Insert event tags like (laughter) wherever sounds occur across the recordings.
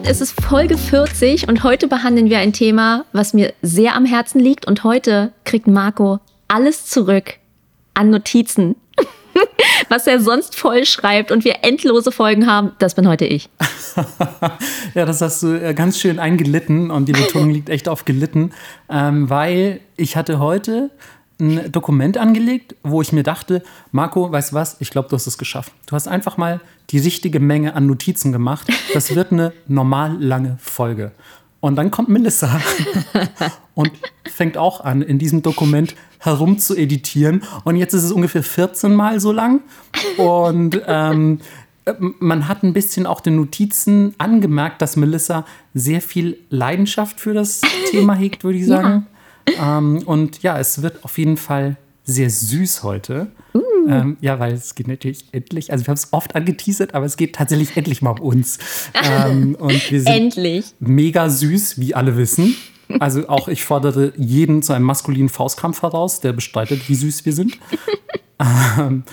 Nipport. Es ist Folge 40 und heute behandeln wir ein Thema, was mir sehr am Herzen liegt. Und heute kriegt Marco alles zurück an Notizen, (laughs) was er sonst voll schreibt und wir endlose Folgen haben. Das bin heute ich. (laughs) ja, das hast du äh, ganz schön eingelitten und die Betonung (laughs) liegt echt auf gelitten, ähm, weil ich hatte heute ein Dokument angelegt, wo ich mir dachte, Marco, weißt du was, ich glaube, du hast es geschafft. Du hast einfach mal die richtige Menge an Notizen gemacht. Das wird eine normal lange Folge. Und dann kommt Melissa (laughs) und fängt auch an, in diesem Dokument herum zu editieren. Und jetzt ist es ungefähr 14 Mal so lang. Und ähm, man hat ein bisschen auch den Notizen angemerkt, dass Melissa sehr viel Leidenschaft für das Thema hegt, würde ich sagen. Ähm, und ja, es wird auf jeden Fall sehr süß heute. Uh. Ähm, ja, weil es geht natürlich endlich, also wir haben es oft angeteasert, aber es geht tatsächlich endlich mal um uns. Ähm, (laughs) und wir sind endlich. mega süß, wie alle wissen. Also auch ich fordere jeden zu einem maskulinen Faustkampf heraus, der bestreitet, wie süß wir sind. (laughs) ähm,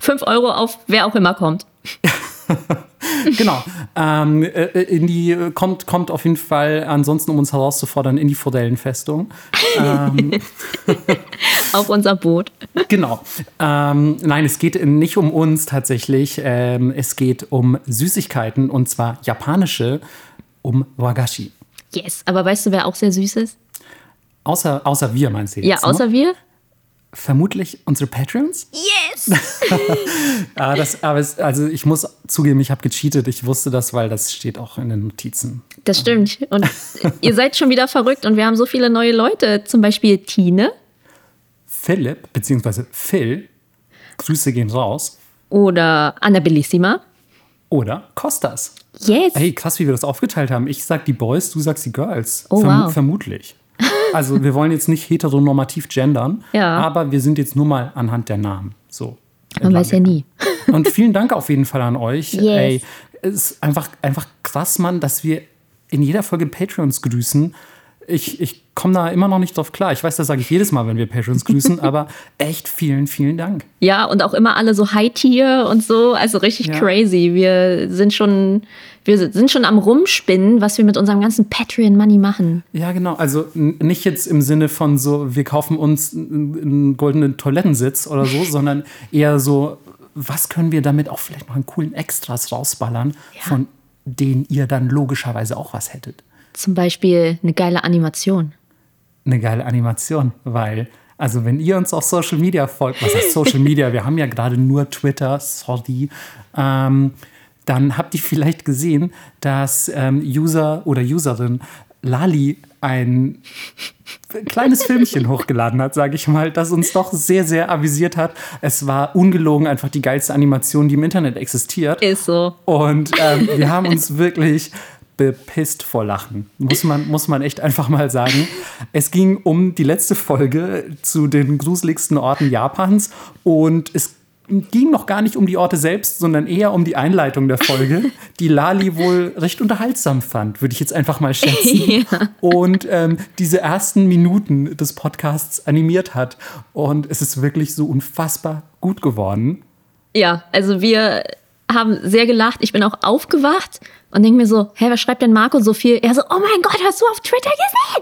Fünf Euro auf wer auch immer kommt. (laughs) (laughs) genau. Ähm, äh, in die kommt, kommt auf jeden Fall ansonsten, um uns herauszufordern, in die Forellenfestung. ähm, (laughs) auf unser Boot. (laughs) Genau. Ähm, nein, es geht nicht um uns tatsächlich. Ähm, es geht um Süßigkeiten und zwar japanische, um Wagashi. Yes, aber weißt du, wer auch sehr süß ist? Außer, außer wir, meinst du jetzt? Ja, außer ne? wir? Vermutlich unsere Patreons. Yes! ja, (laughs) das, aber es, also ich muss zugeben, ich habe gecheatet. Ich wusste das, weil das steht auch in den Notizen. Das stimmt. Und (laughs) ihr seid schon wieder verrückt und wir haben so viele neue Leute. Zum Beispiel Tine. Philipp, beziehungsweise Phil. Grüße gehen raus. Oder Annabellissima. Oder Kostas. Yes. Hey, krass, wie wir das aufgeteilt haben. Ich sag die Boys, du sagst die Girls. Oh, Verm wow. Vermutlich. Also wir wollen jetzt nicht heteronormativ gendern, ja. aber wir sind jetzt nur mal anhand der Namen. So. Man weiß ja nie. (laughs) Und vielen Dank auf jeden Fall an euch. Yes. Ey, es ist einfach, einfach krass, Mann, dass wir in jeder Folge Patreons grüßen ich, ich komme da immer noch nicht drauf klar. Ich weiß, das sage ich jedes Mal, wenn wir Patrons grüßen, (laughs) aber echt vielen, vielen Dank. Ja, und auch immer alle so High-Tier und so. Also richtig ja. crazy. Wir sind schon, wir sind schon am Rumspinnen, was wir mit unserem ganzen Patreon-Money machen. Ja, genau. Also nicht jetzt im Sinne von so, wir kaufen uns einen goldenen Toilettensitz oder so, (laughs) sondern eher so, was können wir damit auch vielleicht noch einen coolen Extras rausballern, ja. von denen ihr dann logischerweise auch was hättet. Zum Beispiel eine geile Animation. Eine geile Animation, weil, also wenn ihr uns auf Social Media folgt, was heißt Social Media? (laughs) Wir haben ja gerade nur Twitter, sorry. Ähm, dann habt ihr vielleicht gesehen, dass ähm, User oder Userin Lali ein kleines Filmchen (laughs) hochgeladen hat, sage ich mal, das uns doch sehr, sehr avisiert hat. Es war ungelogen einfach die geilste Animation, die im Internet existiert. Ist so. Und ähm, wir haben uns (laughs) wirklich bepisst vor Lachen. Muss man, muss man echt einfach mal sagen. (laughs) Es ging um die letzte Folge zu den gruseligsten Orten Japans und es ging noch gar nicht um die Orte selbst, sondern eher um die Einleitung der Folge, (laughs) die Lali wohl recht unterhaltsam fand, würde ich jetzt einfach mal schätzen. (laughs) Ja. Und ähm, diese ersten Minuten des Podcasts animiert hat. Und es ist wirklich so unfassbar gut geworden. Ja, also wir haben sehr gelacht. Ich bin auch aufgewacht und denke mir so, hä, was schreibt denn Marco so viel? Er so, oh mein Gott, hast du auf Twitter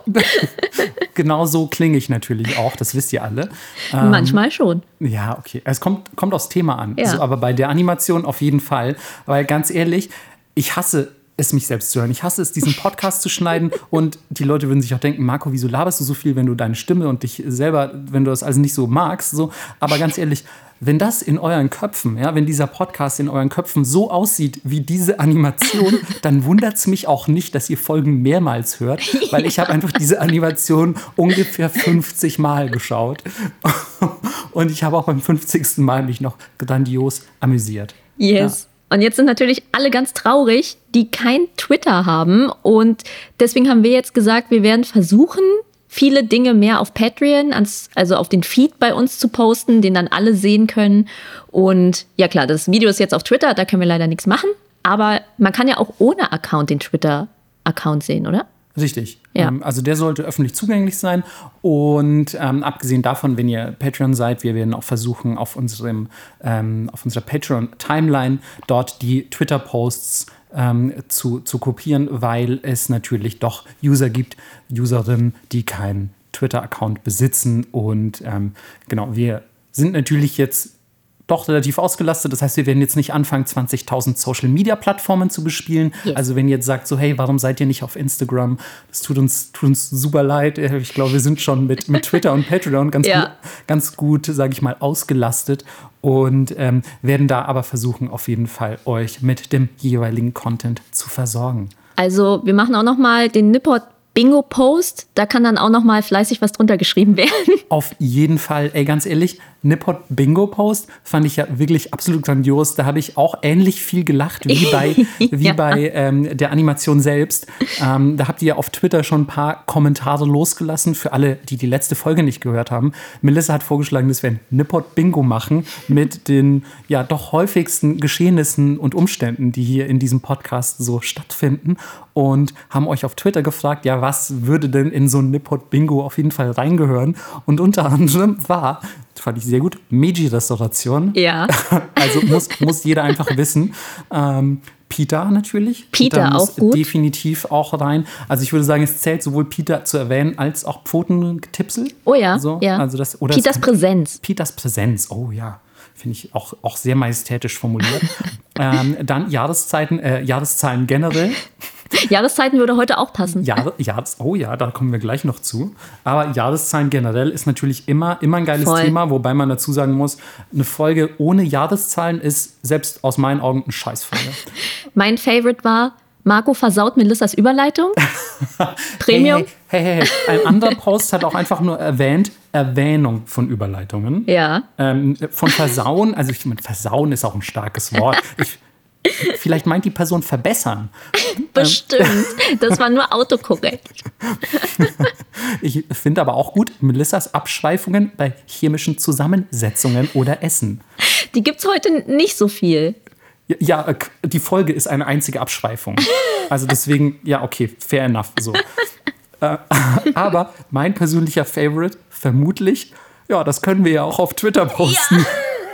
gesehen? (laughs) genau so klinge ich natürlich auch, das wisst ihr alle. Ähm, Manchmal schon. Ja, okay. Es kommt, kommt aufs Thema an. Ja. Also, aber bei der Animation auf jeden Fall. Weil ganz ehrlich, ich hasse es, mich selbst zu hören. Ich hasse es, diesen Podcast zu schneiden (laughs) und die Leute würden sich auch denken, Marco, wieso laberst du so viel, wenn du deine Stimme und dich selber, wenn du das also nicht so magst, so. Aber ganz ehrlich, wenn das in euren Köpfen, ja, wenn dieser Podcast in euren Köpfen so aussieht wie diese Animation, (laughs) dann wundert es mich auch nicht, dass ihr Folgen mehrmals hört, weil ich habe einfach diese Animation ungefähr 50 Mal geschaut. (laughs) Und ich habe auch beim 50. Mal mich noch grandios amüsiert. Yes. Ja. Und jetzt sind natürlich alle ganz traurig, die kein Twitter haben. Und deswegen haben wir jetzt gesagt, wir werden versuchen, viele Dinge mehr auf Patreon, also auf den Feed bei uns zu posten, den dann alle sehen können. Und ja klar, das Video ist jetzt auf Twitter, da können wir leider nichts machen. Aber man kann ja auch ohne Account den Twitter-Account sehen, oder? Richtig. Ja. Ähm, also der sollte öffentlich zugänglich sein. Und ähm, abgesehen davon, wenn ihr Patreon seid, wir werden auch versuchen, auf, unserem, ähm, auf unserer Patreon-Timeline dort die Twitter-Posts ähm, zu, zu kopieren, weil es natürlich doch User gibt, Userinnen, die keinen Twitter-Account besitzen. Und ähm, genau, wir sind natürlich jetzt doch relativ ausgelastet. Das heißt, wir werden jetzt nicht anfangen, 20.000 Social-Media-Plattformen zu bespielen. Yes. Also wenn ihr jetzt sagt, so hey, warum seid ihr nicht auf Instagram? Das tut uns, tut uns super leid. Ich glaube, wir sind schon mit, mit Twitter und Patreon ganz (laughs) Ja. gut, ganz gut, sage ich mal, ausgelastet und ähm, werden da aber versuchen, auf jeden Fall euch mit dem jeweiligen Content zu versorgen. Also wir machen auch noch mal den Nippot Bingo Post. Da kann dann auch noch mal fleißig was drunter geschrieben (laughs) werden. Auf jeden Fall, ey, ganz ehrlich, Nippot Bingo Post fand ich ja wirklich absolut grandios. Da habe ich auch ähnlich viel gelacht wie (laughs) bei, wie Ja. bei ähm, der Animation selbst. Ähm, da habt ihr ja auf Twitter schon ein paar Kommentare losgelassen für alle, die die letzte Folge nicht gehört haben. Melissa hat vorgeschlagen, dass wir ein Nippot Bingo machen mit den ja doch häufigsten Geschehnissen und Umständen, die hier in diesem Podcast so stattfinden. Und haben euch auf Twitter gefragt, ja, was würde denn in so ein Nippot Bingo auf jeden Fall reingehören? Und unter anderem war, das fand ich sehr gut, Meiji-Restauration. Ja. (laughs) Also muss, muss jeder einfach wissen. Ähm, Peter natürlich. Peter muss auch gut. definitiv auch rein. Also ich würde sagen, es zählt sowohl Peter zu erwähnen als auch Pfotengetipsel. Oh ja, So, ja. Also das, oder Peters kann- Präsenz. Peters Präsenz, oh ja. Finde ich auch, auch sehr majestätisch formuliert. (laughs) ähm, dann Jahreszeiten, äh, Jahreszahlen generell. (laughs) (laughs) Jahreszeiten würde heute auch passen. Jahre, Jahres, oh ja, da kommen wir gleich noch zu. Aber Jahreszahlen generell ist natürlich immer, immer ein geiles Voll. Thema, wobei man dazu sagen muss, eine Folge ohne Jahreszahlen ist selbst aus meinen Augen eine Scheißfolge. (laughs) Mein Favorite war Marco versaut Melissas Überleitung. (laughs) Premium. Hey, hey, hey, hey. Ein anderer Post hat auch einfach nur erwähnt, Erwähnung von Überleitungen. Ja. Ähm, von versauen, also ich meine, versauen ist auch ein starkes Wort. Ich, vielleicht meint die Person verbessern. (laughs) Bestimmt. Das war nur autokorrekt. (laughs) Ich finde aber auch gut Melissas Abschweifungen bei chemischen Zusammensetzungen oder Essen. Die gibt's heute nicht so viel. Ja, äh, die Folge ist eine einzige Abschweifung. Also deswegen, ja, okay, fair enough. So. (laughs) Äh, aber mein persönlicher Favorite, vermutlich, ja, das können wir ja auch auf Twitter posten. Ja.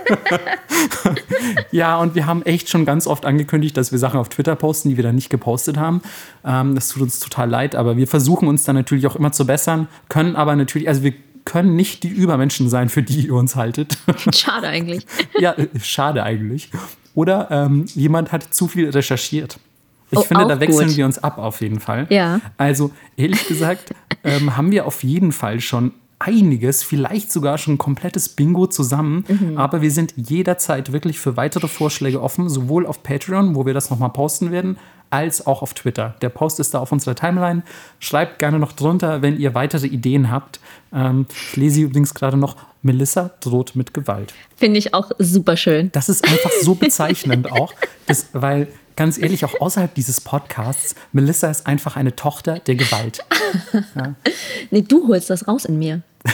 (laughs) und wir haben echt schon ganz oft angekündigt, dass wir Sachen auf Twitter posten, die wir dann nicht gepostet haben. Ähm, das tut uns total leid, aber wir versuchen uns dann natürlich auch immer zu bessern, können aber natürlich, also wir können nicht die Übermenschen sein, für die ihr uns haltet. (laughs) Schade eigentlich. Ja, schade eigentlich. Oder ähm, jemand hat zu viel recherchiert. Ich Oh, finde, da wechseln gut. wir uns ab auf jeden Fall. Ja. Also, ehrlich gesagt, (laughs) ähm, haben wir auf jeden Fall schon einiges, vielleicht sogar schon ein komplettes Bingo zusammen. Mhm. Aber wir sind jederzeit wirklich für weitere Vorschläge offen, sowohl auf Patreon, wo wir das nochmal posten werden, als auch auf Twitter. Der Post ist da auf unserer Timeline. Schreibt gerne noch drunter, wenn ihr weitere Ideen habt. Ähm, ich lese übrigens gerade noch, Melissa droht mit Gewalt. Finde ich auch super schön. Das ist einfach so bezeichnend (laughs) auch, dass, weil ganz ehrlich, auch außerhalb dieses Podcasts, Melissa ist einfach eine Tochter der Gewalt. (laughs) Nee, du holst das raus in mir. (laughs)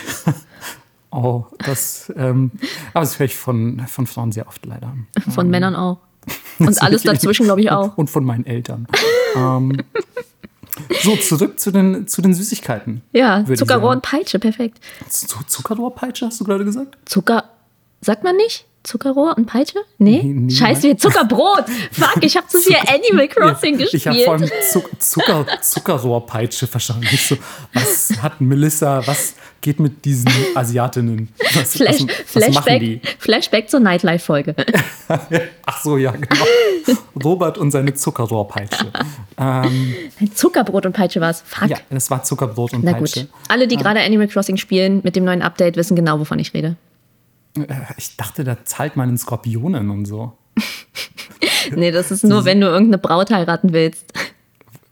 Oh, das, ähm, aber das höre ich von, von Frauen sehr oft leider. Von Männern auch. (laughs) Und alles dazwischen, glaube ich, auch. Und, von meinen Eltern. ähm, so, zurück zu den, zu den Süßigkeiten. Ja, Zuckerrohr und Peitsche, perfekt. Zu, Zuckerrohrpeitsche, hast du gerade gesagt? Zucker. Sagt man nicht? Zuckerrohr und Peitsche? Nee? Nee, Scheiße, Zuckerbrot. Fuck, ich habe zu viel (laughs) Animal Crossing Ja, Ich habe gespielt. vor allem Zuck, Zucker, Zuckerrohrpeitsche verstanden. So, was hat Melissa, was geht mit diesen Asiatinnen? Was, Flash, was, was machen die? Flashback, Flashback zur Nightlife-Folge. (laughs) Ach so, ja, genau. Robert und seine Zuckerrohrpeitsche. Ähm, Zuckerbrot und Peitsche war's. Fuck. ja, das war Zuckerbrot und Na Peitsche. gut. Alle, die gerade Animal Crossing spielen, mit dem neuen Update wissen genau, wovon ich rede. Äh, Ich dachte, da zahlt man in Skorpionen und so. (laughs) Nee, das ist nur, wenn du irgendeine Braut heiraten willst.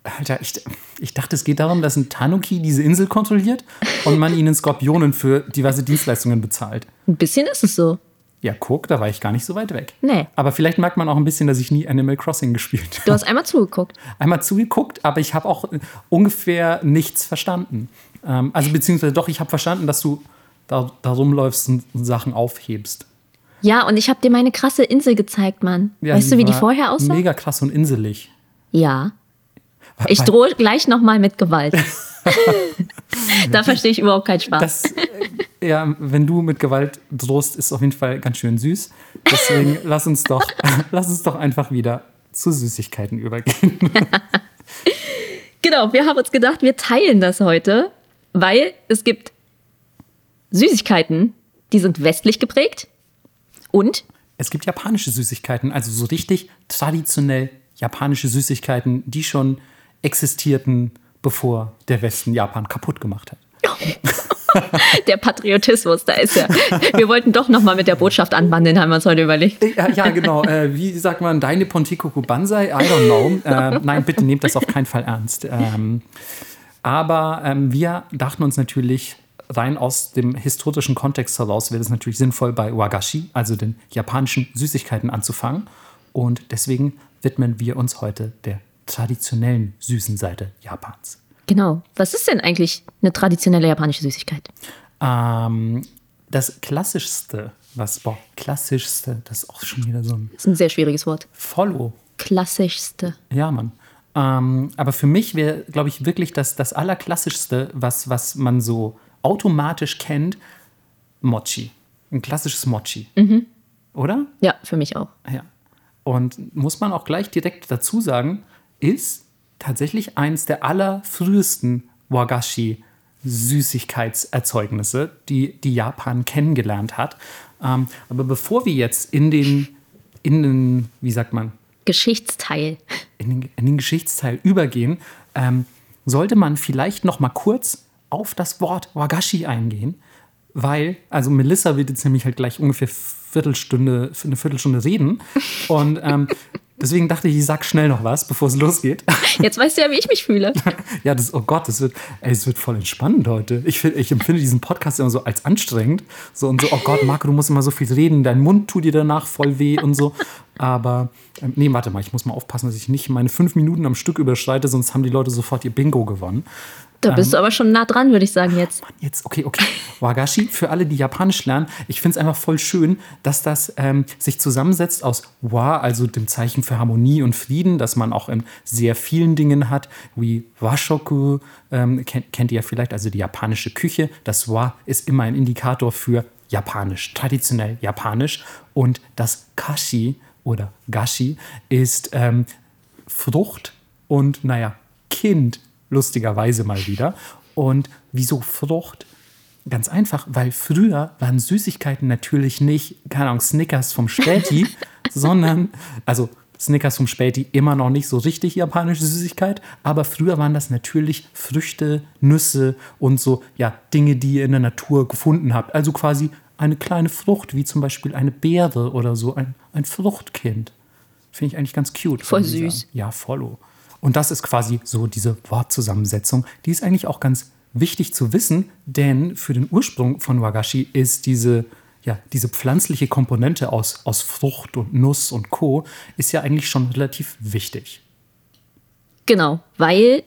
Alter, ich, ich dachte, es geht darum, dass ein Tanuki diese Insel kontrolliert und man ihnen Skorpionen für diverse Dienstleistungen bezahlt. Ein bisschen ist es so. Ja, guck, da war ich gar nicht so weit weg. Nee. Aber vielleicht merkt man auch ein bisschen, dass ich nie Animal Crossing gespielt Du habe. hast einmal zugeguckt. Einmal zugeguckt, aber ich habe auch äh, ungefähr nichts verstanden. Ähm, also beziehungsweise doch, ich habe verstanden, dass du da, da rumläufst und Sachen aufhebst. Ja, und ich habe dir meine krasse Insel gezeigt, Mann. Ja, weißt du, wie die vorher aussah? Mega krass und inselig. Ja. Ich Weil- drohe gleich nochmal mit Gewalt. (laughs) da verstehe ich überhaupt keinen Spaß. Das, äh, ja, wenn du mit Gewalt drohst, ist auf jeden Fall ganz schön süß. Deswegen (laughs) lass uns doch, (laughs) lass uns doch einfach wieder zu Süßigkeiten übergehen. genau, wir haben uns gedacht, wir teilen das heute, weil es gibt Süßigkeiten, die sind westlich geprägt und es gibt japanische Süßigkeiten, also so richtig traditionell japanische Süßigkeiten, die schon existierten, bevor der Westen Japan kaputt gemacht hat. (laughs) der Patriotismus, da ist er. Wir wollten doch noch mal mit der Botschaft anwandeln, haben wir uns heute überlegt. Ja, ja genau. Äh, wie sagt man, deine Pontikoku Banzai? I don't know. Äh, nein, bitte nehmt das auf keinen Fall ernst. Ähm, aber ähm, wir dachten uns natürlich, rein aus dem historischen Kontext heraus wäre es natürlich sinnvoll, bei Wagashi, also den japanischen Süßigkeiten, anzufangen. Und deswegen widmen wir uns heute der traditionellen süßen Seite Japans. Genau. Was ist denn eigentlich eine traditionelle japanische Süßigkeit? Ähm, das klassischste, was, boah, klassischste, das ist auch schon wieder so ein. Das ist ein sehr schwieriges Wort. Follow. Klassischste. Ja, Mann. Ähm, aber für mich wäre, glaube ich, wirklich das, das Allerklassischste, was, was man so automatisch kennt, Mochi. Ein klassisches Mochi. Mhm. Oder? Ja, für mich auch. Ja. Und muss man auch gleich direkt dazu sagen, ist tatsächlich eines der allerfrühesten Wagashi Süßigkeitserzeugnisse, die, die Japan kennengelernt hat. Ähm, aber bevor wir jetzt in den, in den, wie sagt man? Geschichtsteil. In den, in den Geschichtsteil übergehen, ähm, sollte man vielleicht noch mal kurz auf das Wort Wagashi eingehen, weil, also Melissa wird jetzt nämlich halt gleich ungefähr Viertelstunde, eine Viertelstunde reden. Und ähm, (laughs) deswegen dachte ich, ich sag schnell noch was, bevor es losgeht. (laughs) Jetzt weißt du ja, wie ich mich fühle. (laughs) ja, das, oh Gott, das wird, ey, das wird voll entspannend heute. Ich, ich empfinde diesen Podcast immer so als anstrengend. So und so, oh Gott, Marco, du musst immer so viel reden, dein Mund tut dir danach voll weh und so. Aber, ähm, nee, warte mal, ich muss mal aufpassen, dass ich nicht meine fünf Minuten am Stück überschreite, sonst haben die Leute sofort ihr Bingo gewonnen. Da bist ähm, du aber schon nah dran, würde ich sagen jetzt. Mann, jetzt, okay, okay. Wagashi, für alle, die Japanisch lernen, ich finde es einfach voll schön, dass das ähm, sich zusammensetzt aus Wa, also dem Zeichen für Harmonie und Frieden, das man auch in sehr vielen Dingen hat, wie Washoku, ähm, kennt, kennt ihr ja vielleicht, also die japanische Küche. Das Wa ist immer ein Indikator für Japanisch, traditionell Japanisch. Und das Kashi oder Gashi ist ähm, Frucht und, naja, Kind lustigerweise mal wieder. Und wieso Frucht? Ganz einfach, weil früher waren Süßigkeiten natürlich nicht, keine Ahnung, Snickers vom Späti, (laughs) sondern, also Snickers vom Späti immer noch nicht so richtig japanische Süßigkeit, aber früher waren das natürlich Früchte, Nüsse und so, ja, Dinge, die ihr in der Natur gefunden habt. Also quasi eine kleine Frucht, wie zum Beispiel eine Beere oder so, ein, ein Fruchtkind. Finde ich eigentlich ganz cute. Voll süß. Ja, follow. Und das ist quasi so diese Wortzusammensetzung. Die ist eigentlich auch ganz wichtig zu wissen, denn für den Ursprung von Wagashi ist diese, ja, diese pflanzliche Komponente aus, aus Frucht und Nuss und Co. ist ja eigentlich schon relativ wichtig. Genau, weil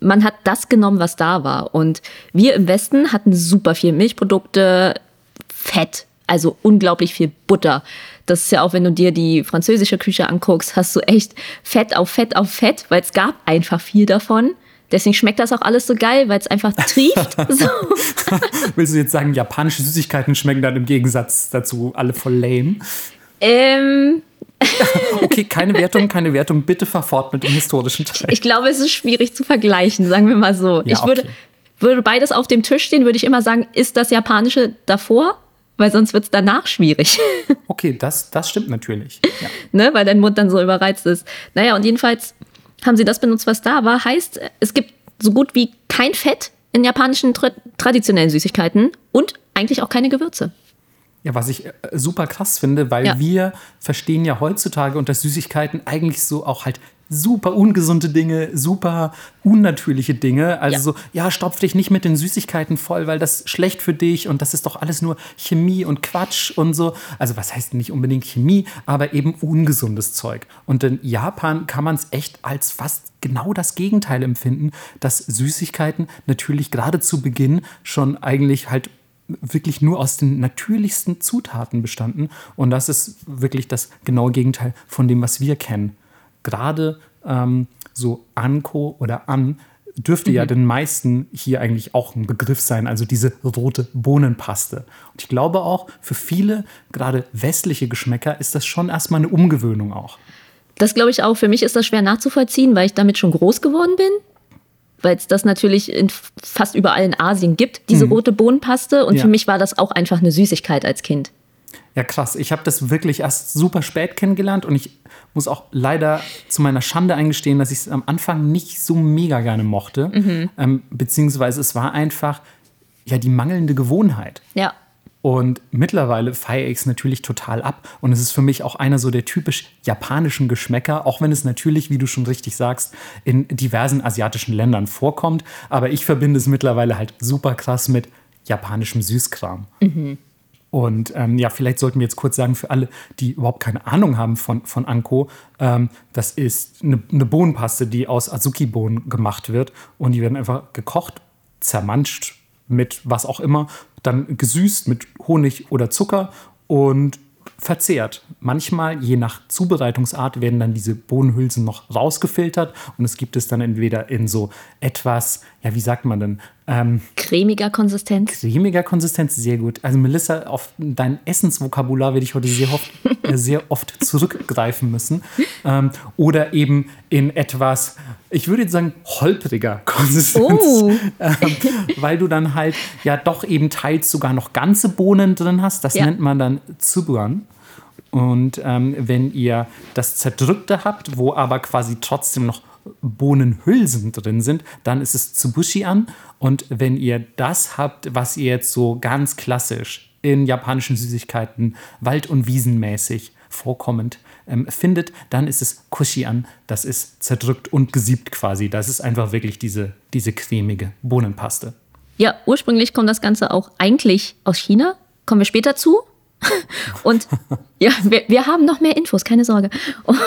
man hat das genommen, was da war. Und wir im Westen hatten super viel Milchprodukte, Fett, also unglaublich viel Butter. Das ist ja auch, wenn du dir die französische Küche anguckst, hast du echt Fett auf Fett auf Fett, weil es gab einfach viel davon. Deswegen schmeckt das auch alles so geil, weil es einfach trieft. (laughs) so. (laughs) Willst du jetzt sagen, japanische Süßigkeiten schmecken dann im Gegensatz dazu alle voll lame? Ähm. (laughs) okay, keine Wertung, keine Wertung. Bitte fahr fort mit dem historischen Teil. Ich glaube, es ist schwierig zu vergleichen, sagen wir mal so. Ja, ich würde, okay. würde beides auf dem Tisch stehen, würde ich immer sagen, ist das japanische davor weil sonst wird es danach schwierig. (laughs) Okay, das, das stimmt natürlich. Ja. ne, weil dein Mund dann so überreizt ist. Naja, und jedenfalls haben sie das benutzt, was da war. Heißt, es gibt so gut wie kein Fett in japanischen tra traditionellen Süßigkeiten und eigentlich auch keine Gewürze. Ja, was ich äh, super krass finde, weil ja. wir verstehen ja heutzutage unter Süßigkeiten eigentlich so auch halt super ungesunde Dinge, super unnatürliche Dinge. Also ja. so, ja, stopf dich nicht mit den Süßigkeiten voll, weil das ist schlecht für dich und das ist doch alles nur Chemie und Quatsch und so. Also was heißt nicht unbedingt Chemie, aber eben ungesundes Zeug. Und in Japan kann man es echt als fast genau das Gegenteil empfinden, dass Süßigkeiten natürlich gerade zu Beginn schon eigentlich halt wirklich nur aus den natürlichsten Zutaten bestanden. Und das ist wirklich das genaue Gegenteil von dem, was wir kennen gerade ähm, so Anko oder An dürfte mhm. ja den meisten hier eigentlich auch ein Begriff sein, also diese rote Bohnenpaste. Und ich glaube auch, für viele, gerade westliche Geschmäcker, ist das schon erstmal eine Umgewöhnung auch. Das glaube ich auch. Für mich ist das schwer nachzuvollziehen, weil ich damit schon groß geworden bin. Weil es das natürlich in fast überall in Asien gibt, diese mhm. rote Bohnenpaste. Und ja. für mich war das auch einfach eine Süßigkeit als Kind. Ja, krass. Ich habe das wirklich erst super spät kennengelernt und ich muss auch leider zu meiner Schande eingestehen, dass ich es am Anfang nicht so mega gerne mochte. Mhm. Ähm, beziehungsweise es war einfach ja die mangelnde Gewohnheit. Ja. Und mittlerweile feiere ich es natürlich total ab. Und es ist für mich auch einer so der typisch japanischen Geschmäcker, auch wenn es natürlich, wie du schon richtig sagst, in diversen asiatischen Ländern vorkommt. Aber ich verbinde es mittlerweile halt super krass mit japanischem Süßkram. Mhm. Und ähm, ja, vielleicht sollten wir jetzt kurz sagen, für alle, die überhaupt keine Ahnung haben von, von Anko, ähm, das ist eine, eine Bohnenpaste, die aus Azuki-Bohnen gemacht wird. Und die werden einfach gekocht, zermanscht mit was auch immer, dann gesüßt mit Honig oder Zucker und verzehrt. Manchmal, je nach Zubereitungsart, werden dann diese Bohnenhülsen noch rausgefiltert und es gibt es dann entweder in so etwas, ja, wie sagt man denn? Ähm, cremiger Konsistenz. Cremiger Konsistenz, sehr gut. Also Melissa, auf dein Essensvokabular werde ich heute sehr oft, äh, sehr oft zurückgreifen müssen. Ähm, oder eben in etwas, ich würde jetzt sagen, holpriger Konsistenz. Oh. (laughs) Ähm, weil du dann halt ja doch eben teils sogar noch ganze Bohnen drin hast. Das ja. nennt man dann Zubuan. Und ähm, wenn ihr das Zerdrückte habt, wo aber quasi trotzdem noch Bohnenhülsen drin sind, dann ist es Tsubushi an. Und wenn ihr das habt, was ihr jetzt so ganz klassisch in japanischen Süßigkeiten wald- und wiesenmäßig vorkommend ähm, findet, dann ist es Kushian. Das ist zerdrückt und gesiebt quasi. Das ist einfach wirklich diese, diese cremige Bohnenpaste. Ja, ursprünglich kommt das Ganze auch eigentlich aus China. Kommen wir später zu. (laughs) Und ja, wir, wir haben noch mehr Infos, keine Sorge.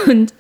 Und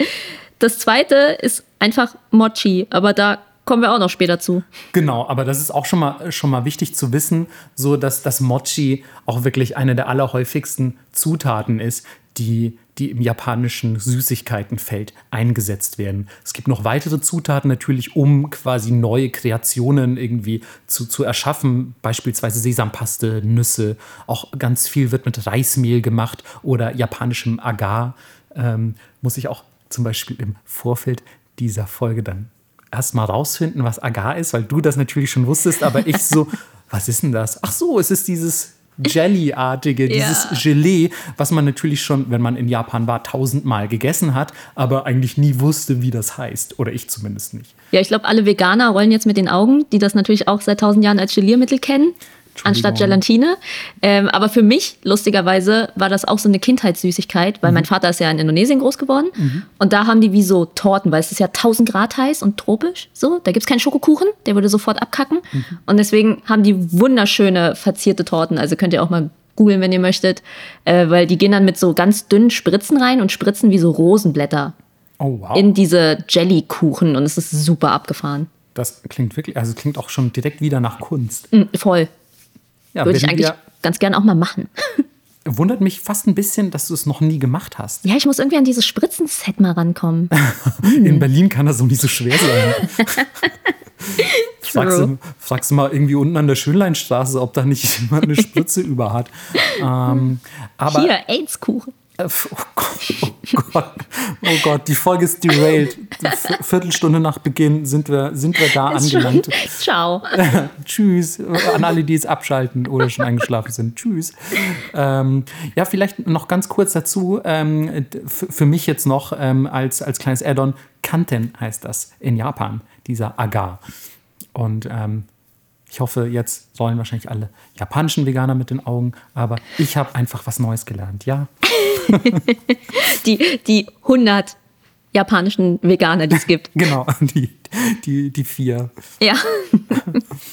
das zweite ist einfach Mochi, aber da kommen wir auch noch später zu. Genau, aber das ist auch schon mal, schon mal wichtig zu wissen, so dass das Mochi auch wirklich eine der allerhäufigsten Zutaten ist, die, die im japanischen Süßigkeitenfeld eingesetzt werden. Es gibt noch weitere Zutaten natürlich, um quasi neue Kreationen irgendwie zu, zu erschaffen, beispielsweise Sesampaste, Nüsse, auch ganz viel wird mit Reismehl gemacht oder japanischem Agar. Ähm, muss ich auch zum Beispiel im Vorfeld dieser Folge dann erstmal rausfinden, was Agar ist, weil du das natürlich schon wusstest, aber ich so, (laughs) was ist denn das? Ach so, es ist dieses (laughs) Jelly-artige, dieses ja. Gelee, was man natürlich schon, wenn man in Japan war, tausendmal gegessen hat, aber eigentlich nie wusste, wie das heißt. Oder ich zumindest nicht. Ja, ich glaube, alle Veganer rollen jetzt mit den Augen, die das natürlich auch seit tausend Jahren als Geliermittel kennen anstatt Gelatine. Ähm, aber für mich, lustigerweise, war das auch so eine Kindheitssüßigkeit, weil mhm. mein Vater ist ja in Indonesien groß geworden. Mhm. Und da haben die wie so Torten, weil es ist ja 1000 Grad heiß und tropisch. So, da gibt es keinen Schokokuchen, der würde sofort abkacken. Mhm. Und deswegen haben die wunderschöne verzierte Torten. Also könnt ihr auch mal googeln, wenn ihr möchtet. Äh, weil die gehen dann mit so ganz dünnen Spritzen rein und spritzen wie so Rosenblätter. Oh, wow. In diese Jellykuchen und es ist super abgefahren. Das klingt wirklich, also klingt auch schon direkt wieder nach Kunst. Mm, voll. Ja, Würde ich eigentlich ganz gern auch mal machen. (laughs) Wundert mich fast ein bisschen, dass du es noch nie gemacht hast. Ja, ich muss irgendwie an dieses Spritzenset mal rankommen. (laughs) In Berlin kann das so nicht so schwer sein. (laughs) fragst, du, fragst du mal irgendwie unten an der Schönleinstraße, ob da nicht jemand eine Spritze über hat. Ähm, aber Hier, AIDS-Kuchen. Äh, oh Gott, oh Gott, oh Gott, die Folge ist derailed. Viertelstunde nach Beginn sind wir, sind wir da ist angelangt. Schon. (laughs) Ciao. (laughs) Tschüss an alle, die es abschalten oder schon eingeschlafen sind. Tschüss. Ähm, ja, vielleicht noch ganz kurz dazu, ähm, für mich jetzt noch ähm, als, als kleines Add-on, Kanten heißt das in Japan, dieser Agar. Und ähm, ich hoffe, jetzt sollen wahrscheinlich alle japanischen Veganer mit den Augen, aber ich habe einfach was Neues gelernt, ja. (laughs) die, die 100 japanischen Veganer, die es gibt. (laughs) Genau, die, die, die vier. Ja.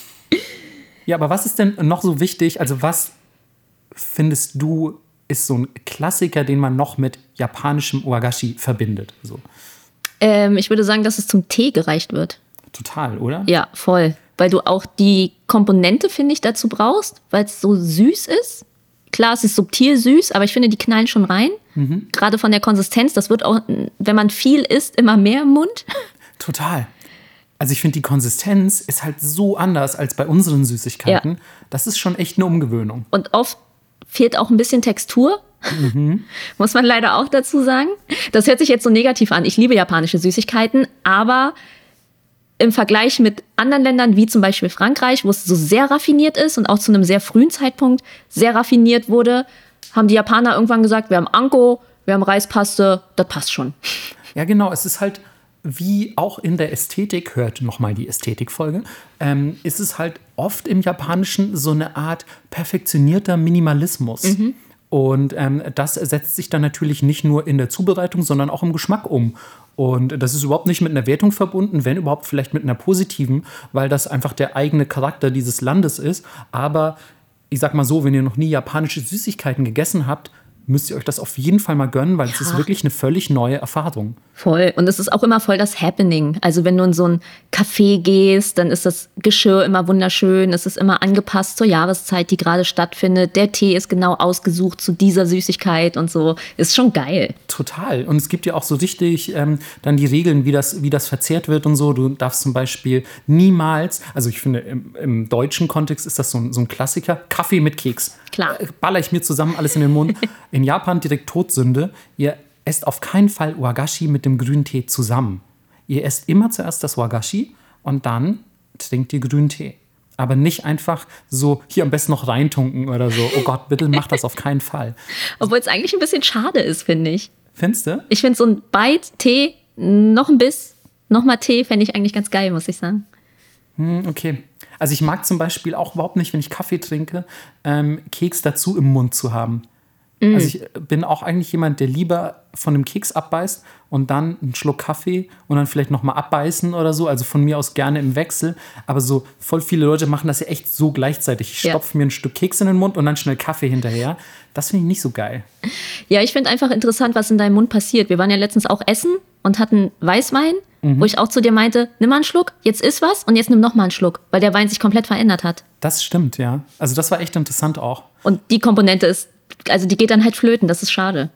(laughs) ja, aber was ist denn noch so wichtig? Also, was findest du ist so ein Klassiker, den man noch mit japanischem Uagashi verbindet? So. Ähm, ich würde sagen, dass es zum Tee gereicht wird. Total, oder? Ja, voll. Weil du auch die Komponente, finde ich, dazu brauchst, weil es so süß ist. Klar, es ist subtil süß, aber ich finde, die knallen schon rein. Mhm. Gerade von der Konsistenz. Das wird auch, wenn man viel isst, immer mehr im Mund. Total. Also ich finde, die Konsistenz ist halt so anders als bei unseren Süßigkeiten. Ja. Das ist schon echt eine Umgewöhnung. Und oft fehlt auch ein bisschen Textur. Mhm. (laughs) Muss man leider auch dazu sagen. Das hört sich jetzt so negativ an. Ich liebe japanische Süßigkeiten, aber im Vergleich mit anderen Ländern, wie zum Beispiel Frankreich, wo es so sehr raffiniert ist und auch zu einem sehr frühen Zeitpunkt sehr raffiniert wurde, haben die Japaner irgendwann gesagt, wir haben Anko, wir haben Reispaste, das passt schon. Ja, genau. Es ist halt wie auch in der Ästhetik, hört nochmal die Ästhetikfolge, ähm, ist es halt oft im Japanischen so eine Art perfektionierter Minimalismus. Mhm. Und ähm, das setzt sich dann natürlich nicht nur in der Zubereitung, sondern auch im Geschmack um. Und das ist überhaupt nicht mit einer Wertung verbunden, wenn überhaupt vielleicht mit einer positiven, weil das einfach der eigene Charakter dieses Landes ist. Aber ich sag mal so, wenn ihr noch nie japanische Süßigkeiten gegessen habt, müsst ihr euch das auf jeden Fall mal gönnen, weil ja. es ist wirklich eine völlig neue Erfahrung. Voll. Und es ist auch immer voll das Happening. Also wenn du in so ein Café gehst, dann ist das Geschirr immer wunderschön. Es ist immer angepasst zur Jahreszeit, die gerade stattfindet. Der Tee ist genau ausgesucht zu dieser Süßigkeit und so. Ist schon geil. Total. Und es gibt ja auch so richtig ähm, dann die Regeln, wie das, wie das verzehrt wird und so. Du darfst zum Beispiel niemals, also ich finde, im, im deutschen Kontext ist das so ein, so ein Klassiker, Kaffee mit Keks. Klar. Äh, baller ich mir zusammen alles in den Mund. (laughs) In Japan direkt Todsünde. Ihr esst auf keinen Fall Wagashi mit dem grünen Tee zusammen. Ihr esst immer zuerst das Wagashi und dann trinkt ihr grünen Tee. Aber nicht einfach so hier am besten noch reintunken oder so. Oh Gott, bitte macht das auf keinen Fall. Obwohl es eigentlich ein bisschen schade ist, finde ich. Findest du? Ich finde so ein Bite Tee, noch ein Biss, nochmal Tee, fände ich eigentlich ganz geil, muss ich sagen. Hm, okay. Also ich mag zum Beispiel auch überhaupt nicht, wenn ich Kaffee trinke, ähm, Keks dazu im Mund zu haben. Mhm. Also ich bin auch eigentlich jemand, der lieber von dem Keks abbeißt und dann einen Schluck Kaffee und dann vielleicht nochmal abbeißen oder so. Also von mir aus gerne im Wechsel. Aber so voll viele Leute machen das ja echt so gleichzeitig. Ich stopfe ja. mir ein Stück Keks in den Mund und dann schnell Kaffee hinterher. Das finde ich nicht so geil. Ja, ich finde einfach interessant, was in deinem Mund passiert. Wir waren ja letztens auch essen und hatten Weißwein, mhm. wo ich auch zu dir meinte, nimm mal einen Schluck, jetzt ist was und jetzt nimm noch mal einen Schluck, weil der Wein sich komplett verändert hat. Das stimmt, ja. Also das war echt interessant auch. Und die Komponente ist also die geht dann halt flöten, das ist schade.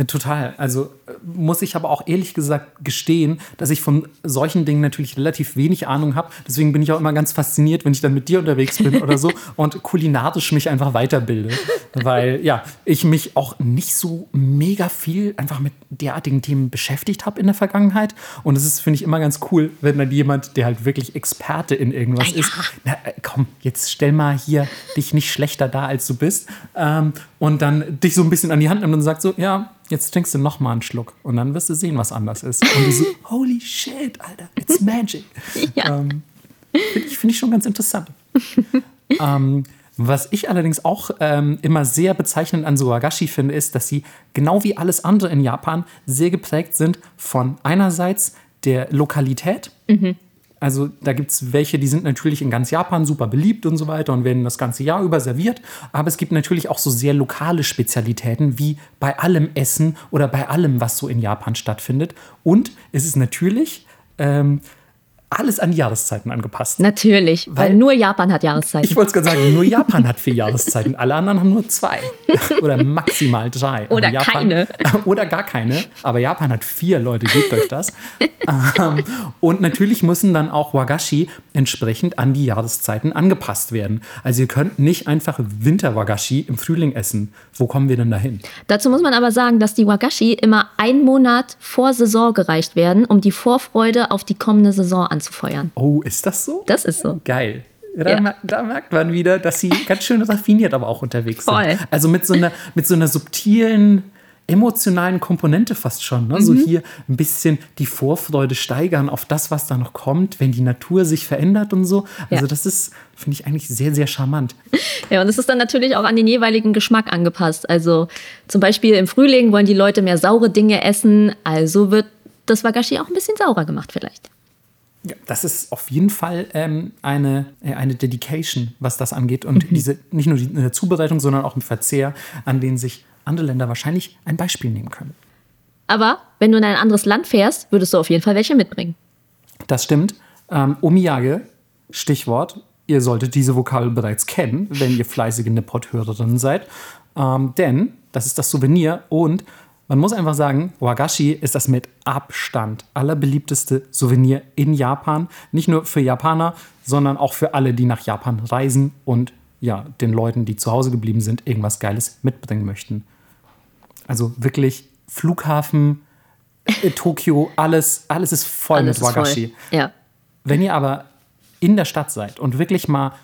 Äh, total. Also äh, muss ich aber auch ehrlich gesagt gestehen, dass ich von solchen Dingen natürlich relativ wenig Ahnung habe. Deswegen bin ich auch immer ganz fasziniert, wenn ich dann mit dir unterwegs bin oder so (laughs) und kulinarisch mich einfach weiterbilde. Weil ja, ich mich auch nicht so mega viel einfach mit derartigen Themen beschäftigt habe in der Vergangenheit. Und es ist, finde ich, immer ganz cool, wenn dann jemand, der halt wirklich Experte in irgendwas ah, ja. ist, na, äh, komm, jetzt stell mal hier dich nicht schlechter da, als du bist. Ähm, und dann dich so ein bisschen an die Hand nimmt und sagt so, ja, jetzt trinkst du noch mal einen Schluck und dann wirst du sehen, was anders ist. Und du so, (laughs) holy shit, Alter, it's magic. (laughs) Ja. Ähm, Finde ich, find ich schon ganz interessant. (laughs) ähm, was ich allerdings auch ähm, immer sehr bezeichnend an Suagashi finde, ist, dass sie genau wie alles andere in Japan sehr geprägt sind von einerseits der Lokalität. Mhm. Also da gibt es welche, die sind natürlich in ganz Japan super beliebt und so weiter und werden das ganze Jahr über serviert. Aber es gibt natürlich auch so sehr lokale Spezialitäten, wie bei allem Essen oder bei allem, was so in Japan stattfindet. Und es ist natürlich ähm, alles an die Jahreszeiten angepasst. Natürlich, weil, weil nur Japan hat Jahreszeiten. Ich wollte es gerade sagen, nur Japan hat vier Jahreszeiten. Alle anderen haben nur zwei (laughs) oder maximal drei. Oder Japan, keine. (laughs) Oder gar keine. Aber Japan hat vier, Leute, gebt euch das. Ähm, und natürlich müssen dann auch Wagashi entsprechend an die Jahreszeiten angepasst werden. Also ihr könnt nicht einfach Winter-Wagashi im Frühling essen. Wo kommen wir denn dahin? Dazu muss man aber sagen, dass die Wagashi immer einen Monat vor Saison gereicht werden, um die Vorfreude auf die kommende Saison anzunehmen anzufeuern. Oh, ist das so? Das ist so. Geil. Da, ja. da, merkt man wieder, dass sie ganz schön raffiniert aber auch unterwegs sind. Voll. Also mit so einer, mit so einer subtilen, emotionalen Komponente fast schon. Ne? Mhm. So hier ein bisschen die Vorfreude steigern auf das, was da noch kommt, wenn die Natur sich verändert und so. Also ja. das ist, finde ich eigentlich sehr, sehr charmant. Ja, und es ist dann natürlich auch an den jeweiligen Geschmack angepasst. Also zum Beispiel im Frühling wollen die Leute mehr saure Dinge essen, also wird das Wagashi auch ein bisschen saurer gemacht vielleicht. Ja, das ist auf jeden Fall ähm, eine, äh, eine Dedication, was das angeht. Und mhm. diese, nicht nur in der Zubereitung, sondern auch im Verzehr, an denen sich andere Länder wahrscheinlich ein Beispiel nehmen können. Aber wenn du in ein anderes Land fährst, würdest du auf jeden Fall welche mitbringen. Das stimmt. Ähm, Omiyage, Stichwort. Ihr solltet diese Vokabel bereits kennen, wenn ihr fleißige Nippot-Hörerinnen seid. Ähm, denn das ist das Souvenir und man muss einfach sagen, Wagashi ist das mit Abstand allerbeliebteste Souvenir in Japan. Nicht nur für Japaner, sondern auch für alle, die nach Japan reisen und ja, den Leuten, die zu Hause geblieben sind, irgendwas Geiles mitbringen möchten. Also wirklich Flughafen, äh, Tokio, alles, alles ist voll Alles mit ist voll. Wagashi. Ja. Wenn ihr aber in der Stadt seid und wirklich mal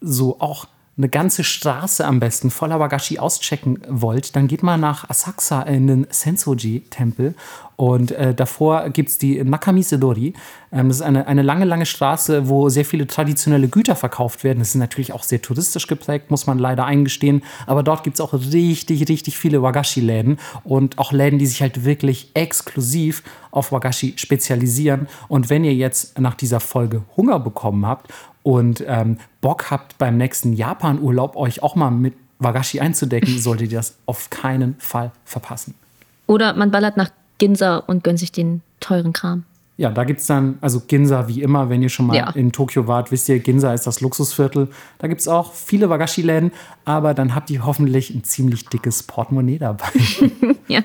so auch eine ganze Straße am besten voller Wagashi auschecken wollt, dann geht mal nach Asakusa in den Sensoji-Tempel. Und äh, davor gibt es die Nakamisedori. Ähm, das ist eine, eine lange, lange Straße, wo sehr viele traditionelle Güter verkauft werden. Das ist natürlich auch sehr touristisch geprägt, muss man leider eingestehen. Aber dort gibt es auch richtig, richtig viele Wagashi-Läden und auch Läden, die sich halt wirklich exklusiv auf Wagashi spezialisieren. Und wenn ihr jetzt nach dieser Folge Hunger bekommen habt und ähm, Bock habt, beim nächsten Japan-Urlaub euch auch mal mit Wagashi einzudecken, solltet ihr das auf keinen Fall verpassen. Oder man ballert nach Ginza und gönnt sich den teuren Kram. Ja, da gibt es dann, also Ginza wie immer, wenn ihr schon mal Ja. in Tokio wart, wisst ihr, Ginza ist das Luxusviertel. Da gibt es auch viele Wagashi-Läden, aber dann habt ihr hoffentlich ein ziemlich dickes Portemonnaie dabei. (laughs) Ja.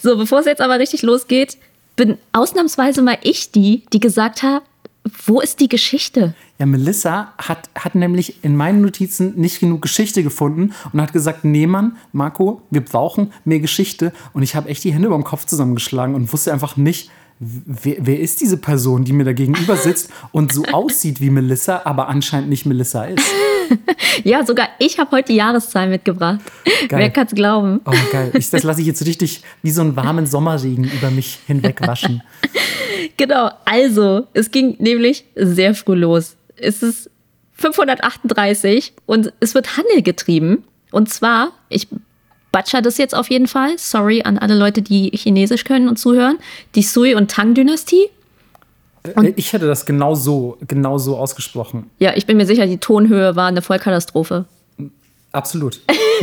So, bevor es jetzt aber richtig losgeht, bin ausnahmsweise mal ich die, die gesagt hat, wo ist die Geschichte? Ja, Melissa hat, hat nämlich in meinen Notizen nicht genug Geschichte gefunden und hat gesagt, nee Mann, Marco, wir brauchen mehr Geschichte. Und ich habe echt die Hände über dem Kopf zusammengeschlagen und wusste einfach nicht, wer, wer ist diese Person, die mir da gegenüber sitzt (laughs) und so aussieht wie Melissa, aber anscheinend nicht Melissa ist. (laughs) Ja, sogar ich habe heute die Jahreszahl mitgebracht. Geil. Wer kann's glauben? Oh, geil. Ich, das lasse ich jetzt richtig wie so einen warmen Sommerregen über mich hinwegwaschen. (laughs) Genau, also, es ging nämlich sehr früh los. Es ist 538 und es wird Handel getrieben. Und zwar, ich batscher das jetzt auf jeden Fall, sorry an alle Leute, die Chinesisch können und zuhören, die Sui- und Tang-Dynastie. Äh, Ich hätte das genau so, genau so ausgesprochen. Ja, ich bin mir sicher, die Tonhöhe war eine Vollkatastrophe. Absolut.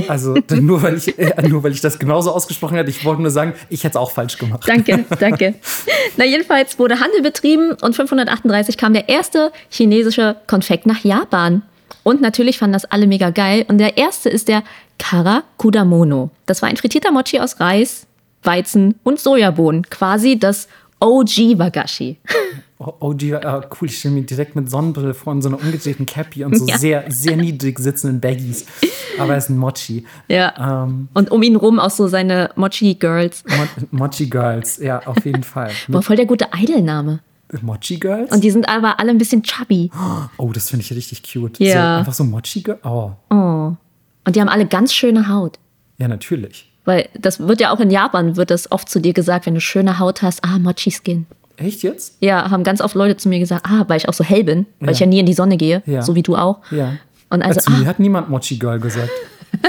Also (laughs) nur weil ich äh, nur weil ich das genauso ausgesprochen hätte, ich wollte nur sagen, ich hätte es auch falsch gemacht. Danke, (laughs) danke. Na, jedenfalls wurde Handel betrieben und 538 kam der erste chinesische Konfekt nach Japan. Und natürlich fanden das alle mega geil. Und der erste ist der Kara Kudamono. Das war ein frittierter Mochi aus Reis, Weizen und Sojabohnen. Quasi das OG Wagashi. (laughs) OG, äh, cool, ich stelle mir direkt mit Sonnenbrille vor und so einer umgedrehten Cappy und so (laughs) Ja. sehr, sehr niedrig sitzenden Baggies. Aber er ist ein Mochi. Ja. Ähm, Und um ihn rum auch so seine Mochi-Girls. Mo Mochi Girls, ja, auf jeden (laughs) Fall. Boah, voll der gute Idol-Name. Mochi Girls? Und die sind aber alle ein bisschen chubby. oh, das finde ich richtig cute. Ja. So, einfach so Mochi Girls? Oh, Oh. Und die haben alle ganz schöne Haut. ja, natürlich. Weil das wird ja auch in Japan, wird das oft zu dir gesagt, wenn du schöne Haut hast, ah, Mochi-Skin. Echt jetzt? Ja, haben ganz oft Leute zu mir gesagt, ah, weil ich auch so hell bin, weil Ja. ich ja nie in die Sonne gehe, Ja. so wie du auch. Ja. Und also, Zu mir ah, hat niemand Mochi Girl gesagt. (laughs)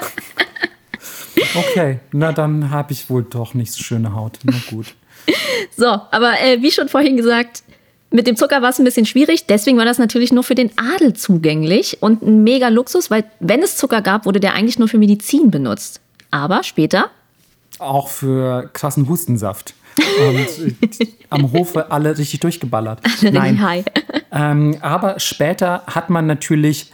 okay, na dann habe ich wohl doch nicht so schöne Haut. Na gut. so, aber äh, wie schon vorhin gesagt, mit dem Zucker war es ein bisschen schwierig, deswegen war das natürlich nur für den Adel zugänglich und ein mega Luxus, weil wenn es Zucker gab, wurde der eigentlich nur für Medizin benutzt. Aber später, Auch für krassen Hustensaft. Und äh, (laughs) am Hofe alle richtig durchgeballert. Nein. Hi. Ähm, aber später hat man natürlich,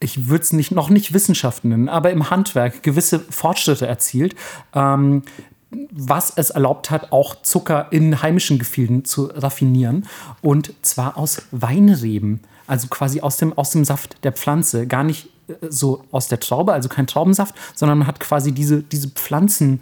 ich würde es nicht, noch nicht Wissenschaft nennen, aber im Handwerk gewisse Fortschritte erzielt, ähm, was es erlaubt hat, auch Zucker in heimischen Gefilden zu raffinieren. Und zwar aus Weinreben, also quasi aus dem, aus dem Saft der Pflanze. Gar nicht äh, so aus der Traube, also kein Traubensaft, sondern man hat quasi diese, diese Pflanzen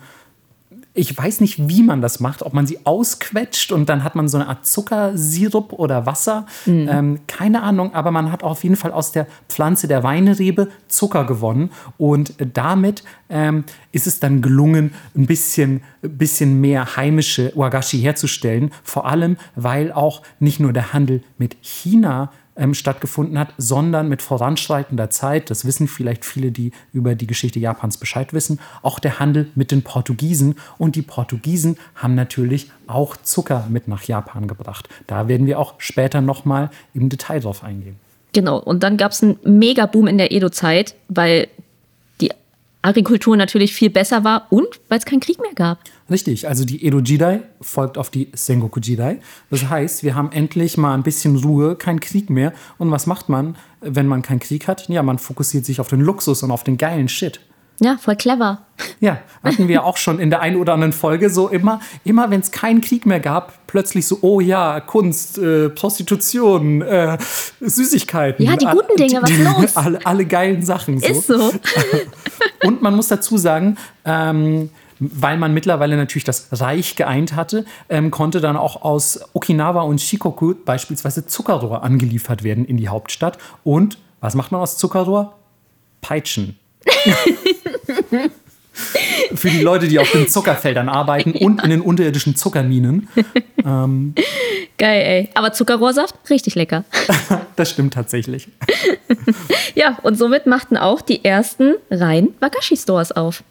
ich weiß nicht, wie man das macht, ob man sie ausquetscht und dann hat man so eine Art Zuckersirup oder Wasser. Ähm, keine Ahnung, aber man hat auf jeden Fall aus der Pflanze der Weinrebe Zucker gewonnen und damit ähm, ist es dann gelungen, ein bisschen, bisschen mehr heimische Wagashi herzustellen. Vor allem, weil auch nicht nur der Handel mit China ähm, stattgefunden hat, sondern mit voranschreitender Zeit, das wissen vielleicht viele, die über die Geschichte Japans Bescheid wissen, auch der Handel mit den Portugiesen. Und die Portugiesen haben natürlich auch Zucker mit nach Japan gebracht. Da werden wir auch später nochmal im Detail drauf eingehen. Genau, und dann gab es einen Mega-Boom in der Edo-Zeit, weil Agrikultur natürlich viel besser war und weil es keinen Krieg mehr gab. Richtig, also die Edo Jidai folgt auf die Sengoku Jidai. Das heißt, wir haben endlich mal ein bisschen Ruhe, kein Krieg mehr. Und was macht man, wenn man keinen Krieg hat? Ja, man fokussiert sich auf den Luxus und auf den geilen Shit. Ja, voll clever. Ja, hatten wir auch schon in der einen oder anderen Folge so immer, immer wenn es keinen Krieg mehr gab, plötzlich so, oh ja, Kunst, äh, Prostitution, äh, Süßigkeiten. Ja, die guten Dinge, was los? Alle, alle geilen Sachen. So. Ist so. (laughs) Und man muss dazu sagen, ähm, weil man mittlerweile natürlich das Reich geeint hatte, ähm, konnte dann auch aus Okinawa und Shikoku beispielsweise Zuckerrohr angeliefert werden in die Hauptstadt. Und was macht man aus Zuckerrohr? Peitschen. (laughs) Für die Leute, die auf den Zuckerfeldern arbeiten (laughs) und in den unterirdischen Zuckerminen. Ähm, Geil, ey. Aber Zuckerrohrsaft, richtig lecker. (laughs) das stimmt tatsächlich. ja, und somit machten auch die ersten rein Wagashi-Stores auf.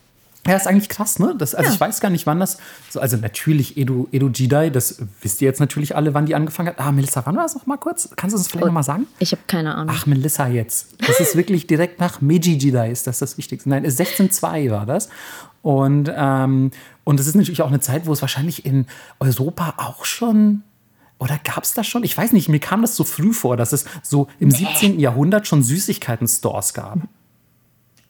Ja, ist eigentlich krass, ne? Das, also ja. ich weiß gar nicht, wann das. So, also natürlich Edo, Edo Jidai, das wisst ihr jetzt natürlich alle, wann die angefangen hat. Ah, Melissa, wann war das noch mal kurz? Kannst du uns vielleicht oh, noch mal sagen? Ich habe keine Ahnung. Ach, Melissa jetzt. Das ist wirklich direkt nach Meiji Jidai, ist das das Wichtigste. Nein, 16.2 war das. Und, ähm, und das ist natürlich auch eine Zeit, wo es wahrscheinlich in Europa auch schon oder gab es das schon? Ich weiß nicht, mir kam das so früh vor, dass es so im 17. Jahrhundert schon Süßigkeiten-Stores gab.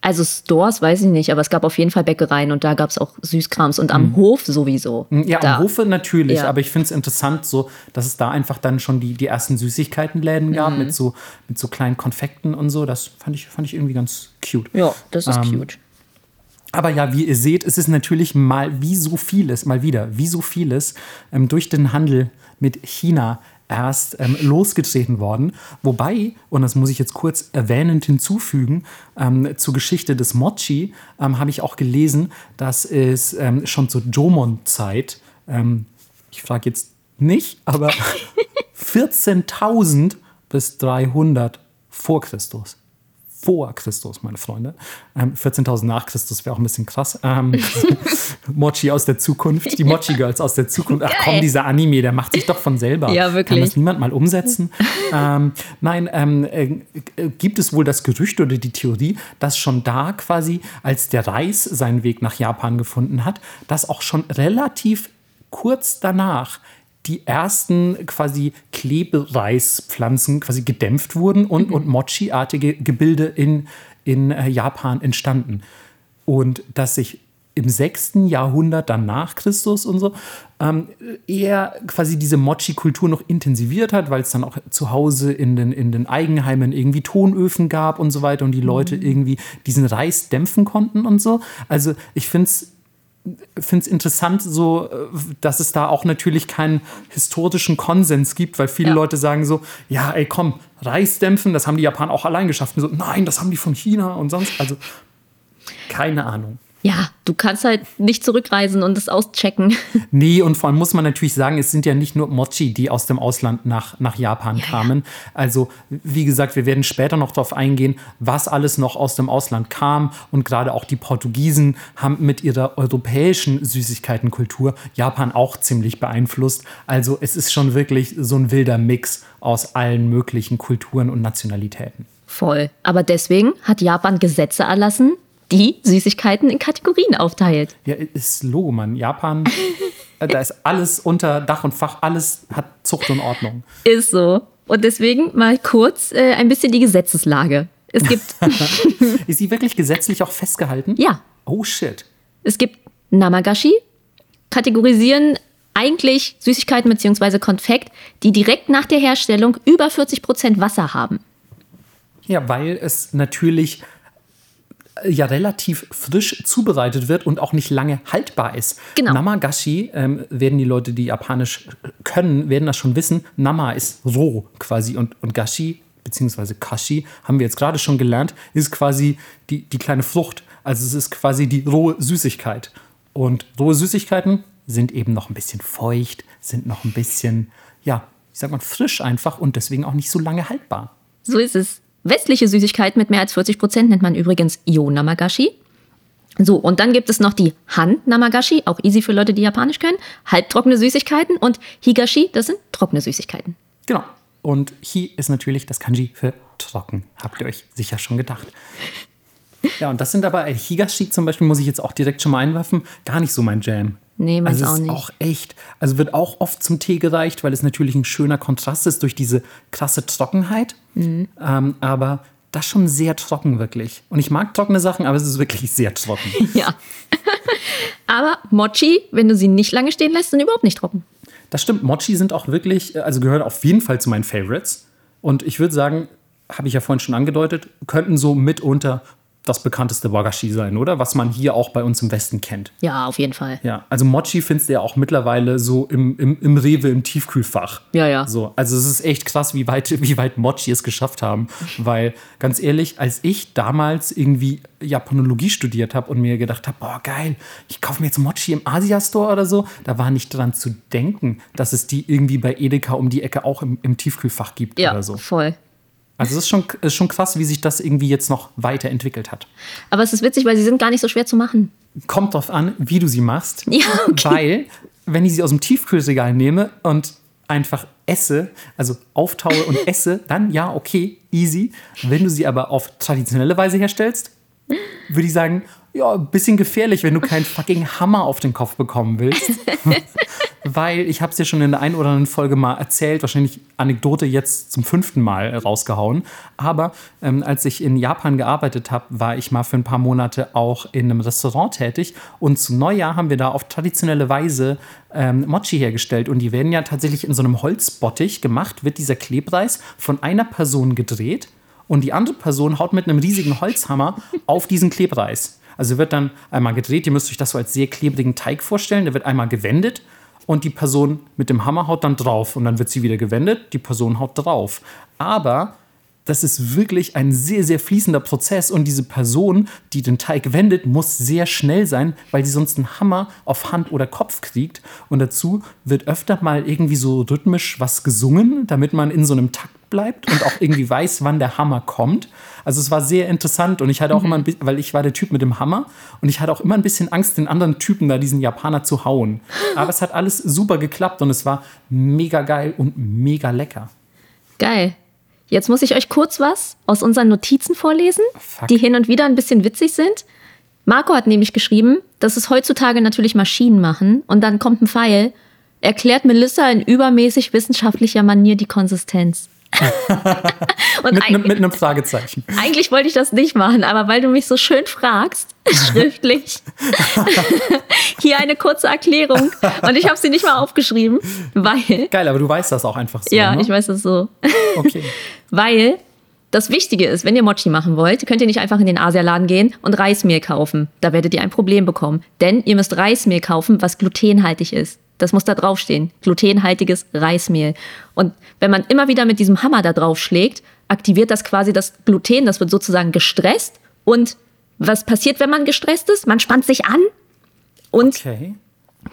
Also Stores weiß ich nicht, aber es gab auf jeden Fall Bäckereien und da gab es auch Süßkrams und am mhm. Hof sowieso. Mhm, ja, da. am Hofe natürlich, ja. aber ich finde es interessant, so, dass es da einfach dann schon die, die ersten Süßigkeitenläden gab mhm. mit, so, mit so kleinen Konfekten und so. Das fand ich, fand ich irgendwie ganz cute. Ja, das ist ähm, cute. Aber ja, wie ihr seht, es ist natürlich mal wie so vieles, mal wieder, wie so vieles ähm, durch den Handel mit China erst ähm, losgetreten worden. Wobei, und das muss ich jetzt kurz erwähnend hinzufügen, ähm, zur Geschichte des Mochi ähm, habe ich auch gelesen, dass es ähm, schon zur Jomon-Zeit, ähm, ich frage jetzt nicht, aber (laughs) 14.000 bis 300 vor Christus vor Christus, meine Freunde. Ähm, 14.000 nach Christus wäre auch ein bisschen krass. Ähm, (laughs) Mochi aus der Zukunft, die Mochi Girls aus der Zukunft. Ach komm, dieser Anime, der macht sich doch von selber. Ja, wirklich. Kann das niemand mal umsetzen? (laughs) ähm, nein, ähm, äh, gibt es wohl das Gerücht oder die Theorie, dass schon da quasi, als der Reis seinen Weg nach Japan gefunden hat, dass auch schon relativ kurz danach die ersten quasi Klebereispflanzen quasi gedämpft wurden und, mhm. und Mochi-artige Gebilde in, in äh, Japan entstanden. Und dass sich im 6. Jahrhundert dann nach Christus und so ähm, eher quasi diese Mochi-Kultur noch intensiviert hat, weil es dann auch zu Hause in den, in den Eigenheimen irgendwie Tonöfen gab und so weiter und die Leute mhm. irgendwie diesen Reis dämpfen konnten und so. Also ich finde es finde es interessant, so, äh, dass es da auch natürlich keinen historischen Konsens gibt, weil viele ja. Leute sagen so, ja, ey, komm, Reisdämpfen, das haben die Japaner auch allein geschafft. Und so, nein, das haben die von China und sonst. Also, keine Ahnung ja, du kannst halt nicht zurückreisen und das auschecken. (laughs) Nee, und vor allem muss man natürlich sagen, es sind ja nicht nur Mochi, die aus dem Ausland nach, nach Japan ja, kamen. Ja. Also, wie gesagt, wir werden später noch darauf eingehen, was alles noch aus dem Ausland kam. Und gerade auch die Portugiesen haben mit ihrer europäischen Süßigkeitenkultur Japan auch ziemlich beeinflusst. Also, es ist schon wirklich so ein wilder Mix aus allen möglichen Kulturen und Nationalitäten. Voll. Aber deswegen hat Japan Gesetze erlassen, die Süßigkeiten in Kategorien aufteilt. Ja, ist Logo, Mann. Japan, (laughs) äh, da ist alles unter Dach und Fach, alles hat Zucht und Ordnung. Ist so. Und deswegen mal kurz äh, ein bisschen die Gesetzeslage. Es (laughs) gibt. (laughs) ist sie wirklich gesetzlich auch festgehalten? Ja. Oh shit. Es gibt Namagashi, kategorisieren eigentlich Süßigkeiten bzw. Konfekt, die direkt nach der Herstellung über 40% Wasser haben. Ja, weil es natürlich ja relativ frisch zubereitet wird und auch nicht lange haltbar ist. Genau. Namagashi ähm, werden die Leute, die Japanisch können, werden das schon wissen. Nama ist roh quasi und, und Gashi beziehungsweise Kashi, haben wir jetzt gerade schon gelernt, ist quasi die, die kleine Frucht. Also es ist quasi die rohe Süßigkeit. Und rohe Süßigkeiten sind eben noch ein bisschen feucht, sind noch ein bisschen, ja, ich sag mal, frisch einfach und deswegen auch nicht so lange haltbar. So ist es. Westliche Süßigkeiten mit mehr als 40 Prozent nennt man übrigens Yo-Namagashi. So, und dann gibt es noch die Han-Namagashi, auch easy für Leute, die Japanisch können. Halbtrockene Süßigkeiten und Higashi, das sind trockene Süßigkeiten. Genau. Und Hi ist natürlich das Kanji für trocken. Habt ihr euch sicher schon gedacht. Ja, und das sind aber, Higashi zum Beispiel, muss ich jetzt auch direkt schon mal einwerfen, gar nicht so mein Jam. Nee, meins also auch nicht. auch echt. Also wird auch oft zum Tee gereicht, weil es natürlich ein schöner Kontrast ist durch diese krasse Trockenheit. Mhm. Ähm, aber das schon sehr trocken, wirklich. Und ich mag trockene Sachen, aber es ist wirklich sehr trocken. (laughs) ja. aber Mochi, wenn du sie nicht lange stehen lässt, sind überhaupt nicht trocken. Das stimmt. Mochi sind auch wirklich, also gehören auf jeden Fall zu meinen Favorites. Und ich würde sagen, habe ich ja vorhin schon angedeutet, könnten so mitunter das bekannteste Wagashi sein, oder? Was man hier auch bei uns im Westen kennt. Ja, auf jeden Fall. Ja, also Mochi findest du ja auch mittlerweile so im, im, im Rewe, im Tiefkühlfach. Ja, ja. So, also es ist echt krass, wie weit, (laughs) wie weit Mochi es geschafft haben. Weil, ganz ehrlich, als ich damals irgendwie Japanologie studiert habe und mir gedacht habe, boah, geil, ich kaufe mir jetzt Mochi im Asia-Store oder so, da war nicht dran zu denken, dass es die irgendwie bei Edeka um die Ecke auch im, im Tiefkühlfach gibt Ja, oder so. voll. Also es ist schon, ist schon krass, wie sich das irgendwie jetzt noch weiterentwickelt hat. Aber es ist witzig, weil sie sind gar nicht so schwer zu machen. Kommt drauf an, wie du sie machst. Ja, okay. Weil, wenn ich sie aus dem Tiefkühlregal nehme und einfach esse, also auftaue und (laughs) esse, dann ja, okay, easy. Wenn du sie aber auf traditionelle Weise herstellst, würde ich sagen, ja, ein bisschen gefährlich, wenn du keinen fucking Hammer auf den Kopf bekommen willst. (laughs) Weil ich habe es dir schon in der einen oder anderen Folge mal erzählt, wahrscheinlich Anekdote jetzt zum fünften Mal rausgehauen. Aber ähm, als ich in Japan gearbeitet habe, war ich mal für ein paar Monate auch in einem Restaurant tätig. Und zu Neujahr haben wir da auf traditionelle Weise ähm, Mochi hergestellt. Und die werden ja tatsächlich in so einem Holzbottich gemacht, wird dieser Klebreis von einer Person gedreht. Und die andere Person haut mit einem riesigen Holzhammer auf diesen Klebreis. Also wird dann einmal gedreht, ihr müsst euch das so als sehr klebrigen Teig vorstellen, der wird einmal gewendet und die Person mit dem Hammer haut dann drauf. Und dann wird sie wieder gewendet, die Person haut drauf. Aber das ist wirklich ein sehr, sehr fließender Prozess und diese Person, die den Teig wendet, muss sehr schnell sein, weil die sonst einen Hammer auf Hand oder Kopf kriegt. Und dazu wird öfter mal irgendwie so rhythmisch was gesungen, damit man in so einem Takt bleibt und auch irgendwie (laughs) weiß, wann der Hammer kommt. Also es war sehr interessant und ich hatte auch immer ein bisschen, weil ich war der Typ mit dem Hammer und ich hatte auch immer ein bisschen Angst, den anderen Typen da, diesen Japaner zu hauen. (gasps) Aber es hat alles super geklappt und es war mega geil und mega lecker. Geil. Jetzt muss ich euch kurz was aus unseren Notizen vorlesen, Fuck. die hin und wieder ein bisschen witzig sind. Marco hat nämlich geschrieben, dass es heutzutage natürlich Maschinen machen und dann kommt ein Pfeil, erklärt Melissa in übermäßig wissenschaftlicher Manier die Konsistenz. (laughs) Mit, mit einem Fragezeichen. eigentlich wollte ich das nicht machen, aber weil du mich so schön fragst, (laughs) schriftlich, (laughs) hier eine kurze Erklärung. Und ich habe sie nicht mal aufgeschrieben, weil, Geil, aber du weißt das auch einfach so. ja, ne? ich weiß das so. Okay. Weil das Wichtige ist, wenn ihr Mochi machen wollt, könnt ihr nicht einfach in den Asialaden gehen und Reismehl kaufen. Da werdet ihr ein Problem bekommen. Denn ihr müsst Reismehl kaufen, was glutenhaltig ist. Das muss da draufstehen. Glutenhaltiges Reismehl. Und wenn man immer wieder mit diesem Hammer da drauf schlägt, aktiviert das quasi das Gluten. Das wird sozusagen gestresst. Und was passiert, wenn man gestresst ist? Man spannt sich an und Okay.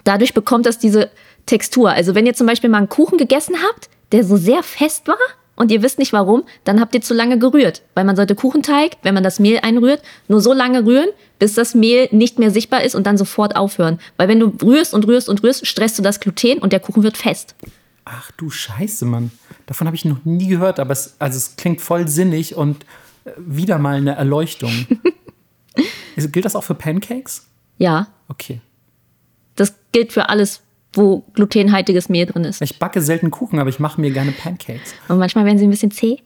dadurch bekommt das diese Textur. Also wenn ihr zum Beispiel mal einen Kuchen gegessen habt, der so sehr fest war und ihr wisst nicht warum, dann habt ihr zu lange gerührt. Weil man sollte Kuchenteig, wenn man das Mehl einrührt, nur so lange rühren, bis das Mehl nicht mehr sichtbar ist und dann sofort aufhören. Weil wenn du rührst und rührst und rührst, stresst du das Gluten und der Kuchen wird fest. Ach du Scheiße, Mann. Davon habe ich noch nie gehört, aber es, also es klingt voll sinnig und äh, wieder mal eine Erleuchtung. (laughs) Gilt das auch für Pancakes? Ja, Okay. das gilt für alles, wo glutenhaltiges Mehl drin ist. Ich backe selten Kuchen, aber ich mache mir gerne Pancakes. Und manchmal werden sie ein bisschen zäh.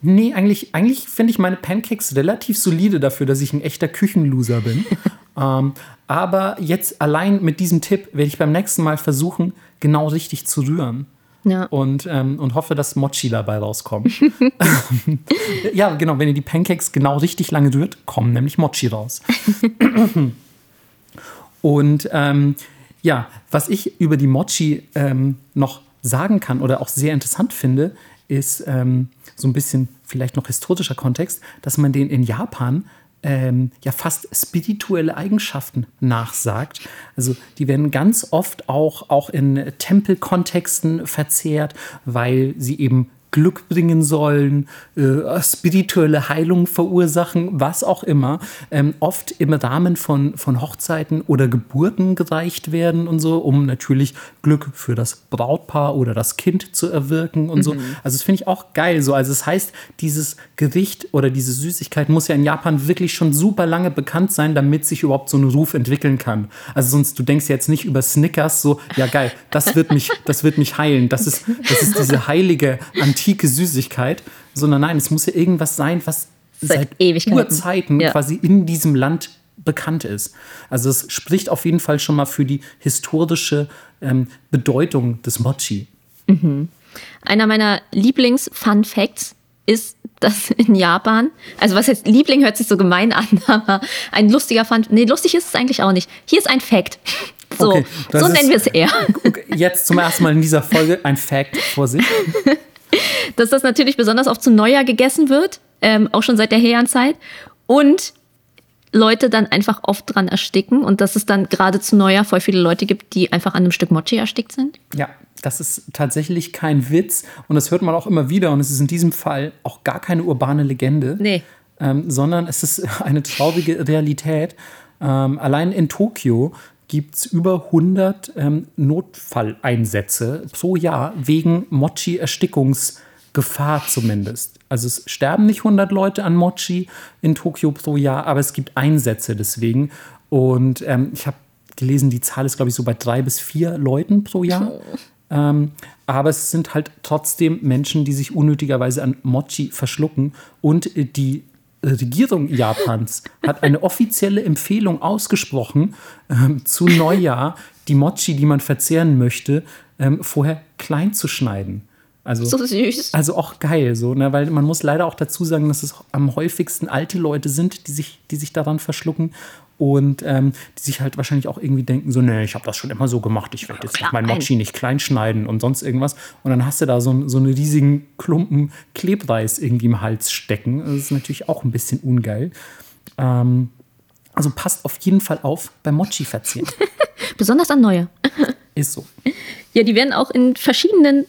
Nee, eigentlich, eigentlich finde ich meine Pancakes relativ solide dafür, dass ich ein echter Küchenloser bin. (laughs) ähm, aber jetzt allein mit diesem Tipp werde ich beim nächsten Mal versuchen, genau richtig zu rühren. Ja. Und, ähm, und hoffe, dass Mochi dabei rauskommt. (laughs) (laughs) ja, genau, wenn ihr die Pancakes genau richtig lange rührt, kommen nämlich Mochi raus. und ähm, ja, was ich über die Mochi ähm, noch sagen kann oder auch sehr interessant finde, ist ähm, so ein bisschen vielleicht noch historischer Kontext, dass man den in Japan ähm, ja fast spirituelle Eigenschaften nachsagt. Also die werden ganz oft auch, auch in Tempelkontexten verzehrt, weil sie eben Glück bringen sollen, äh, spirituelle Heilung verursachen, was auch immer, ähm, oft im Rahmen von, von Hochzeiten oder Geburten gereicht werden und so, um natürlich Glück für das Brautpaar oder das Kind zu erwirken und so. Also das finde ich auch geil so. Also es das heißt, dieses Gericht oder diese Süßigkeit muss ja in Japan wirklich schon super lange bekannt sein, damit sich überhaupt so ein Ruf entwickeln kann. Also sonst, du denkst jetzt nicht über Snickers so, ja geil, das wird mich, das wird mich heilen. Das ist, das ist diese heilige, antike Süßigkeit. Sondern nein, es muss ja irgendwas sein, was Seit seit. Urzeiten Ja. quasi in diesem Land bekannt ist. Also es spricht auf jeden Fall schon mal für die historische ähm, Bedeutung des Mochi. Einer meiner Lieblings-Fun-Facts ist dass in Japan, also was jetzt Liebling hört sich so gemein an, (laughs) aber ein lustiger Fun, nee, lustig ist es eigentlich auch nicht. Hier ist ein Fact. So, Okay, so nennen wir es eher. (laughs) Jetzt zum ersten Mal in dieser Folge ein Fact vor sich. (laughs) (laughs) Dass das natürlich besonders oft zu Neujahr gegessen wird, ähm, auch schon seit der Heian-Zeit. Und Leute dann einfach oft dran ersticken und dass es dann gerade zu Neujahr voll viele Leute gibt, die einfach an einem Stück Mochi erstickt sind. Ja, das ist tatsächlich kein Witz und das hört man auch immer wieder und es ist in diesem Fall auch gar keine urbane Legende, Nee. ähm, sondern es ist (laughs) eine traurige Realität. Ähm, allein in Tokio gibt es über 100 ähm, Notfalleinsätze pro Jahr wegen Mochi-Erstickungsgefahr zumindest. Also es sterben nicht 100 Leute an Mochi in Tokio pro Jahr, aber es gibt Einsätze deswegen. Und ähm, ich habe gelesen, die Zahl ist, glaube ich, so bei drei bis vier Leuten pro Jahr. Ähm, aber es sind halt trotzdem Menschen, die sich unnötigerweise an Mochi verschlucken. Und äh, die Regierung Japans hat eine offizielle Empfehlung ausgesprochen, ähm, zu Neujahr die Mochi, die man verzehren möchte, ähm, vorher klein zu schneiden. Also, So süß. also auch geil, so, ne? weil man muss leider auch dazu sagen, dass es am häufigsten alte Leute sind, die sich, die sich daran verschlucken und ähm, die sich halt wahrscheinlich auch irgendwie denken, so, nee, ich habe das schon immer so gemacht, ich werde jetzt Klar, mein. Mochi nicht klein schneiden und sonst irgendwas. Und dann hast du da so, einen- so einen riesigen Klumpen Klebreis irgendwie im Hals stecken. Das ist natürlich auch ein bisschen ungeil. Ähm, also passt auf jeden Fall auf beim Mochi verzehren. (laughs) Besonders an Neujahr. (laughs) Ist so. Ja, die werden auch in verschiedenen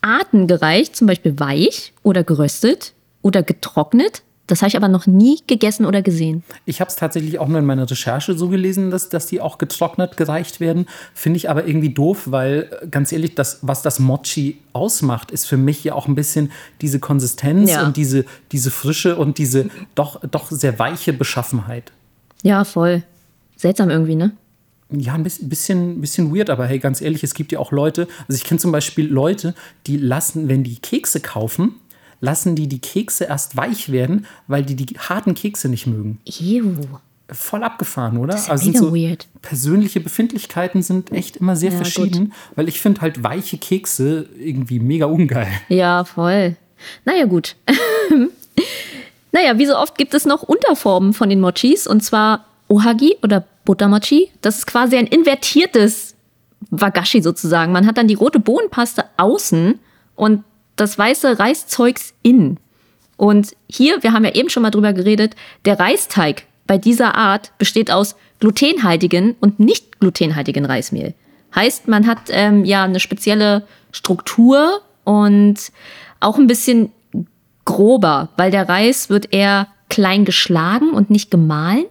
Arten gereicht, zum Beispiel weich oder geröstet oder getrocknet. Das habe ich aber noch nie gegessen oder gesehen. Ich habe es tatsächlich auch nur in meiner Recherche so gelesen, dass, dass die auch getrocknet gereicht werden. Finde ich aber irgendwie doof, weil äh, ganz ehrlich, das, was das Mochi ausmacht, ist für mich ja auch ein bisschen diese Konsistenz Ja. und diese, diese Frische und diese doch, doch sehr weiche Beschaffenheit. Ja, voll. Seltsam irgendwie, ne? Ja, ein bisschen, bisschen, bisschen weird, aber hey, ganz ehrlich, es gibt ja auch Leute, also ich kenne zum Beispiel Leute, die lassen, wenn die Kekse kaufen, lassen die die Kekse erst weich werden, weil die die harten Kekse nicht mögen. Ew. Voll abgefahren, oder? ist ja sind mega weird. Persönliche Befindlichkeiten sind echt immer sehr Ja, verschieden, weil ich finde halt weiche Kekse irgendwie mega ungeil. Ja, voll. Naja, gut. (laughs) naja, wie so oft gibt es noch Unterformen von den Mochis und zwar Ohagi oder Buttermochi. Das ist quasi ein invertiertes Wagashi sozusagen. Man hat dann die rote Bohnenpaste außen und das weiße Reiszeugs innen. Und hier, wir haben ja eben schon mal drüber geredet, der Reisteig bei dieser Art besteht aus glutenhaltigen und nicht glutenhaltigen Reismehl. Heißt, man hat ähm, ja eine spezielle Struktur und auch ein bisschen grober, weil der Reis wird eher klein geschlagen und nicht gemahlen.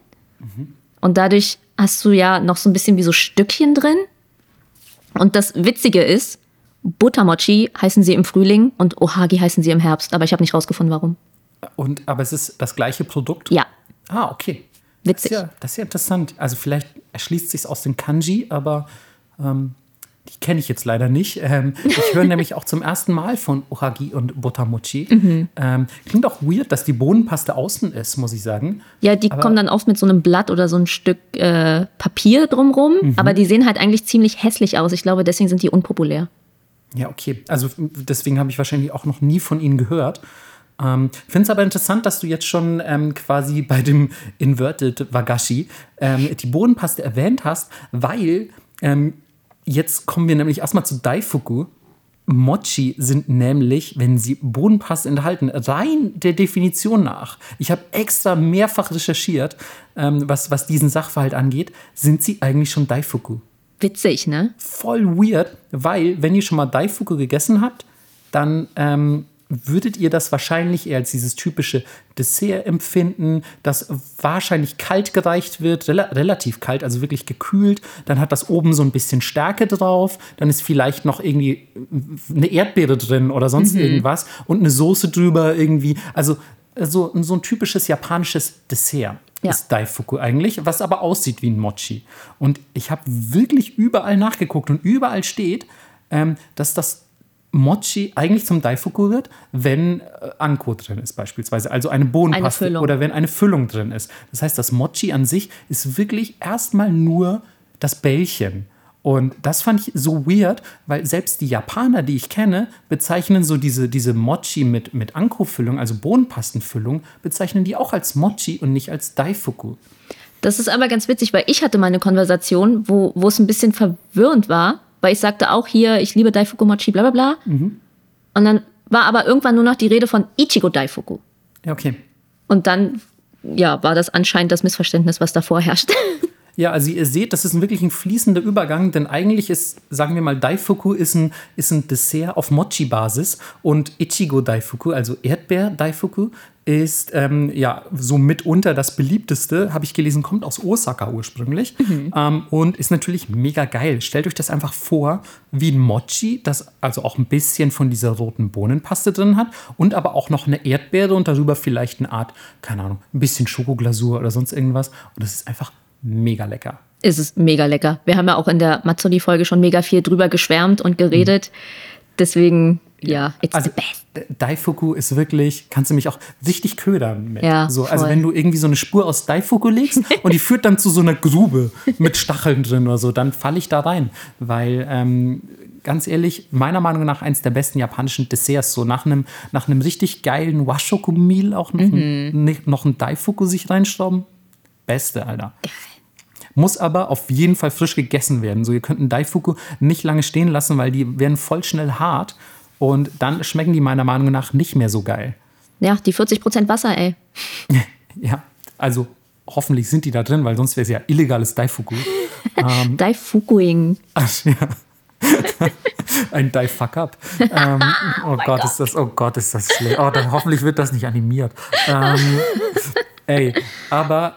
Und dadurch hast du ja noch so ein bisschen wie so Stückchen drin. Und das Witzige ist, Buttermochi heißen sie im Frühling und Ohagi heißen sie im Herbst, aber ich habe nicht rausgefunden, warum. Und, aber es ist das gleiche Produkt? Ja, Ah, okay. Das ist, witzig. ja, das ist ja interessant. Also vielleicht erschließt sich aus dem Kanji, aber ähm, die kenne ich jetzt leider nicht. Ähm, ich höre (laughs) nämlich auch zum ersten Mal von Ohagi und Buttermochi. Mhm. Ähm, klingt auch weird, dass die Bohnenpaste außen ist, muss ich sagen. Ja, die kommen dann oft mit so einem Blatt oder so ein Stück äh, Papier drumrum, Mhm. aber die sehen halt eigentlich ziemlich hässlich aus. Ich glaube, deswegen sind die unpopulär. Ja, okay. Also deswegen habe ich wahrscheinlich auch noch nie von ihnen gehört. Ähm, Finde es aber interessant, dass du jetzt schon ähm, quasi bei dem Inverted Wagashi ähm, die Bodenpaste erwähnt hast, weil ähm, jetzt kommen wir nämlich erstmal zu Daifuku. Mochi sind nämlich, wenn sie Bodenpaste enthalten, rein der Definition nach. Ich habe extra mehrfach recherchiert, ähm, was, was diesen Sachverhalt angeht, sind sie eigentlich schon Daifuku Witzig, ne? voll weird, weil wenn ihr schon mal Daifuku gegessen habt, dann ähm, würdet ihr das wahrscheinlich eher als dieses typische Dessert empfinden, das wahrscheinlich kalt gereicht wird, rela relativ kalt, also wirklich gekühlt. Dann hat das oben so ein bisschen Stärke drauf. Dann ist vielleicht noch irgendwie eine Erdbeere drin oder sonst irgendwas und eine Soße drüber irgendwie. Also so, so ein typisches japanisches Dessert Ja. ist Daifuku eigentlich, was aber aussieht wie ein Mochi. Und ich habe wirklich überall nachgeguckt und überall steht, ähm, dass das Mochi eigentlich zum Daifuku wird, wenn äh, Anko drin ist beispielsweise, also eine Bohnenpaste Füllung. oder wenn eine Füllung drin ist. Das heißt, das Mochi an sich ist wirklich erstmal nur das Bällchen. Und das fand ich so weird, weil selbst die Japaner, die ich kenne, bezeichnen so diese, diese Mochi mit, mit Anko-Füllung, also Bohnenpastenfüllung, bezeichnen die auch als Mochi und nicht als Daifuku. Das ist aber ganz witzig, weil ich hatte mal eine Konversation, wo, wo es ein bisschen verwirrend war, weil ich sagte auch hier, ich liebe Daifuku Mochi, bla bla bla. Mhm. Und dann war aber irgendwann nur noch die Rede von Ichigo Daifuku. Ja, okay. Und dann, ja, war das anscheinend das Missverständnis, was davor herrscht. (laughs) Ja, also ihr seht, das ist wirklich ein fließender Übergang, denn eigentlich ist, sagen wir mal, Daifuku ist ein, ist ein Dessert auf Mochi-Basis und Ichigo Daifuku, also Erdbeer Daifuku, ist ähm, ja so mitunter das beliebteste, habe ich gelesen, kommt aus Osaka ursprünglich ähm, und ist natürlich mega geil. Stellt euch das einfach vor, wie ein Mochi, das also auch ein bisschen von dieser roten Bohnenpaste drin hat und aber auch noch eine Erdbeere und darüber vielleicht eine Art, keine Ahnung, ein bisschen Schokoglasur oder sonst irgendwas. Und das ist einfach mega lecker. Es ist mega lecker. Wir haben ja auch in der Mazzoli-Folge schon mega viel drüber geschwärmt und geredet. Deswegen, ja, it's Also the best. Daifuku ist wirklich, kannst du mich auch richtig ködern mit. Ja, so, also voll. wenn du irgendwie so eine Spur aus Daifuku legst (laughs) und die führt dann zu so einer Grube mit Stacheln drin oder so, dann falle ich da rein. Weil, ähm, ganz ehrlich, meiner Meinung nach eins der besten japanischen Desserts, so nach einem, nach einem richtig geilen Washoku-Meal auch noch, Mhm. ein, noch ein Daifuku sich reinschrauben. Beste, Alter. Muss aber auf jeden Fall frisch gegessen werden. So, ihr könnt einen Daifuku nicht lange stehen lassen, weil die werden voll schnell hart. Und dann schmecken die meiner Meinung nach nicht mehr so geil. Ja, die 40% Wasser, ey. (laughs) Ja, also hoffentlich sind die da drin, weil sonst wäre es ja illegales Daifuku. Ähm. (laughs) Daifukuing. Ach, ja. (laughs) Ein Die Fuck Up. Ähm, oh, Gott, ist das, oh Gott, ist das schlecht. Oh, dann, hoffentlich wird das nicht animiert. Ähm, ey, aber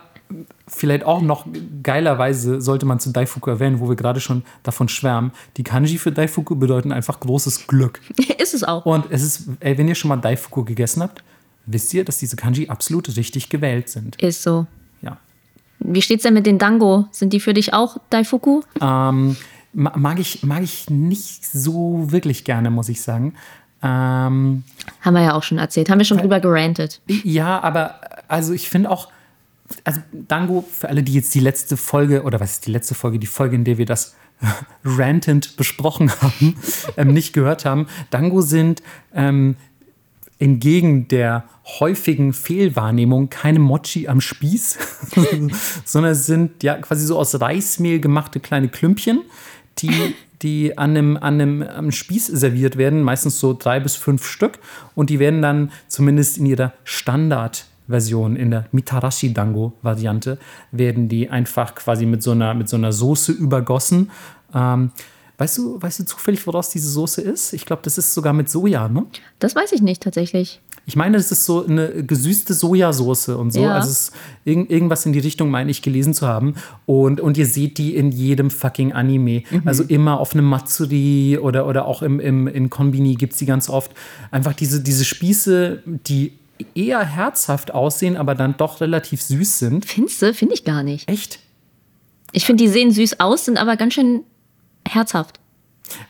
vielleicht auch noch geilerweise sollte man zu Daifuku erwähnen, wo wir gerade schon davon schwärmen. Die Kanji für Daifuku bedeuten einfach großes Glück. (laughs) ist es auch. Und es ist, ey, wenn ihr schon mal Daifuku gegessen habt, wisst ihr, dass diese Kanji absolut richtig gewählt sind. Ist so. Ja. Wie steht's denn mit den Dango? Sind die für dich auch Daifuku? Ähm, ma- mag, ich, mag ich nicht so wirklich gerne, muss ich sagen. Ähm, Haben wir ja auch schon erzählt. Haben wir schon drüber gerantet. ja, aber also ich finde auch, also Dango, für alle, die jetzt die letzte Folge, oder was ist die letzte Folge, die Folge, in der wir das (laughs) rantend besprochen haben, (laughs) ähm, nicht gehört haben, Dango sind ähm, entgegen der häufigen Fehlwahrnehmung keine Mochi am Spieß, (laughs) sondern es sind ja quasi so aus Reismehl gemachte kleine Klümpchen, die, die an einem, an einem am Spieß serviert werden, meistens so drei bis fünf Stück. Und die werden dann zumindest in ihrer Standardversion, in der Mitarashi-Dango-Variante, werden die einfach quasi mit so einer, mit so einer Soße übergossen. Ähm, weißt, du, weißt du zufällig, woraus diese Soße ist? Ich glaube, das ist sogar mit Soja, ne? Das weiß ich nicht tatsächlich. Ich meine, das ist so eine gesüßte Sojasauce und so. Ja. Also es ist irgend, irgendwas in die Richtung, meine ich, gelesen zu haben. Und, und ihr seht die in jedem fucking Anime. Also immer auf einem Matsuri oder, oder auch im, im, in Konbini gibt es die ganz oft. Einfach diese, diese Spieße, die eher herzhaft aussehen, aber dann doch relativ süß sind. Findest du? Finde ich gar nicht. Echt? Ich finde, die sehen süß aus, sind aber ganz schön herzhaft.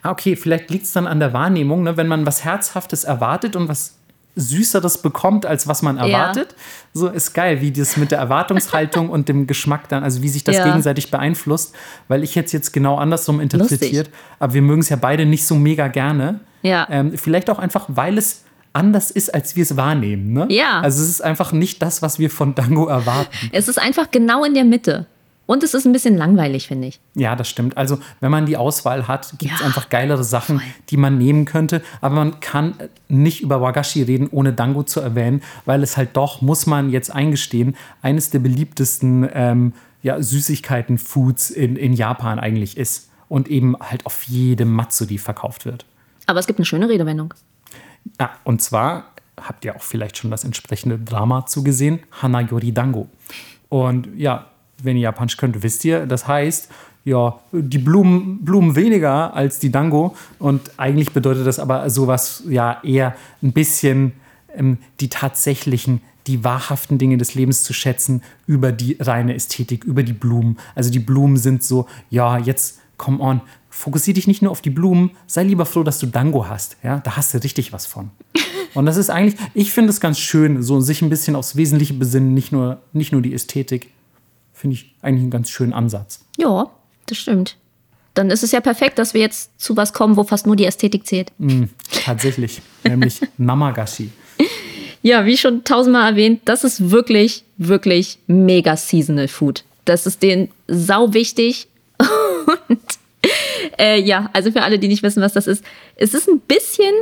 Ah, okay, vielleicht liegt es dann an der Wahrnehmung, ne? wenn man was Herzhaftes erwartet und was Süßeres bekommt, als was man erwartet. So ist geil, wie das mit der Erwartungshaltung (laughs) und dem Geschmack dann, also wie sich das Ja. gegenseitig beeinflusst, weil ich jetzt jetzt genau andersrum interpretiert, aber wir mögen es ja beide nicht so mega gerne. Ja. Ähm, vielleicht auch einfach, weil es anders ist, als wir es wahrnehmen. Ne? Ja. Also es ist einfach nicht das, was wir von Dango erwarten. (laughs) Es ist einfach genau in der Mitte. Und es ist ein bisschen langweilig, finde ich. Ja, das stimmt. Also, wenn man die Auswahl hat, gibt es Ja, einfach geilere Sachen, die man nehmen könnte. Aber man kann nicht über Wagashi reden, ohne Dango zu erwähnen, weil es halt doch, muss man jetzt eingestehen, eines der beliebtesten ähm, ja, Süßigkeiten-Foods in, in Japan eigentlich ist. Und eben halt auf jedem Matsuri verkauft wird. Aber es gibt eine schöne Redewendung. Ja, und zwar habt ihr auch vielleicht schon das entsprechende Drama zugesehen, Hanayori Dango. Und ja, wenn ihr Japanisch könnt, wisst ihr, das heißt, ja, die Blumen, Blumen weniger als die Dango. Und eigentlich bedeutet das aber sowas, ja, eher ein bisschen ähm, die tatsächlichen, die wahrhaften Dinge des Lebens zu schätzen über die reine Ästhetik, über die Blumen. Also die Blumen sind so, ja, jetzt, come on, fokussier dich nicht nur auf die Blumen, sei lieber froh, dass du Dango hast. Ja, da hast du richtig was von. (laughs) Und das ist eigentlich, ich finde es ganz schön, so sich ein bisschen aufs Wesentliche besinnen, nicht nur, nicht nur die Ästhetik. Finde ich eigentlich einen ganz schönen Ansatz. Ja, das stimmt. dann ist es ja perfekt, dass wir jetzt zu was kommen, wo fast nur die Ästhetik zählt. Mm, tatsächlich, (laughs) nämlich Namagashi. Ja, wie schon tausendmal erwähnt, das ist wirklich, wirklich mega Seasonal Food. Das ist denen sau wichtig. (laughs) Und (laughs) äh, ja, also für alle, die nicht wissen, was das ist, es ist ein bisschen,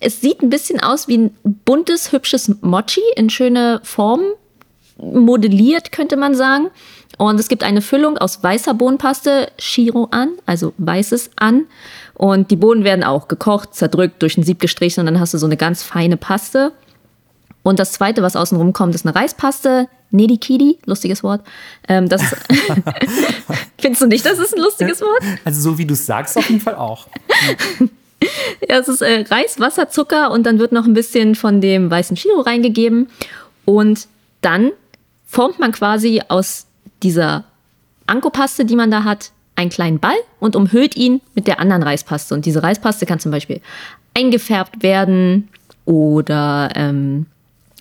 es sieht ein bisschen aus wie ein buntes, hübsches Mochi in schöne Formen modelliert, könnte man sagen. Und es gibt eine Füllung aus weißer Bohnenpaste, Shiro an, also weißes an. Und die Bohnen werden auch gekocht, zerdrückt, durch ein Sieb gestrichen und dann hast du so eine ganz feine Paste. Und das zweite, was außen kommt, ist eine Reispaste. Nedikidi, lustiges Wort. Ähm, das (laughs) (laughs) Findest du nicht, das ist ein lustiges Wort? Also so wie du es sagst, auf jeden Fall auch. (laughs) ja, es ist äh, Reis, Wasser, Zucker und dann wird noch ein bisschen von dem weißen Chiro reingegeben. Und dann formt man quasi aus dieser Anko-Paste, die man da hat, einen kleinen Ball und umhüllt ihn mit der anderen Reispaste. Und diese Reispaste kann zum Beispiel eingefärbt werden oder ähm,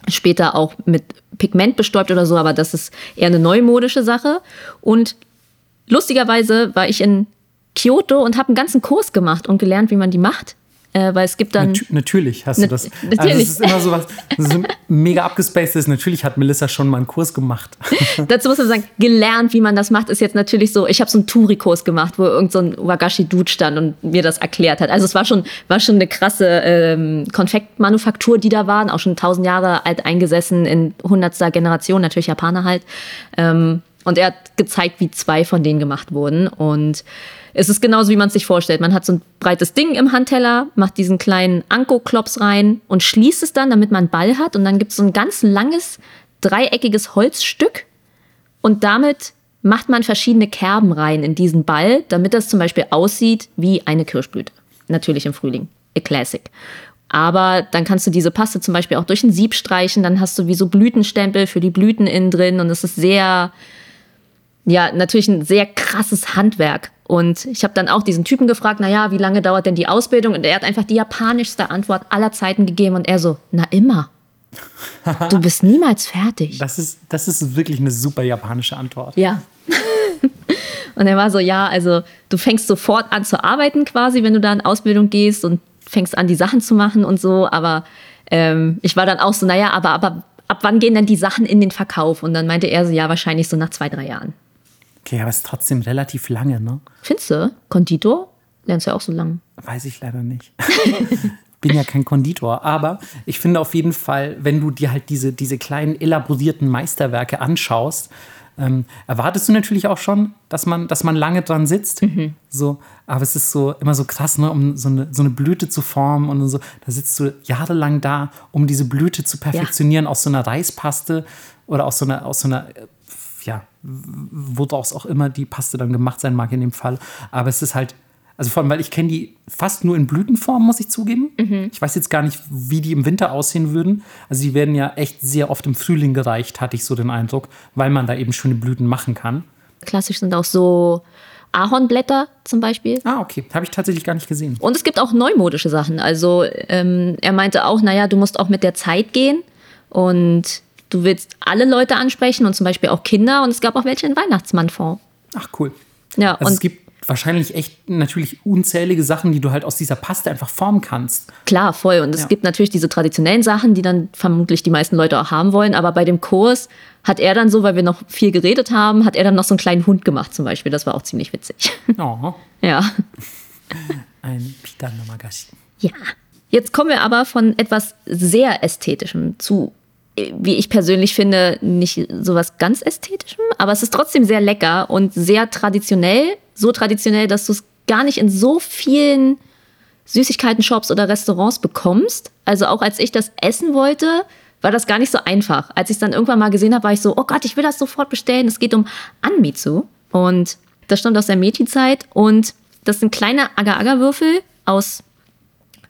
später auch mit Pigment bestäubt oder so, aber das ist eher eine neumodische Sache. Und lustigerweise war ich in Kyoto und habe einen ganzen Kurs gemacht und gelernt, wie man die macht. Äh, weil es gibt dann. Nat natürlich hast du das. Natürlich. Also es ist immer so was so mega abgespacedes. Natürlich hat Melissa schon mal einen Kurs gemacht. (laughs) Dazu muss man sagen, gelernt, wie man das macht, ist jetzt natürlich so. Ich habe so einen Touri-Kurs gemacht, wo irgend so ein Wagashi-Dude stand und mir das erklärt hat. Also es war schon, war schon eine krasse ähm, Konfektmanufaktur, die da waren. Auch schon tausend Jahre alt eingesessen in hundertster Generation, natürlich Japaner halt. Ähm, und er hat gezeigt, wie zwei von denen gemacht wurden. Und es ist genauso, wie man es sich vorstellt. Man hat so ein breites Ding im Handteller, macht diesen kleinen Anko-Klops rein und schließt es dann, damit man einen Ball hat. Und dann gibt es so ein ganz langes, dreieckiges Holzstück. Und damit macht man verschiedene Kerben rein in diesen Ball, damit das zum Beispiel aussieht wie eine Kirschblüte. Natürlich im Frühling. A Classic. Aber dann kannst du diese Paste zum Beispiel auch durch ein Sieb streichen. Dann hast du wie so Blütenstempel für die Blüten innen drin. Und es ist sehr, ja, natürlich ein sehr krasses Handwerk. Und ich habe dann auch diesen Typen gefragt, naja, wie lange dauert denn die Ausbildung? Und er hat einfach die japanischste Antwort aller Zeiten gegeben. Und er so, na immer. Du (laughs) bist niemals fertig. Das ist, das ist wirklich eine super japanische Antwort. Ja. (laughs) und er war so, ja, also du fängst sofort an zu arbeiten quasi, wenn du da in Ausbildung gehst und fängst an, die Sachen zu machen und so. Aber ähm, ich war dann auch so, naja, aber, aber ab wann gehen denn die Sachen in den Verkauf? Und dann meinte er so, ja, wahrscheinlich so nach zwei, drei Jahren. Okay, aber es ist trotzdem relativ lange, ne? Findest du? Konditor? Lernst du ja auch so lange. Weiß ich leider nicht. (laughs) Bin ja kein Konditor, aber ich finde auf jeden Fall, wenn du dir halt diese, diese kleinen elaborierten Meisterwerke anschaust, ähm, erwartest du natürlich auch schon, dass man, dass man lange dran sitzt. Mhm. So, aber es ist so immer so krass, ne, um so eine, so eine Blüte zu formen und so. Da sitzt du jahrelang da, um diese Blüte zu perfektionieren ja. aus so einer Reispaste oder aus so einer, aus so einer ja, woraus auch immer die Paste dann gemacht sein mag in dem Fall. Aber es ist halt, also vor allem, weil ich kenne die fast nur in Blütenform, muss ich zugeben. Mhm. Ich weiß jetzt gar nicht, wie die im Winter aussehen würden. Also die werden ja echt sehr oft im Frühling gereicht, hatte ich so den Eindruck, weil man da eben schöne Blüten machen kann. Klassisch sind auch so Ahornblätter zum Beispiel. Ah, okay. Habe ich tatsächlich gar nicht gesehen. Und es gibt auch neumodische Sachen. Also ähm, er meinte auch, naja, du musst auch mit der Zeit gehen. Und du willst alle Leute ansprechen und zum Beispiel auch Kinder. Und es gab auch welche in Weihnachtsmannform. Ach, cool. Ja, also und es gibt wahrscheinlich echt natürlich unzählige Sachen, die du halt aus dieser Paste einfach formen kannst. Klar, voll. Und es ja. gibt natürlich diese traditionellen Sachen, die dann vermutlich die meisten Leute auch haben wollen. Aber bei dem Kurs hat er dann so, weil wir noch viel geredet haben, hat er dann noch so einen kleinen Hund gemacht zum Beispiel. Das war auch ziemlich witzig. Oh. (laughs) Ja. Ein Pita Namagashi. Ja. Jetzt kommen wir aber von etwas sehr Ästhetischem zu wie ich persönlich finde, nicht sowas ganz Ästhetischem, aber es ist trotzdem sehr lecker und sehr traditionell. So traditionell, dass du es gar nicht in so vielen Süßigkeiten-Shops oder Restaurants bekommst. Also auch als ich das essen wollte, war das gar nicht so einfach. Als ich es dann irgendwann mal gesehen habe, war ich so, oh Gott, ich will das sofort bestellen. Es geht um Anmitsu und das stammt aus der Meiji-Zeit und das sind kleine Agar-Agar-Würfel aus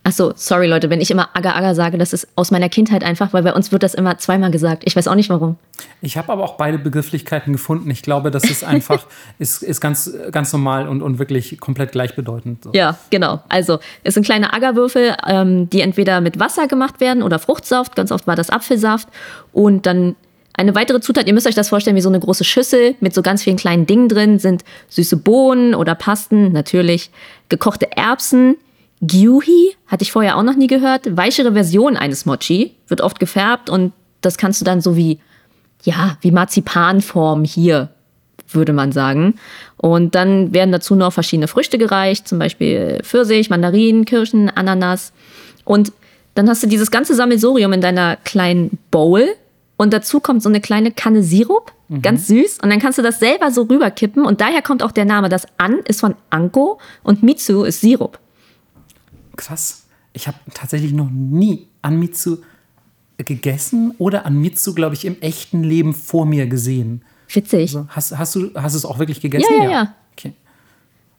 Achso, sorry Leute, wenn ich immer Aga Aga sage, das ist aus meiner Kindheit einfach, weil bei uns wird das immer zweimal gesagt. Ich weiß auch nicht warum. Ich habe aber auch beide Begrifflichkeiten gefunden. Ich glaube, das ist einfach, (laughs) ist, ist ganz, ganz normal und, und wirklich komplett gleichbedeutend. So. Ja, genau. Also es sind kleine Agarwürfel, ähm, die entweder mit Wasser gemacht werden oder Fruchtsaft. Ganz oft war das Apfelsaft. Und dann eine weitere Zutat, ihr müsst euch das vorstellen wie so eine große Schüssel mit so ganz vielen kleinen Dingen drin, sind süße Bohnen oder Pasten, natürlich, gekochte Erbsen, Gyuhi, hatte ich vorher auch noch nie gehört, weichere Version eines Mochi, wird oft gefärbt und das kannst du dann so wie, ja, wie Marzipanform hier, würde man sagen. Und dann werden dazu noch verschiedene Früchte gereicht, zum Beispiel Pfirsich, Mandarinen, Kirschen, Ananas. Und dann hast du dieses ganze Sammelsurium in deiner kleinen Bowl und dazu kommt so eine kleine Kanne Sirup, mhm. ganz süß. Und dann kannst du das selber so rüberkippen und daher kommt auch der Name. Das An ist von Anko und Mitsu ist Sirup. Krass. Ich habe tatsächlich noch nie Anmitsu gegessen oder Anmitsu, glaube ich, im echten Leben vor mir gesehen. Witzig. Also, hast, hast, du hast es auch wirklich gegessen? Ja, ja, ja. Okay.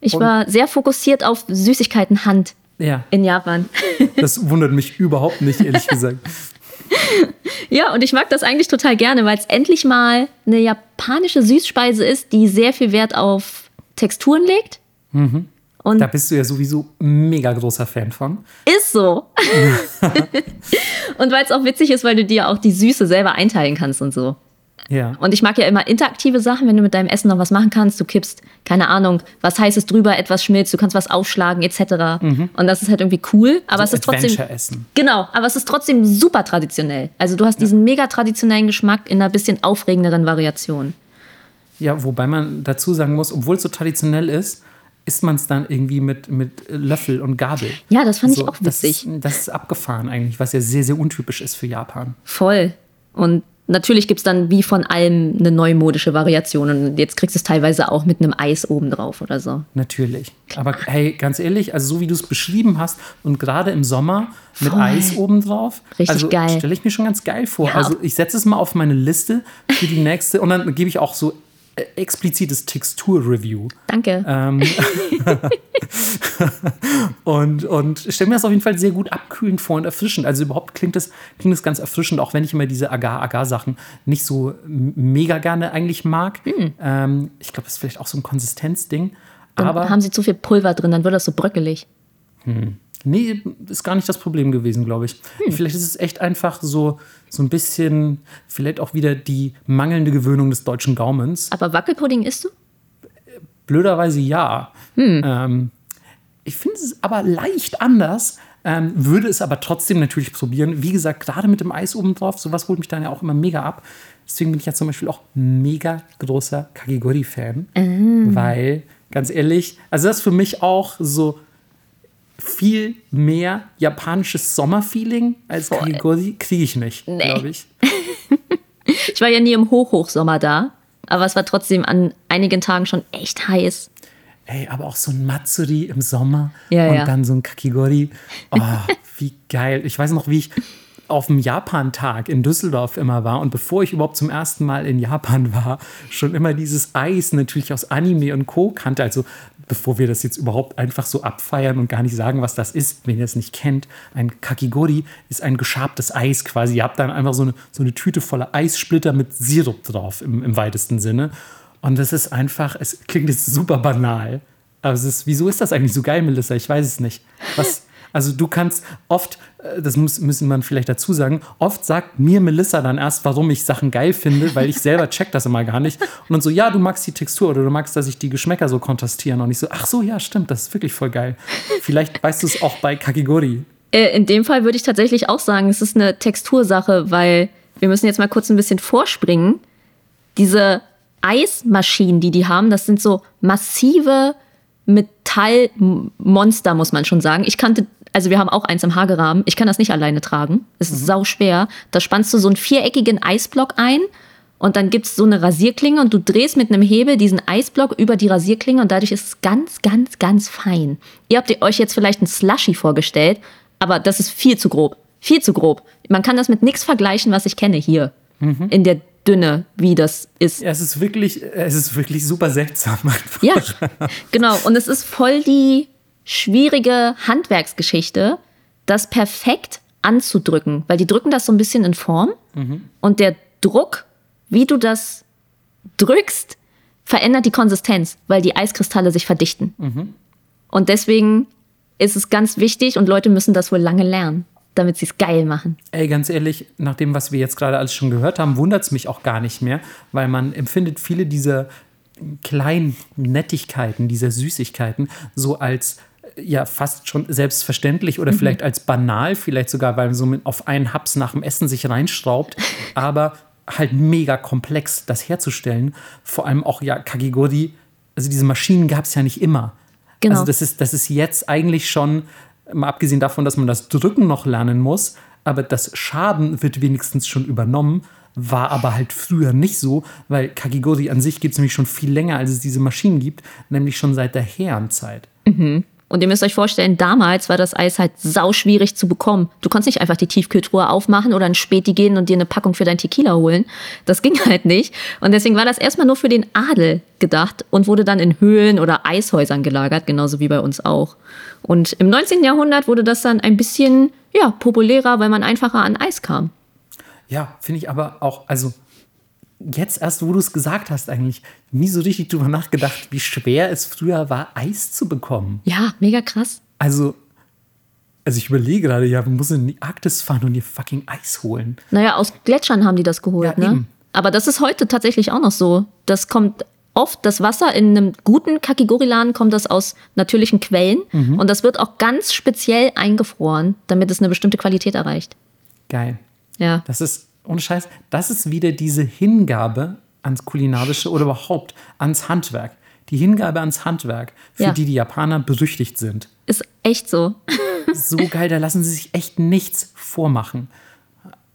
Ich Und war sehr fokussiert auf Süßigkeiten Hand ja. in Japan. (laughs) Das wundert mich überhaupt nicht, ehrlich gesagt. (laughs) Ja, und ich mag das eigentlich total gerne, weil es endlich mal eine japanische Süßspeise ist, die sehr viel Wert auf Texturen legt. Mhm. Und da bist du ja sowieso mega großer Fan von. Ist so. (laughs) und weil es auch witzig ist, weil du dir auch die Süße selber einteilen kannst und so. Ja. Und ich mag ja immer interaktive Sachen, wenn du mit deinem Essen noch was machen kannst. Du kippst, keine Ahnung, was heißes drüber, etwas schmilzt, du kannst was aufschlagen, etc. Mhm. Und das ist halt irgendwie cool. Aber so es ist trotzdem. Essen. Genau, aber es ist trotzdem super traditionell. Also du hast ja. diesen mega traditionellen Geschmack in einer bisschen aufregenderen Variation. Ja, wobei man dazu sagen muss, obwohl es so traditionell ist, isst man es dann irgendwie mit, mit Löffel und Gabel. Ja, das fand so, ich auch witzig. Das, das, ist abgefahren eigentlich, was ja sehr, sehr untypisch ist für Japan. Voll. Und natürlich gibt es dann wie von allem eine neumodische Variation. Und jetzt kriegst du es teilweise auch mit einem Eis obendrauf oder so. Natürlich. Aber hey, ganz ehrlich, also so wie du es beschrieben hast und gerade im Sommer mit Voll. Eis obendrauf. Richtig also, geil. Stelle ich mir schon ganz geil vor. Ja. Also ich setze es mal auf meine Liste für die nächste und dann gebe ich auch so explizites Textur-Review. Danke. Ähm, (laughs) und und stelle mir das auf jeden Fall sehr gut abkühlend vor und erfrischend. Also überhaupt klingt das, klingt das ganz erfrischend, auch wenn ich immer diese Agar-Agar-Sachen nicht so mega gerne eigentlich mag. Hm. Ähm, ich glaube, das ist vielleicht auch so ein Konsistenzding. Dann aber haben sie zu viel Pulver drin, dann wird das so bröckelig. Hm. Nee, ist gar nicht das Problem gewesen, glaube ich. Hm. Vielleicht ist es echt einfach so, so ein bisschen, vielleicht auch wieder die mangelnde Gewöhnung des deutschen Gaumens. Aber Wackelpudding isst du? Blöderweise ja. Hm. Ähm, ich finde es aber leicht anders, ähm, würde es aber trotzdem natürlich probieren. Wie gesagt, gerade mit dem Eis oben drauf, sowas holt mich dann ja auch immer mega ab. Deswegen bin ich ja zum Beispiel auch mega großer Kakigori-Fan. Mm. Weil, ganz ehrlich, also das ist für mich auch so viel mehr japanisches Sommerfeeling als Kakigori kriege ich nicht, nee. glaube ich. (laughs) ich war ja nie im Hochhochsommer da, aber es war trotzdem an einigen Tagen schon echt heiß. Ey, aber auch so ein Matsuri im Sommer ja, und ja. dann so ein Kakigori. Oh, wie geil. Ich weiß noch, wie ich auf dem Japan-Tag in Düsseldorf immer war und bevor ich überhaupt zum ersten Mal in Japan war, schon immer dieses Eis natürlich aus Anime und Co. kannte. Also bevor wir das jetzt überhaupt einfach so abfeiern und gar nicht sagen, was das ist, wenn ihr es nicht kennt. Ein Kakigori ist ein geschabtes Eis quasi. Ihr habt dann einfach so eine, so eine Tüte voller Eissplitter mit Sirup drauf im, im weitesten Sinne. Und das ist einfach, es klingt jetzt super banal. Aber es ist, wieso ist das eigentlich so geil, Melissa? Ich weiß es nicht. Was, also du kannst oft, äh, das muss, müssen man vielleicht dazu sagen, oft sagt mir Melissa dann erst, warum ich Sachen geil finde, weil ich selber check das immer gar nicht. Und dann so, ja, du magst die Textur oder du magst, dass ich die Geschmäcker so kontrastieren. Und ich so, ach so, ja, stimmt, das ist wirklich voll geil. Vielleicht weißt du es auch bei Kakigori. Äh, in dem Fall würde ich tatsächlich auch sagen, es ist eine Textursache, weil wir müssen jetzt mal kurz ein bisschen vorspringen. Diese Eismaschinen, die die haben, das sind so massive Metallmonster, muss man schon sagen. Ich kannte also wir haben auch eins im Hagerahmen. Ich kann das nicht alleine tragen. Es ist mhm. sau schwer. Da spannst du so einen viereckigen Eisblock ein und dann gibt es so eine Rasierklinge und du drehst mit einem Hebel diesen Eisblock über die Rasierklinge und dadurch ist es ganz, ganz, ganz fein. Ihr habt euch jetzt vielleicht ein Slushy vorgestellt, aber das ist viel zu grob. Viel zu grob. Man kann das mit nichts vergleichen, was ich kenne hier. Mhm. In der Dünne, wie das ist. Ja, es ist wirklich, es ist wirklich super seltsam. Einfach. Ja, genau. Und es ist voll die schwierige Handwerksgeschichte, das perfekt anzudrücken, weil die drücken das so ein bisschen in Form mhm. und der Druck, wie du das drückst, verändert die Konsistenz, weil die Eiskristalle sich verdichten. Mhm. Und deswegen ist es ganz wichtig und Leute müssen das wohl lange lernen. damit sie es geil machen. Ey, ganz ehrlich, nach dem, was wir jetzt gerade alles schon gehört haben, wundert es mich auch gar nicht mehr, weil man empfindet viele dieser kleinen Nettigkeiten, dieser Süßigkeiten so als ja fast schon selbstverständlich oder mhm. vielleicht als banal, vielleicht sogar, weil man so auf einen Haps nach dem Essen sich reinschraubt, (laughs) aber halt mega komplex, das herzustellen. Vor allem auch ja Kagigori, also diese Maschinen gab es ja nicht immer. Genau. Also das ist, das ist jetzt eigentlich schon, mal abgesehen davon, dass man das Drücken noch lernen muss, aber das Schaden wird wenigstens schon übernommen, war aber halt früher nicht so, weil Kagigori an sich gibt es nämlich schon viel länger, als es diese Maschinen gibt, nämlich schon seit der Herrenzeit. Mhm. Und ihr müsst euch vorstellen, damals war das Eis halt sau schwierig zu bekommen. Du konntest nicht einfach die Tiefkühltruhe aufmachen oder in Späti gehen und dir eine Packung für dein Tequila holen. Das ging (laughs) halt nicht. Und deswegen war das erstmal nur für den Adel gedacht und wurde dann in Höhlen oder Eishäusern gelagert, genauso wie bei uns auch. Und im 19. Jahrhundert wurde das dann ein bisschen ja, populärer, weil man einfacher an Eis kam. Ja, finde ich aber auch, also jetzt erst, wo du es gesagt hast, eigentlich nie so richtig drüber nachgedacht, wie schwer es früher war, Eis zu bekommen. Ja, mega krass. Also, also ich überlege gerade, ja, man muss in die Arktis fahren und ihr fucking Eis holen. Naja, aus Gletschern haben die das geholt, ja, ne? Eben. Aber das ist heute tatsächlich auch noch so. Das kommt oft, das Wasser in einem guten Kakigoriladen kommt das aus natürlichen Quellen mhm. und das wird auch ganz speziell eingefroren, damit es eine bestimmte Qualität erreicht. Geil. Ja. Das ist ohne Scheiß, das ist wieder diese Hingabe ans Kulinarische oder überhaupt ans Handwerk. Die Hingabe ans Handwerk, für ja. die die Japaner berüchtigt sind. Ist echt so. (laughs) so geil, da lassen sie sich echt nichts vormachen.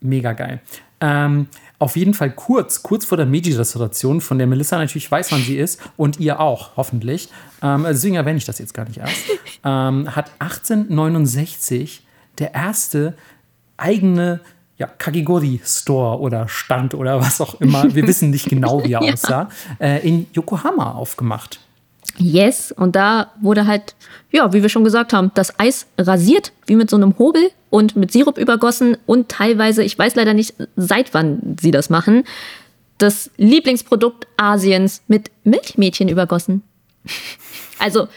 Mega geil. Ähm, auf jeden Fall kurz, kurz vor der Meiji-Restauration, von der Melissa natürlich weiß, wann sie ist und ihr auch, hoffentlich. Ähm, deswegen erwähne ich das jetzt gar nicht erst. Ähm, hat 1869 der erste eigene ja, Kagigori Store oder Stand oder was auch immer, wir (laughs) wissen nicht genau, wie er ja. aussah, äh, in Yokohama aufgemacht. Yes, und da wurde halt, ja, wie wir schon gesagt haben, das Eis rasiert, wie mit so einem Hobel und mit Sirup übergossen und teilweise, ich weiß leider nicht, seit wann sie das machen, das Lieblingsprodukt Asiens mit Milchmädchen übergossen. (laughs) Also,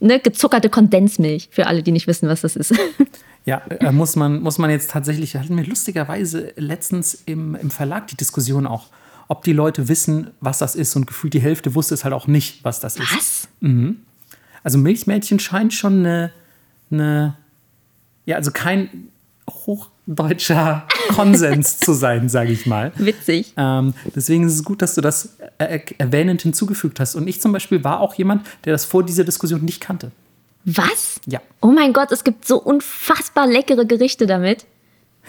ne, gezuckerte Kondensmilch, für alle, die nicht wissen, was das ist. (laughs) Ja, äh, muss, man, muss man jetzt tatsächlich, hatten wir lustigerweise letztens im, im Verlag die Diskussion auch, ob die Leute wissen, was das ist und gefühlt die Hälfte wusste es halt auch nicht, was das ist. Was? Mhm. Also Milchmädchen scheint schon eine, eine ja, also kein hochdeutscher (laughs) Konsens zu sein, sage ich mal. Witzig. Ähm, deswegen ist es gut, dass du das erwähnend hinzugefügt hast. Und ich zum Beispiel war auch jemand, der das vor dieser Diskussion nicht kannte. Was? Ja. Oh mein Gott, es gibt so unfassbar leckere Gerichte damit.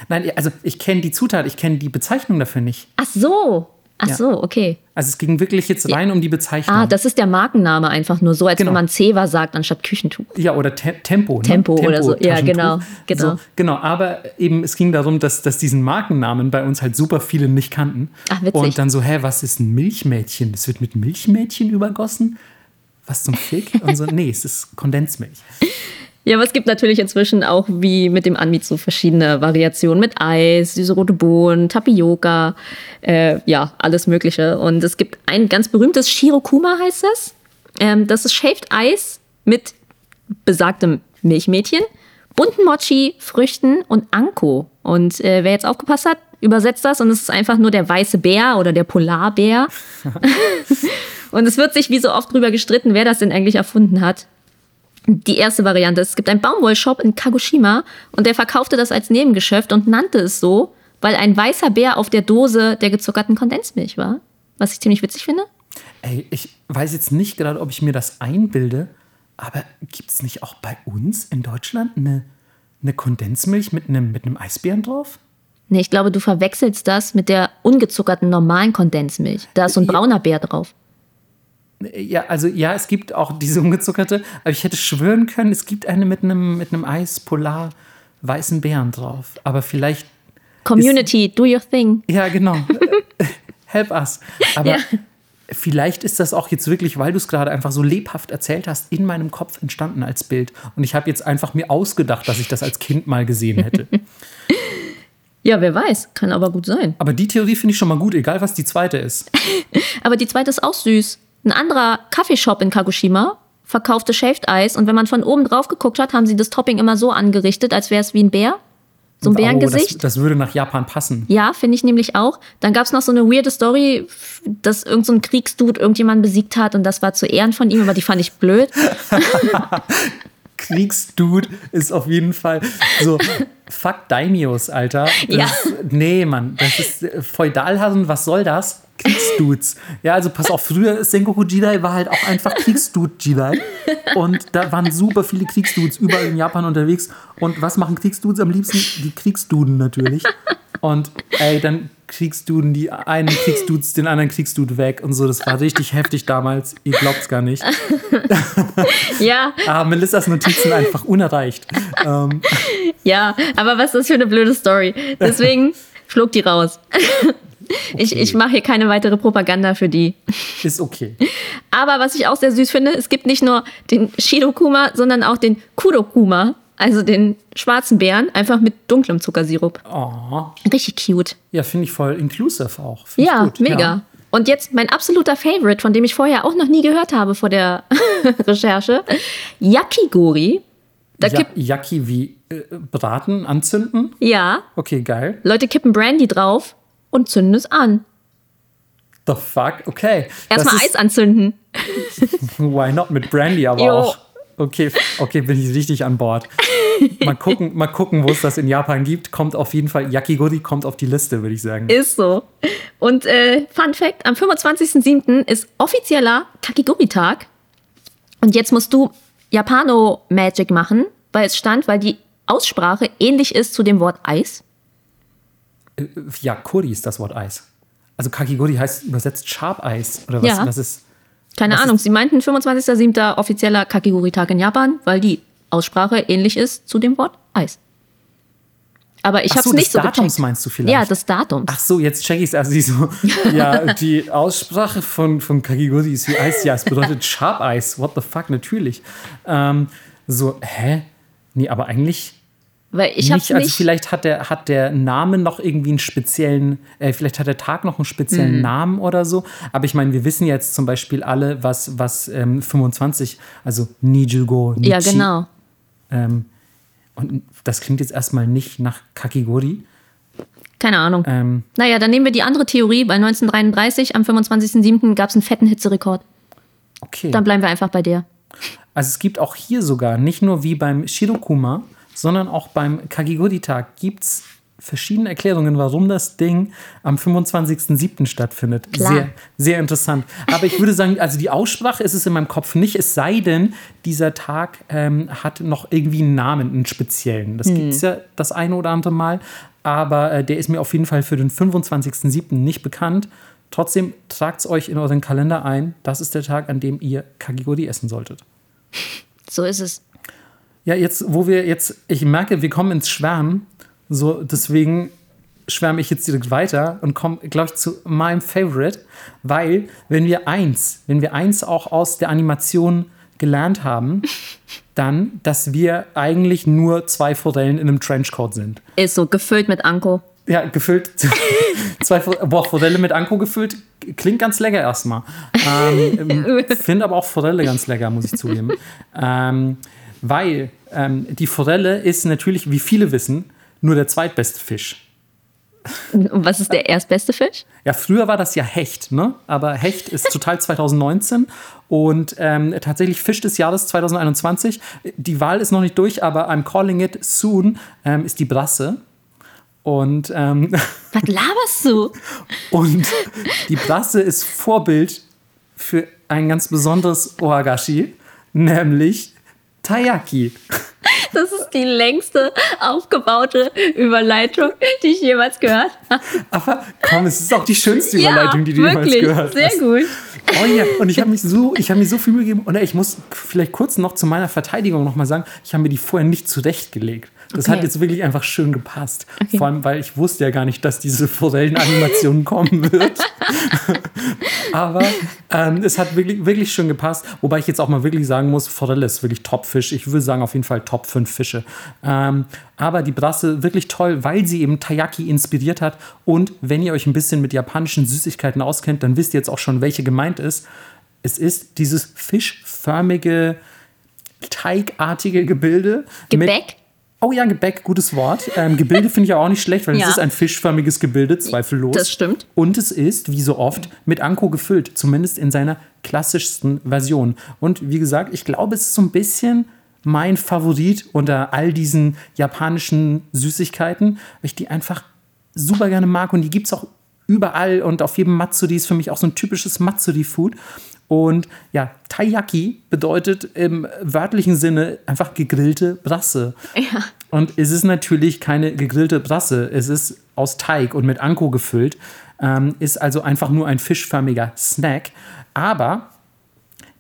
Nein, also ich kenne die Zutat, ich kenne die Bezeichnung dafür nicht. Ach so. Ach ja. so, okay. Also es ging wirklich jetzt rein ja. um die Bezeichnung. Ah, das ist der Markenname einfach nur so, als genau. wenn man Ceva sagt anstatt Küchentuch. Ja, oder Te Tempo. Ne? Tempo. Tempo oder so. Ja, genau. Genau. So, genau. Aber eben, es ging darum, dass, dass diesen Markennamen bei uns halt super viele nicht kannten. Ach, witzig. Und dann so, hä, was ist ein Milchmädchen? Das wird mit Milchmädchen übergossen? Was zum Fick? Und so, nee, es ist Kondensmilch. Ja, aber es gibt natürlich inzwischen auch wie mit dem Anmiet so verschiedene Variationen mit Eis, süße rote Bohnen, Tapioca, äh, ja, alles Mögliche. Und es gibt ein ganz berühmtes Shirokuma heißt es. Ähm, das ist Shaved Eis mit besagtem Milchmädchen, bunten Mochi, Früchten und Anko. Und äh, wer jetzt aufgepasst hat, übersetzt das und es ist einfach nur der weiße Bär oder der Polarbär. (laughs) Und es wird sich wie so oft drüber gestritten, wer das denn eigentlich erfunden hat. Die erste Variante ist, es gibt einen Baumwollshop in Kagoshima und der verkaufte das als Nebengeschäft und nannte es so, weil ein weißer Bär auf der Dose der gezuckerten Kondensmilch war. Was ich ziemlich witzig finde. Ey, ich weiß jetzt nicht gerade, ob ich mir das einbilde, aber gibt es nicht auch bei uns in Deutschland eine, eine Kondensmilch mit einem, mit einem Eisbären drauf? Nee, ich glaube, du verwechselst das mit der ungezuckerten normalen Kondensmilch. Da ist so ein brauner Bär drauf. Ja, also ja, es gibt auch diese ungezuckerte, aber ich hätte schwören können, es gibt eine mit einem, mit einem Eis Polar weißen Bären drauf. Aber vielleicht. Community, ist, do your thing. Ja, genau. (laughs) Help us. Aber ja. vielleicht ist das auch jetzt wirklich, weil du es gerade einfach so lebhaft erzählt hast, in meinem Kopf entstanden als Bild. Und ich habe jetzt einfach mir ausgedacht, dass ich das als Kind mal gesehen hätte. (laughs) Ja, wer weiß, kann aber gut sein. Aber die Theorie finde ich schon mal gut, egal was die zweite ist. (laughs) aber die zweite ist auch süß. Ein anderer Kaffeeshop in Kagoshima verkaufte Shaved Eis und wenn man von oben drauf geguckt hat, haben sie das Topping immer so angerichtet, als wäre es wie ein Bär. So ein Oh, Bärengesicht. das, das würde nach Japan passen. Ja, finde ich nämlich auch. Dann gab es noch so eine weirde Story, dass irgendein so ein Kriegsdude irgendjemanden besiegt hat und das war zu Ehren von ihm, aber die fand ich blöd. (laughs) Kriegsdude ist auf jeden Fall so. (laughs) Fuck Daimios, Alter. Das, Ja. Nee, Mann. Das ist äh, Feudalhasen, was soll das? Kriegsdudes. Ja, also pass auf, früher Sengoku Jidai war halt auch einfach Kriegsdude Jidai. Und da waren super viele Kriegsdudes überall in Japan unterwegs. Und was machen Kriegsdudes am liebsten? Die Kriegsduden natürlich. Und ey, dann Kriegsduden die einen Kriegsdudes (laughs) den anderen Kriegsdude weg und so. Das war richtig heftig damals. Ihr glaubt's gar nicht. (laughs) Ja, Ah, Melissas Notizen einfach unerreicht. Ähm, ja, aber was ist das für eine blöde Story? Deswegen (laughs) flog die raus. Ich, ich mache hier keine weitere Propaganda für die. ist okay. Aber was ich auch sehr süß finde, es gibt nicht nur den Shirokuma, sondern auch den Kurokuma, also den schwarzen Bären, einfach mit dunklem Zuckersirup. Oh, Richtig cute. ja, finde ich voll inclusive auch. Find Ja, gut. mega. Ja. Und jetzt mein absoluter Favorite, von dem ich vorher auch noch nie gehört habe vor der (laughs) Recherche. Yakigori. Da Ja, Yaki wie äh, braten, anzünden. ja, Okay, geil. Leute kippen Brandy drauf und zünden es an. The fuck? Okay. Erstmal Eis anzünden. (laughs) Why not mit Brandy aber Jo. auch. Okay, okay, bin ich richtig an Bord. Mal gucken, mal gucken, wo es das in Japan gibt. Kommt auf jeden Fall, Yakigori kommt auf die Liste, würde ich sagen. Ist so. Und äh, Fun Fact: Am 25.07. ist offizieller Kakigori-Tag. Und jetzt musst du Japano-Magic machen, weil es stand, weil die Aussprache ähnlich ist zu dem Wort Eis. Ja, Kuri ist das Wort Eis. Also Kakigori heißt übersetzt Sharp-Eis. Oder was, Ja. was ist. Keine Was Ahnung, sie meinten 25.07. offizieller Kakigori-Tag in Japan, weil die Aussprache ähnlich ist zu dem Wort Eis. Aber ich habe so, es nicht des so Datums gecheckt. meinst du vielleicht? Ja, des Datums. Ach so, jetzt check ich es. Also die so, ja, die Aussprache von, von Kakigori ist wie Eis. Ja, es bedeutet Sharp Eis. What the fuck, natürlich. Ähm, so, hä? Nee, aber eigentlich weil ich habe nicht. Also nicht. vielleicht hat der, hat der Name noch irgendwie einen speziellen, äh, vielleicht hat der Tag noch einen Mhm. speziellen Namen oder so. Aber ich meine, wir wissen jetzt zum Beispiel alle, was, was ähm, 25, also Nijugo, Nichi, ja, genau. Ähm, und das klingt jetzt erstmal nicht nach Kakigori. Keine Ahnung. Ähm, Naja, dann nehmen wir die andere Theorie. Bei 1933, am 25.07. gab es einen fetten Hitzerekord. okay. Dann bleiben wir einfach bei der. Also es gibt auch hier sogar, nicht nur wie beim Shirokuma, sondern auch beim Kagigori-Tag gibt es verschiedene Erklärungen, warum das Ding am 25.07. stattfindet. Klar. Sehr, sehr interessant. Aber ich würde sagen, also die Aussprache ist es in meinem Kopf nicht, es sei denn, dieser Tag ähm, hat noch irgendwie einen Namen, einen speziellen. Das gibt es ja das eine oder andere Mal, aber äh, der ist mir auf jeden Fall für den 25.07. nicht bekannt. Trotzdem tragt es euch in euren Kalender ein. Das ist der Tag, an dem ihr Kagigori essen solltet. So ist es. Ja, jetzt, wo wir jetzt, ich merke, wir kommen ins Schwärmen, so deswegen schwärme ich jetzt direkt weiter und komme, glaube ich, zu meinem Favorite, weil wenn wir eins, wenn wir eins auch aus der Animation gelernt haben, (laughs) dann, dass wir eigentlich nur zwei Forellen in einem Trenchcoat sind. Ist so gefüllt mit Anko. Ja, gefüllt. (laughs) Zwei boah, Forelle mit Anko gefüllt. Klingt ganz lecker erstmal. Ähm, (laughs) Finde aber auch Forelle ganz lecker, muss ich zugeben. Ähm, weil ähm, die Forelle ist natürlich, wie viele wissen, nur der zweitbeste Fisch. Und was ist der erstbeste Fisch? Ja, früher war das ja Hecht, ne? Aber Hecht ist total 2019 und ähm, tatsächlich Fisch des Jahres 2021. Die Wahl ist noch nicht durch, aber I'm calling it soon ähm, ist die Brasse. Und ähm, (laughs) Was laberst du? Und die Brasse ist Vorbild für ein ganz besonderes Ohagashi, nämlich Taiyaki. Das ist die längste aufgebaute Überleitung, die ich jemals gehört habe. Aber komm, es ist auch die schönste Überleitung, die du wirklich, jemals gehört sehr hast. gut. Oh ja, und ich habe mich so, ich habe mir so viel Mühe gegeben. Und ich muss vielleicht kurz noch zu meiner Verteidigung noch mal sagen, ich habe mir die vorher nicht zurechtgelegt. Das Okay. hat jetzt wirklich einfach schön gepasst. Okay. Vor allem, weil ich wusste ja gar nicht, dass diese Forellenanimation (laughs) kommen wird. Aber ähm, es hat wirklich, wirklich schön gepasst. Wobei ich jetzt auch mal wirklich sagen muss, Forelle ist wirklich Top-Fisch. Ich würde sagen, auf jeden Fall Top 5 Fische. Ähm, aber die Brasse wirklich toll, weil sie eben Taiyaki inspiriert hat. Und wenn ihr euch ein bisschen mit japanischen Süßigkeiten auskennt, dann wisst ihr jetzt auch schon, welche gemeint ist. Es ist dieses fischförmige, teigartige Gebilde. Gebäck? Oh ja, Gebäck, gutes Wort. Ähm, Gebilde finde ich auch nicht schlecht, weil Ja. es ist ein fischförmiges Gebilde, zweifellos. Das stimmt. Und es ist, wie so oft, mit Anko gefüllt, zumindest in seiner klassischsten Version. Und wie gesagt, ich glaube, es ist so ein bisschen mein Favorit unter all diesen japanischen Süßigkeiten, weil ich die einfach super gerne mag und die gibt es auch überall und auf jedem Matsuri ist für mich auch so ein typisches Matsuri-Food. Und ja, Taiyaki bedeutet im wörtlichen Sinne einfach gegrillte Brasse. Ja. Und es ist natürlich keine gegrillte Brasse. Es ist aus Teig und mit Anko gefüllt. Ähm, ist also einfach nur ein fischförmiger Snack. Aber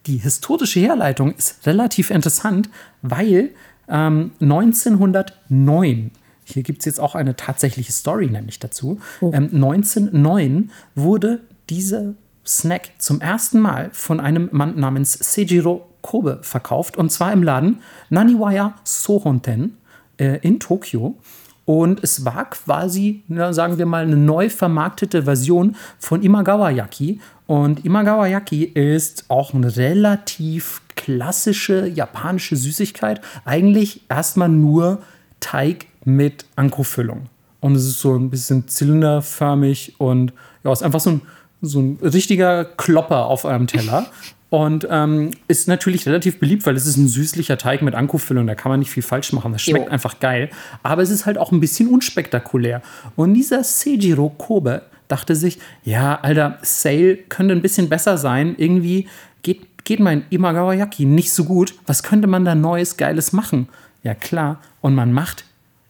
die historische Herleitung ist relativ interessant, weil ähm, 1909, hier gibt es jetzt auch eine tatsächliche Story nämlich dazu, ähm, 1909 wurde dieser Snack zum ersten Mal von einem Mann namens Seijiro Kobe verkauft und zwar im Laden Naniwaya Sohonten äh, in Tokio. Und es war quasi, na, sagen wir mal, eine neu vermarktete Version von Imagawa Yaki. Und Imagawa Yaki ist auch eine relativ klassische japanische Süßigkeit. Eigentlich erstmal nur Teig mit Anko-Füllung. Und es ist so ein bisschen zylinderförmig und ja, ist einfach so ein, so ein richtiger Klopper auf eurem Teller. Und ähm, ist natürlich relativ beliebt, weil es ist ein süßlicher Teig mit Anko-Füllung. Da kann man nicht viel falsch machen. Das schmeckt Jo. einfach geil. Aber es ist halt auch ein bisschen unspektakulär. Und dieser Seijiro Kobe dachte sich, ja, Alter, Sale könnte ein bisschen besser sein. Irgendwie geht, geht mein Imagawa Yaki nicht so gut. Was könnte man da Neues, Geiles machen? Ja, klar. Und man macht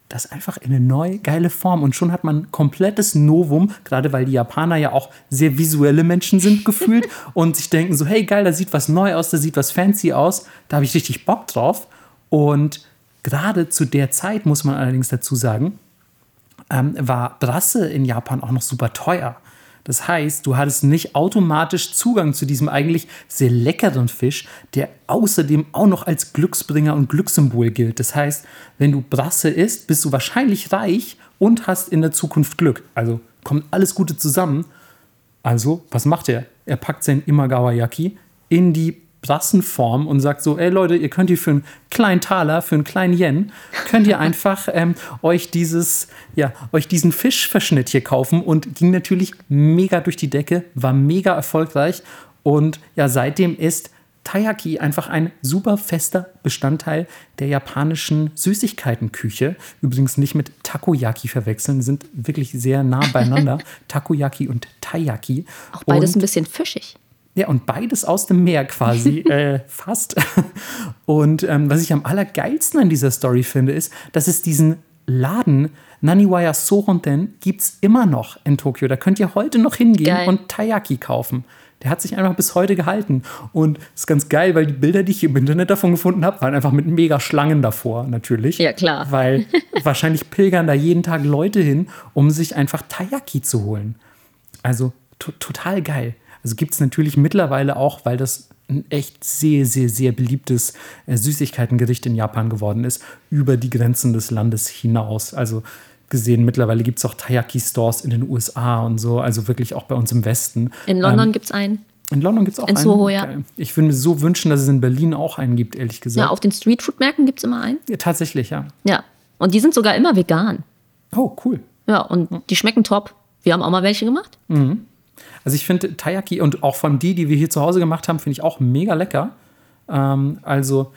das einfach in eine neue, geile Form. Und schon hat man ein komplettes Novum, gerade weil die Japaner ja auch sehr visuelle Menschen sind, (laughs) gefühlt. und sich denken so, hey, geil, da sieht was neu aus, da sieht was fancy aus. Da habe ich richtig Bock drauf. Und gerade zu der Zeit, muss man allerdings dazu sagen, ähm, war Brasse in Japan auch noch super teuer. Das heißt, du hattest nicht automatisch Zugang zu diesem eigentlich sehr leckeren Fisch, der außerdem auch noch als Glücksbringer und Glückssymbol gilt. Das heißt, wenn du Brasse isst, bist du wahrscheinlich reich und hast in der Zukunft Glück. Also kommt alles Gute zusammen. Also, was macht er? Er packt sein Imagawa Yaki in die Brassenform und sagt so, ey Leute, ihr könnt hier für einen kleinen Taler, für einen kleinen Yen, könnt ihr einfach (laughs) ähm, euch dieses, ja, euch diesen Fischverschnitt hier kaufen und ging natürlich mega durch die Decke, war mega erfolgreich und ja, seitdem ist Taiyaki einfach ein super fester Bestandteil der japanischen Süßigkeitenküche. Übrigens nicht mit Takoyaki verwechseln, sind wirklich sehr nah beieinander. (laughs) Takoyaki und Taiyaki. Auch beides Und- ein bisschen fischig. Ja, und beides aus dem Meer quasi, (laughs) äh, fast. (laughs) Und ähm, was ich am allergeilsten an dieser Story finde, ist, dass es diesen Laden Naniwaya Sohonten gibt es immer noch in Tokio. Da könnt ihr heute noch hingehen Geil. und Taiyaki kaufen. Der hat sich einfach bis heute gehalten. Und ist ganz geil, weil die Bilder, die ich im Internet davon gefunden habe, waren einfach mit mega Schlangen davor, natürlich. Ja, klar. Weil (laughs) wahrscheinlich pilgern da jeden Tag Leute hin, um sich einfach Taiyaki zu holen. Also to total geil. Also gibt es natürlich mittlerweile auch, weil das ein echt sehr, sehr, sehr beliebtes äh, Süßigkeitengericht in Japan geworden ist, über die Grenzen des Landes hinaus. Also gesehen, mittlerweile gibt es auch Taiyaki-Stores in den USA und so, also wirklich auch bei uns im Westen. In London gibt es einen. In London gibt es auch in einen. Soho, ja. Ich würde mir so wünschen, dass es in Berlin auch einen gibt, ehrlich gesagt. Ja, auf den Streetfood-Märkten gibt es immer einen. Ja, tatsächlich, ja. Ja. Und die sind sogar immer vegan. Oh, cool. Ja, und die schmecken top. Wir haben auch mal welche gemacht. Also ich finde Taiyaki und auch von die, die wir hier zu Hause gemacht haben, finde ich auch mega lecker. Ähm, also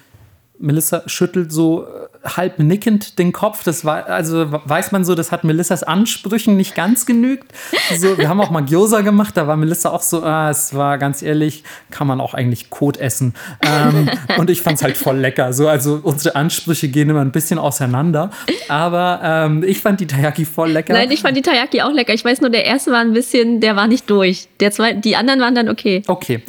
Melissa schüttelt so äh, halb nickend den Kopf. Das war, also weiß man so, das hat Melissas Ansprüchen nicht ganz genügt. So, wir haben auch mal Gyoza gemacht, da war Melissa auch so, ah, es war ganz ehrlich, kann man auch eigentlich Kot essen. Ähm, (laughs) und ich fand es halt voll lecker. So, also unsere Ansprüche gehen immer ein bisschen auseinander. Aber ähm, ich fand die Taiyaki voll lecker. Nein, ich fand die Taiyaki auch lecker. Ich weiß nur, der erste war ein bisschen, der war nicht durch. Der zweite, die anderen waren dann okay. Okay.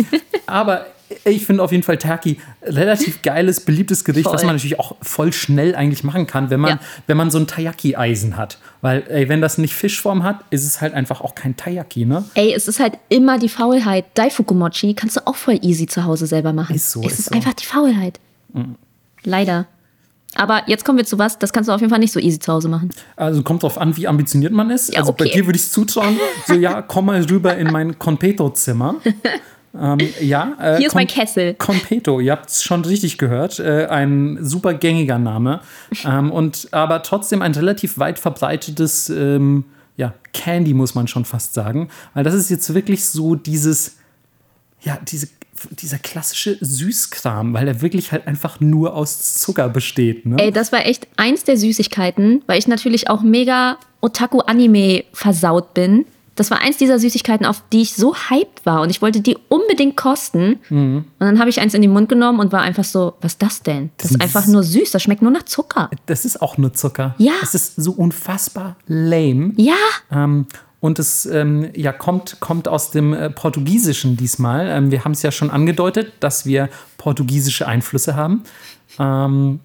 Aber ich finde auf jeden Fall Taki relativ (laughs) geiles, beliebtes Gericht, Voll. was man natürlich auch voll schnell eigentlich machen kann, wenn man, Ja. wenn man so ein Taiyaki-Eisen hat. Weil, ey, wenn das nicht Fischform hat, ist es halt einfach auch kein Taiyaki, ne? Ey, es ist halt immer die Faulheit. Daifukumochi kannst du auch voll easy zu Hause selber machen. Ist so, Es ist ist so. Mhm. einfach die Faulheit. Leider. Aber jetzt kommen wir zu was, das kannst du auf jeden Fall nicht so easy zu Hause machen. Also kommt drauf an, wie ambitioniert man ist. Ja, also bei okay. dir würde ich es zutrauen, so ja, komm mal rüber in mein Conpeto-Zimmer. (laughs) Ähm, ja, äh, Hier ist mein Kessel. Competo, ihr habt es schon richtig gehört. Äh, ein super gängiger Name. ähm, und aber trotzdem ein relativ weit verbreitetes ähm, ja, Candy, muss man schon fast sagen. Weil das ist jetzt wirklich so dieses, ja, diese, dieser klassische Süßkram, weil er wirklich halt einfach nur aus Zucker besteht. Ne? Ey, das war echt eins der Süßigkeiten, weil ich natürlich auch mega Otaku-Anime versaut bin. Das war eins dieser Süßigkeiten, auf die ich so hyped war und ich wollte die unbedingt kosten. Mhm. Und dann habe ich eins in den Mund genommen und war einfach so, was ist das denn? Das ist einfach nur süß, das schmeckt nur nach Zucker. Das ist auch nur Zucker. Ja. Es ist so unfassbar lame. Ja, Ähm, und es ähm, ja, kommt, kommt aus dem äh, Portugiesischen diesmal. Ähm, wir haben es ja schon angedeutet, dass wir portugiesische Einflüsse haben. Ähm,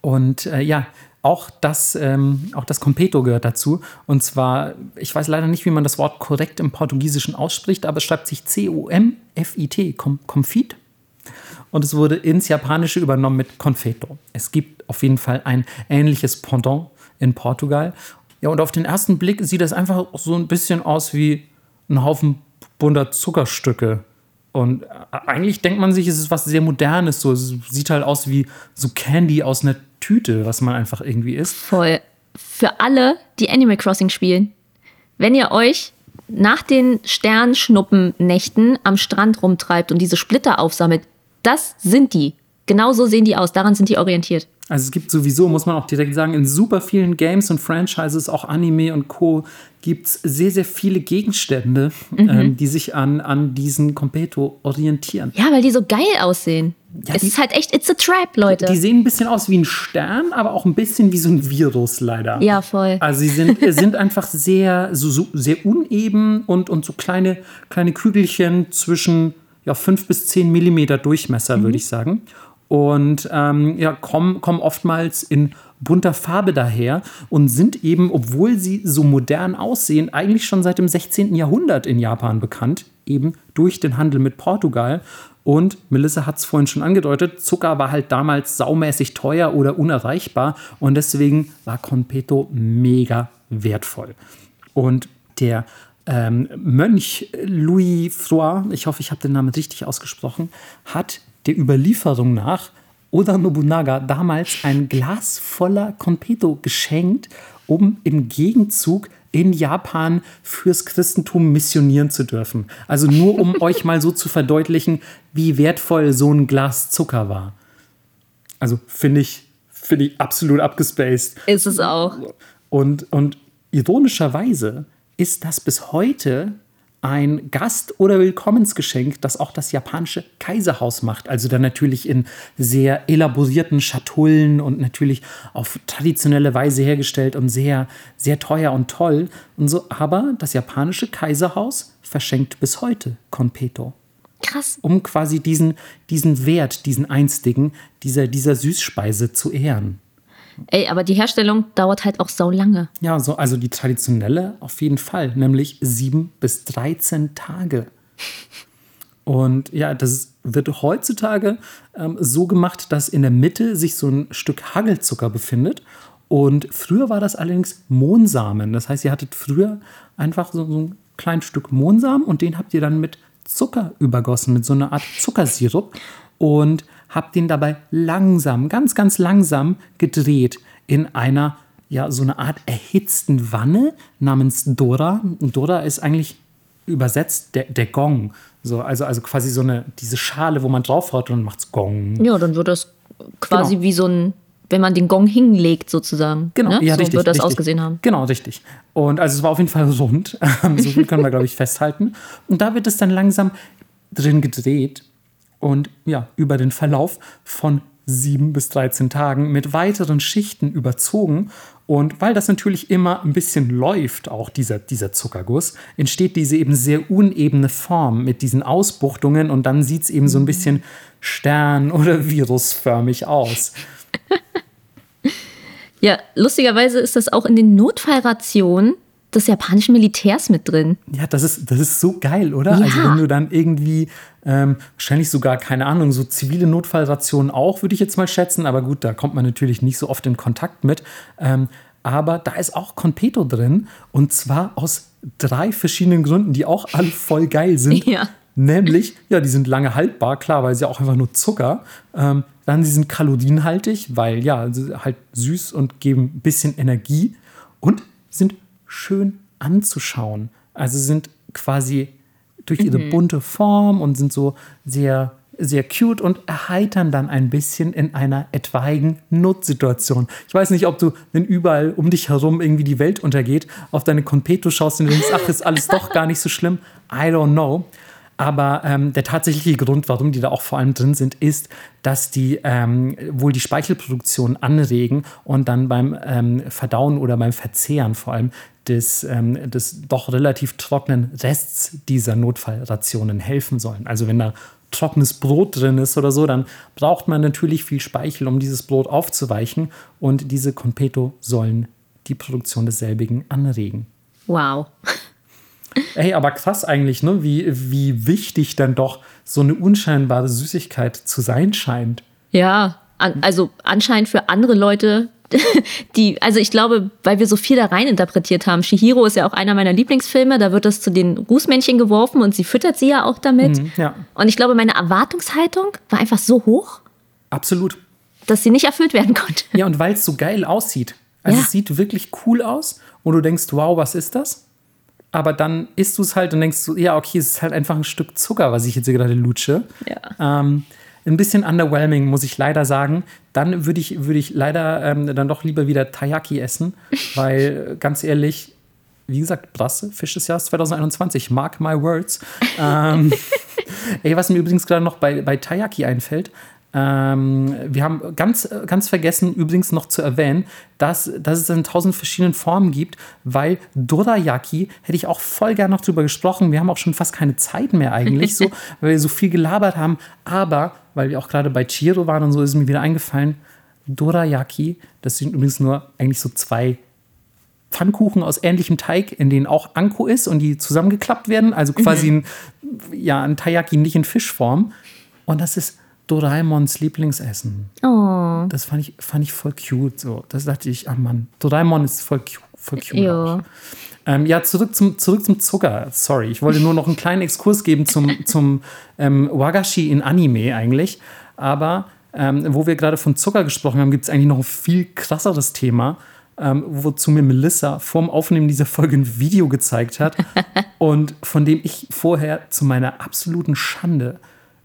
und äh, ja, auch das, ähm, auch das Competo gehört dazu. Und zwar, ich weiß leider nicht, wie man das Wort korrekt im Portugiesischen ausspricht, aber es schreibt sich C-O-M-F-I-T, Com Confit. Und es wurde ins Japanische übernommen mit Confeto. Es gibt auf jeden Fall ein ähnliches Pendant in Portugal. Ja, und auf den ersten Blick sieht das einfach so ein bisschen aus wie ein Haufen bunter Zuckerstücke. Und äh, eigentlich denkt man sich, es ist was sehr Modernes. So. Es sieht halt aus wie so Candy aus einer Tüte, was man einfach irgendwie isst. voll. Für alle, die Animal Crossing spielen, wenn ihr euch nach den Sternschnuppennächten am Strand rumtreibt und diese Splitter aufsammelt, das sind die. Genau so sehen die aus, daran sind die orientiert. Also es gibt sowieso, muss man auch direkt sagen, in super vielen Games und Franchises, auch Anime und Co., gibt es sehr, sehr viele Gegenstände, ähm, die sich an, an diesen Competo orientieren. Ja, weil die so geil aussehen. Ja, es die- ist halt echt, it's a trap, Leute. Die sehen ein bisschen aus wie ein Stern, aber auch ein bisschen wie so ein Virus leider. ja, voll. Also sie sind, sind einfach sehr, so, so, sehr uneben und, und so kleine, kleine Kügelchen zwischen ja, 5 bis 10 Millimeter Durchmesser, würde ich sagen. Und ähm, ja, kommen, kommen oftmals in bunter Farbe daher und sind eben, obwohl sie so modern aussehen, eigentlich schon seit dem 16. Jahrhundert in Japan bekannt, eben durch den Handel mit Portugal. Und Melissa hat es vorhin schon angedeutet, Zucker war halt damals saumäßig teuer oder unerreichbar und deswegen war Conpeto mega wertvoll. Und der ähm, Mönch Louis Froid, ich hoffe, ich habe den Namen richtig ausgesprochen, hat der Überlieferung nach Oda Nobunaga damals ein Glas voller Conpeto geschenkt, um im Gegenzug in Japan fürs Christentum missionieren zu dürfen. Also nur um (laughs) euch mal so zu verdeutlichen, wie wertvoll so ein Glas Zucker war. Also finde ich, finde ich absolut abgespaced. Ist es auch. Und, und ironischerweise ist das bis heute ein Gast- oder Willkommensgeschenk, das auch das japanische Kaiserhaus macht. Also dann natürlich in sehr elaborierten Schatullen und natürlich auf traditionelle Weise hergestellt und sehr, sehr teuer und toll. Und so, aber das japanische Kaiserhaus verschenkt bis heute Conpeto Krass. um quasi diesen, diesen Wert, diesen einstigen, dieser, dieser Süßspeise zu ehren. Ey, aber die Herstellung dauert halt auch so lange. Ja, so, also die traditionelle auf jeden Fall, nämlich 7 bis 13 Tage. Und ja, das wird heutzutage ähm, so gemacht, dass in der Mitte sich so ein Stück Hagelzucker befindet. Und früher war das allerdings Mohnsamen. Das heißt, ihr hattet früher einfach so, so ein kleines Stück Mohnsamen und den habt ihr dann mit Zucker übergossen, mit so einer Art Zuckersirup. Und habt den dabei langsam, ganz, ganz langsam gedreht in einer, ja, so eine Art erhitzten Wanne namens Dora. Und Dora ist eigentlich übersetzt der, der Gong. So, also, also quasi so eine, diese Schale, wo man draufhaut und macht's Gong. Ja, dann wird das quasi Genau. wie so ein, wenn man den Gong hinlegt sozusagen. Genau, ne? ja, so richtig. wird das richtig. ausgesehen haben. Genau, richtig. Und also es war auf jeden Fall (laughs) rund. (laughs) so viel können wir, glaube ich, festhalten. Und da wird es dann langsam drin gedreht und ja, über den Verlauf von sieben bis 13 Tagen mit weiteren Schichten überzogen. Und weil das natürlich immer ein bisschen läuft, auch dieser, dieser Zuckerguss, entsteht diese eben sehr unebene Form mit diesen Ausbuchtungen und dann sieht es eben so ein bisschen stern- (laughs) oder virusförmig aus. (laughs) Ja, lustigerweise ist das auch in den Notfallrationen des japanischen Militärs mit drin. Ja, das ist, das ist so geil, oder? Ja. Also wenn du dann irgendwie, ähm, wahrscheinlich sogar, keine Ahnung, so zivile Notfallrationen auch, würde ich jetzt mal schätzen, aber gut, da kommt man natürlich nicht so oft in Kontakt mit. Ähm, aber da ist auch Conpeto drin und zwar aus drei verschiedenen Gründen, die auch alle voll geil sind. (laughs) Ja. Nämlich, ja, die sind lange haltbar, klar, weil sie auch einfach nur Zucker. Ähm, dann, sie sind kalorienhaltig, weil ja, sie sind halt süß und geben ein bisschen Energie und sind schön anzuschauen. Also sind quasi durch ihre mhm. bunte Form und sind so sehr sehr cute und erheitern dann ein bisschen in einer etwaigen Notsituation. Ich weiß nicht, ob du, wenn überall um dich herum irgendwie die Welt untergeht, auf deine Conpeto schaust und denkst, ach, ist alles doch gar nicht so schlimm. I don't know. Aber ähm, der tatsächliche Grund, warum die da auch vor allem drin sind, ist, dass die ähm, wohl die Speichelproduktion anregen und dann beim ähm, Verdauen oder beim Verzehren vor allem des, ähm, des doch relativ trockenen Rests dieser Notfallrationen helfen sollen. Also wenn da trockenes Brot drin ist oder so, dann braucht man natürlich viel Speichel, um dieses Brot aufzuweichen. Und diese Competo sollen die Produktion desselbigen anregen. Wow. Ey, aber krass eigentlich, ne? Wie, wie wichtig dann doch so eine unscheinbare Süßigkeit zu sein scheint. Ja, an, also anscheinend für andere Leute (laughs) die, also ich glaube, weil wir so viel da rein interpretiert haben. Shihiro ist ja auch einer meiner Lieblingsfilme, da wird das zu den Rußmännchen geworfen und sie füttert sie ja auch damit. Mhm, ja. Und ich glaube, meine Erwartungshaltung war einfach so hoch. Absolut. Dass sie nicht erfüllt werden konnte. Ja, und weil es so geil aussieht. Also ja. es sieht wirklich cool aus und du denkst, wow, was ist das? Aber dann isst du es halt und denkst so, ja, okay, es ist halt einfach ein Stück Zucker, was ich jetzt hier gerade lutsche. Ja. Ähm, ein bisschen underwhelming, muss ich leider sagen. Dann würde ich, würd ich leider ähm, dann doch lieber wieder Taiyaki essen, (laughs) weil ganz ehrlich, wie gesagt, Brasse, Fisch des Jahres 2021, mark my words. ähm, (laughs) ey, was mir übrigens gerade noch bei, bei Taiyaki einfällt, ähm, wir haben ganz, ganz vergessen, übrigens noch zu erwähnen, dass, dass es in tausend verschiedenen Formen gibt, weil Dorayaki hätte ich auch voll gern noch drüber gesprochen. Wir haben auch schon fast keine Zeit mehr eigentlich, so, (laughs) weil wir so viel gelabert haben. Aber, weil wir auch gerade bei Chiro waren und so, ist mir wieder eingefallen, Dorayaki, das sind übrigens nur eigentlich so zwei Pfannkuchen aus ähnlichem Teig, in denen auch Anko ist und die zusammengeklappt werden. Also quasi mhm. ein, ja, ein Taiyaki nicht in Fischform. Und das ist Doraemons Lieblingsessen. Oh. Das fand ich, fand ich voll cute. So. Das dachte ich, ach Mann, Doraemon ist voll, voll cute. Ja. Ähm, ja, zurück zum, zurück zum Zucker. Sorry, ich wollte nur noch einen kleinen Exkurs geben zum, (laughs) zum ähm, Wagashi in Anime eigentlich. Aber ähm, wo wir gerade von Zucker gesprochen haben, gibt es eigentlich noch ein viel krasseres Thema, ähm, wozu mir Melissa vorm Aufnehmen dieser Folge ein Video gezeigt hat (laughs) und von dem ich vorher zu meiner absoluten Schande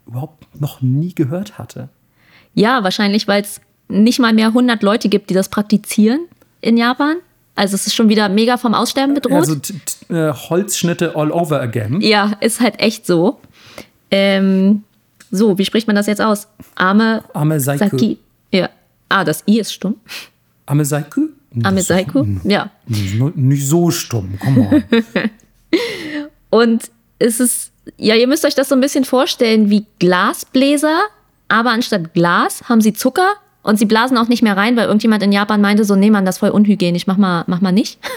überhaupt noch nie gehört hatte. Ja, wahrscheinlich, weil es nicht mal mehr 100 Leute gibt, die das praktizieren in Japan. Also es ist schon wieder mega vom Aussterben bedroht. Also äh, Holzschnitte all over again. Ja, ist halt echt so. Ähm, so, wie spricht man das jetzt aus? Ame, Ame Saiku. Saki. Ja. Ah, das I ist stumm. Ame Saiku? Ame Saiku, ja. Nicht, nicht so stumm, komm mal. (laughs) Und es ist ja, ihr müsst euch das so ein bisschen vorstellen wie Glasbläser, aber anstatt Glas haben sie Zucker und sie blasen auch nicht mehr rein, weil irgendjemand in Japan meinte so, nee, man, das ist voll unhygienisch, mach mal, mach mal nicht. (laughs)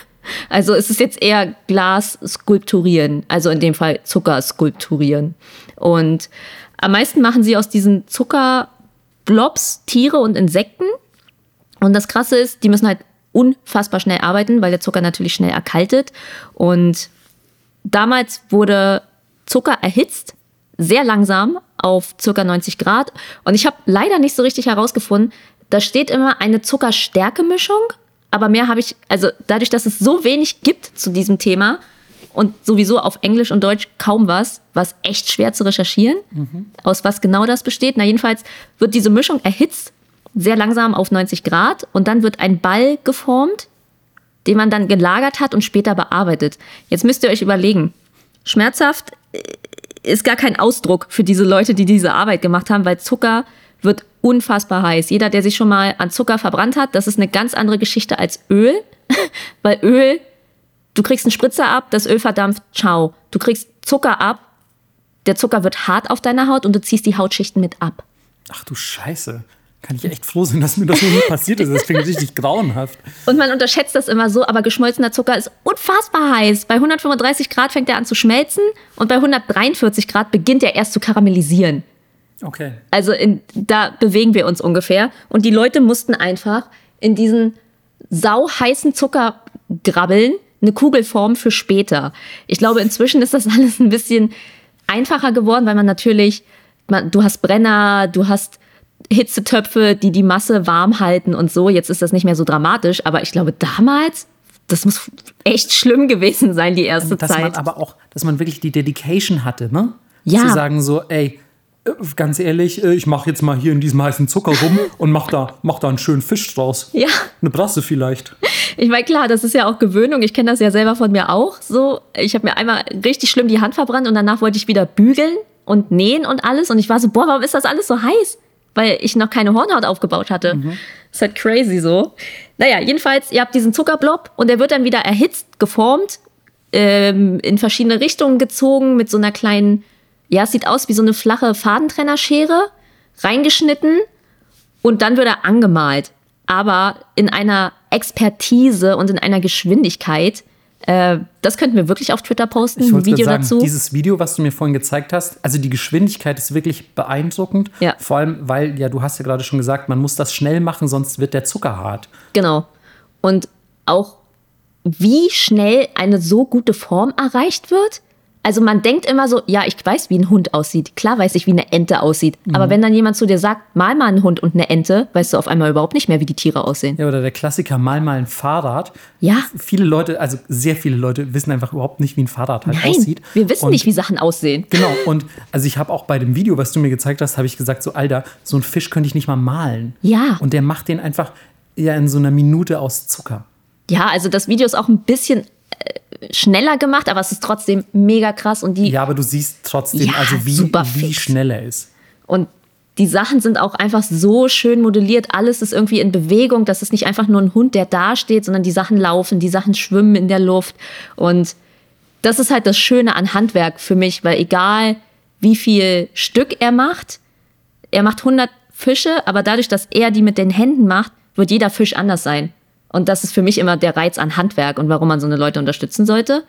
Also es ist jetzt eher Glas skulpturieren, also in dem Fall Zucker skulpturieren. Und am meisten machen sie aus diesen Zuckerblobs Tiere und Insekten. Und das Krasse ist, die müssen halt unfassbar schnell arbeiten, weil der Zucker natürlich schnell erkaltet. Und damals wurde Zucker erhitzt, sehr langsam auf ca. 90 Grad. Und ich habe leider nicht so richtig herausgefunden, da steht immer eine Zuckerstärke-Mischung, aber mehr habe ich, also dadurch, dass es so wenig gibt zu diesem Thema und sowieso auf Englisch und Deutsch kaum was, war es echt schwer zu recherchieren, mhm. aus was genau das besteht. Na, jedenfalls wird diese Mischung erhitzt, sehr langsam auf 90 Grad und dann wird ein Ball geformt, den man dann gelagert hat und später bearbeitet. Jetzt müsst ihr euch überlegen, schmerzhaft ist gar kein Ausdruck für diese Leute, die diese Arbeit gemacht haben, weil Zucker wird unfassbar heiß. Jeder, der sich schon mal an Zucker verbrannt hat, das ist eine ganz andere Geschichte als Öl, (laughs) weil Öl, du kriegst einen Spritzer ab, das Öl verdampft, ciao. Du kriegst Zucker ab, der Zucker wird hart auf deiner Haut und du ziehst die Hautschichten mit ab. Ach du Scheiße kann ich echt froh sein, dass mir das noch nie passiert ist. Das klingt richtig grauenhaft. Und man unterschätzt das immer so, aber geschmolzener Zucker ist unfassbar heiß. Bei 135 Grad fängt er an zu schmelzen und bei 143 Grad beginnt er erst zu karamellisieren. Okay. Also in, da bewegen wir uns ungefähr. Und die Leute mussten einfach in diesen sauheißen Zucker grabbeln, eine Kugelform für später. Ich glaube, inzwischen ist das alles ein bisschen einfacher geworden, weil man natürlich, man, du hast Brenner, du hast Hitzetöpfe, die die Masse warm halten und so. Jetzt ist das nicht mehr so dramatisch, aber ich glaube damals, das muss echt schlimm gewesen sein, die erste dass Zeit. man aber auch, dass man wirklich die Dedication hatte, ne? Ja. Zu sagen so, ey, äh, ganz ehrlich, äh, ich mache jetzt mal hier in diesem heißen Zucker rum (laughs) und mach da, mach da einen schönen Fisch draus. Ja. Eine Brasse vielleicht. Ich meine, klar, das ist ja auch Gewöhnung. Ich kenne das ja selber von mir auch. So, ich habe mir einmal richtig schlimm die Hand verbrannt und danach wollte ich wieder bügeln und nähen und alles. Und ich war so, boah, warum ist das alles so heiß? Weil ich noch keine Hornhaut aufgebaut hatte. Ist halt crazy so. Naja, jedenfalls, ihr habt diesen Zuckerblob und der wird dann wieder erhitzt, geformt, ähm, in verschiedene Richtungen gezogen mit so einer kleinen, ja, es sieht aus wie so eine flache Fadentrennerschere, reingeschnitten und dann wird er angemalt. Aber in einer Expertise und in einer Geschwindigkeit. Äh, das könnten wir wirklich auf Twitter posten, Ich ein Video sagen, dazu. dieses Video, was du mir vorhin gezeigt hast, also die Geschwindigkeit ist wirklich beeindruckend. Ja. Vor allem, weil, ja, du hast ja gerade schon gesagt, man muss das schnell machen, sonst wird der Zucker hart. Genau. Und auch wie schnell eine so gute Form erreicht wird. Also man denkt immer so, ja, ich weiß, wie ein Hund aussieht. Klar weiß ich, wie eine Ente aussieht. Mhm. Aber wenn dann jemand zu dir sagt, mal mal einen Hund und eine Ente, weißt du auf einmal überhaupt nicht mehr, wie die Tiere aussehen. Ja, oder der Klassiker, mal mal ein Fahrrad. Ja. Viele Leute, also sehr viele Leute wissen einfach überhaupt nicht, wie ein Fahrrad halt Nein, aussieht. wir wissen Und nicht, wie Sachen aussehen. Genau, und also ich habe auch bei dem Video, was du mir gezeigt hast, habe ich gesagt, so Alter, so einen Fisch könnte ich nicht mal malen. Ja. Und der macht den einfach ja in so einer Minute aus Zucker. Ja, also das Video ist auch ein bisschen schneller gemacht, aber es ist trotzdem mega krass und die Ja, aber du siehst trotzdem, Ja, also wie, super wie schnell er ist. Und die Sachen sind auch einfach so schön modelliert. Alles ist irgendwie in Bewegung. Das ist nicht einfach nur ein Hund, der da steht, sondern die Sachen laufen, die Sachen schwimmen in der Luft. Und das ist halt das Schöne an Handwerk für mich, weil egal wie viel Stück er macht, er macht 100 Fische, aber dadurch, dass er die mit den Händen macht, wird jeder Fisch anders sein. Und das ist für mich immer der Reiz an Handwerk und warum man so eine Leute unterstützen sollte.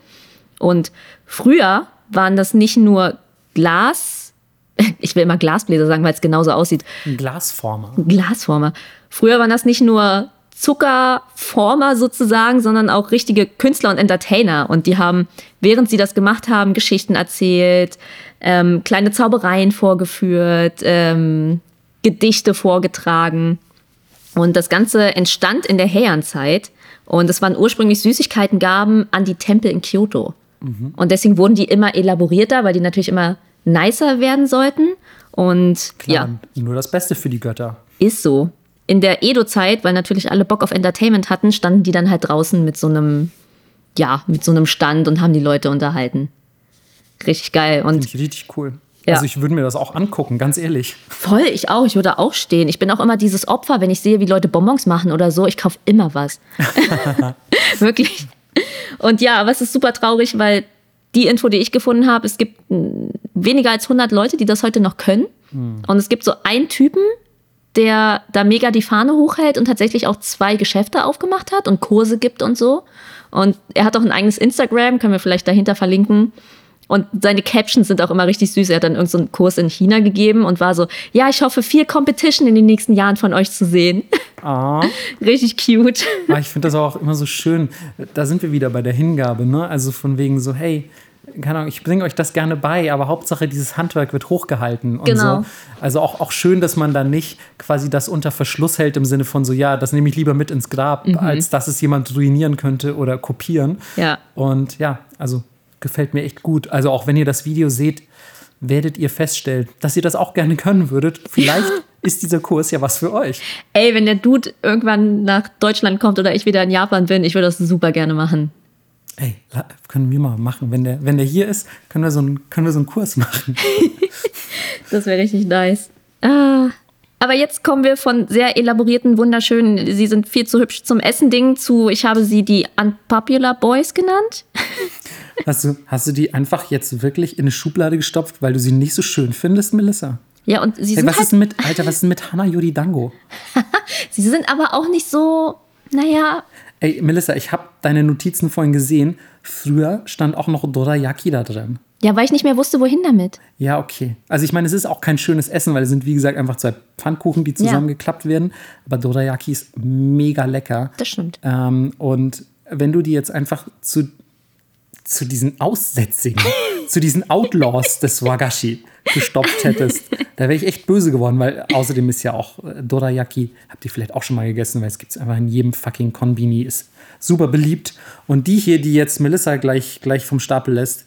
Und früher waren das nicht nur Glas, (laughs) ich will immer Glasbläser sagen, weil es genauso aussieht, Ein Glasformer. Glasformer. Früher waren das nicht nur Zuckerformer sozusagen, sondern auch richtige Künstler und Entertainer. Und die haben, während sie das gemacht haben, Geschichten erzählt, ähm, kleine Zaubereien vorgeführt, ähm, Gedichte vorgetragen. Und das Ganze entstand in der Heian-Zeit. Und es waren ursprünglich Süßigkeitengaben an die Tempel in Kyoto. Und deswegen wurden die immer elaborierter, weil die natürlich immer nicer werden sollten. Und Klar, ja, nur das Beste für die Götter. ist so. In der Edo-Zeit, weil natürlich alle Bock auf Entertainment hatten, standen die dann halt draußen mit so einem, ja, mit so einem Stand und haben die Leute unterhalten. Richtig geil. Und richtig cool. Ja. Also ich würde mir das auch angucken, ganz ehrlich. voll, ich auch, ich würde auch stehen. Ich bin auch immer dieses Opfer, wenn ich sehe, wie Leute Bonbons machen oder so. Ich kaufe immer was. (laughs) (laughs) Wirklich. Und ja, aber es ist super traurig, weil die Info, die ich gefunden habe, es gibt weniger als 100 Leute, die das heute noch können. Und es gibt so einen Typen, der da mega die Fahne hochhält und tatsächlich auch zwei Geschäfte aufgemacht hat und Kurse gibt und so. Und er hat auch ein eigenes Instagram, können wir vielleicht dahinter verlinken. Und seine Captions sind auch immer richtig süß. Er hat dann irgendeinen so einen Kurs in China gegeben und war so, ja, ich hoffe, viel Competition in den nächsten Jahren von euch zu sehen. Ah. (laughs) richtig cute. Aber ich finde das auch immer so schön. Da sind wir wieder bei der Hingabe, ne? Also von wegen so, hey, keine Ahnung, ich bringe euch das gerne bei, aber Hauptsache dieses Handwerk wird hochgehalten und Genau. so. Also auch, auch schön, dass man da nicht quasi das unter Verschluss hält im Sinne von so, ja, das nehme ich lieber mit ins Grab, als dass es jemand ruinieren könnte oder kopieren. Ja. Und ja, also gefällt mir echt gut. Also auch wenn ihr das Video seht, werdet ihr feststellen, dass ihr das auch gerne können würdet. Vielleicht ist dieser Kurs ja was für euch. Ey, wenn der Dude irgendwann nach Deutschland kommt oder ich wieder in Japan bin, ich würde das super gerne machen. Ey, können wir mal machen. Wenn der, wenn der hier ist, können wir, so einen, können wir so einen Kurs machen. (laughs) Das wäre richtig nice. Ah. Aber jetzt kommen wir von sehr elaborierten, wunderschönen, sie sind viel zu hübsch zum Essen-Ding zu, ich habe sie die Unpopular Boys genannt. (laughs) Hast du, hast du die einfach jetzt wirklich in eine Schublade gestopft, weil du sie nicht so schön findest, Melissa? Ja, und sie Hey, sind was halt, ist mit, Alter, was ist mit Hannah Yuri Dango? (laughs) sie sind aber auch nicht so, naja, Ey, Melissa, ich habe deine Notizen vorhin gesehen. Früher stand auch noch Dorayaki da drin. Ja, weil ich nicht mehr wusste, wohin damit. Ja, okay. Also ich meine, es ist auch kein schönes Essen, weil es sind, wie gesagt, einfach zwei Pfannkuchen, die zusammengeklappt werden. Aber Dorayaki ist mega lecker. Das stimmt. Ähm, und wenn du die jetzt einfach zu, zu diesen Aussätzigen (laughs) zu diesen Outlaws des Wagashi gestopft hättest. Da wäre ich echt böse geworden, weil außerdem ist ja auch äh, Dorayaki, habt ihr vielleicht auch schon mal gegessen, weil es gibt es einfach in jedem fucking Konbini, ist super beliebt. Und die hier, die jetzt Melissa gleich, gleich vom Stapel lässt,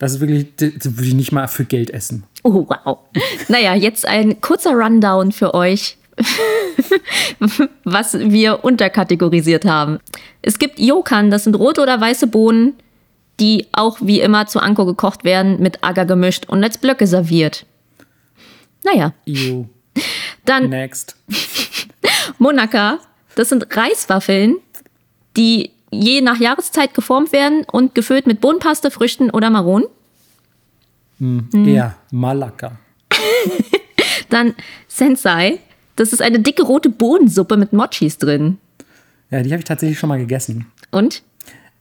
das ist wirklich, das würde ich nicht mal für Geld essen. Oh, wow. (laughs) Naja, jetzt ein kurzer Rundown für euch, (laughs) was wir unterkategorisiert haben. Es gibt Yokan, das sind rote oder weiße Bohnen, die auch wie immer zu Anko gekocht werden, mit Agar gemischt und als Blöcke serviert. Naja. Ew. (laughs) Dann Next. Monaka, das sind Reiswaffeln, die je nach Jahreszeit geformt werden und gefüllt mit Bohnenpaste, Früchten oder Maronen. Hm. Ja, Malaka. (laughs) Dann Sensei, das ist eine dicke rote Bohnensuppe mit Mochis drin. Ja, die habe ich tatsächlich schon mal gegessen. Und?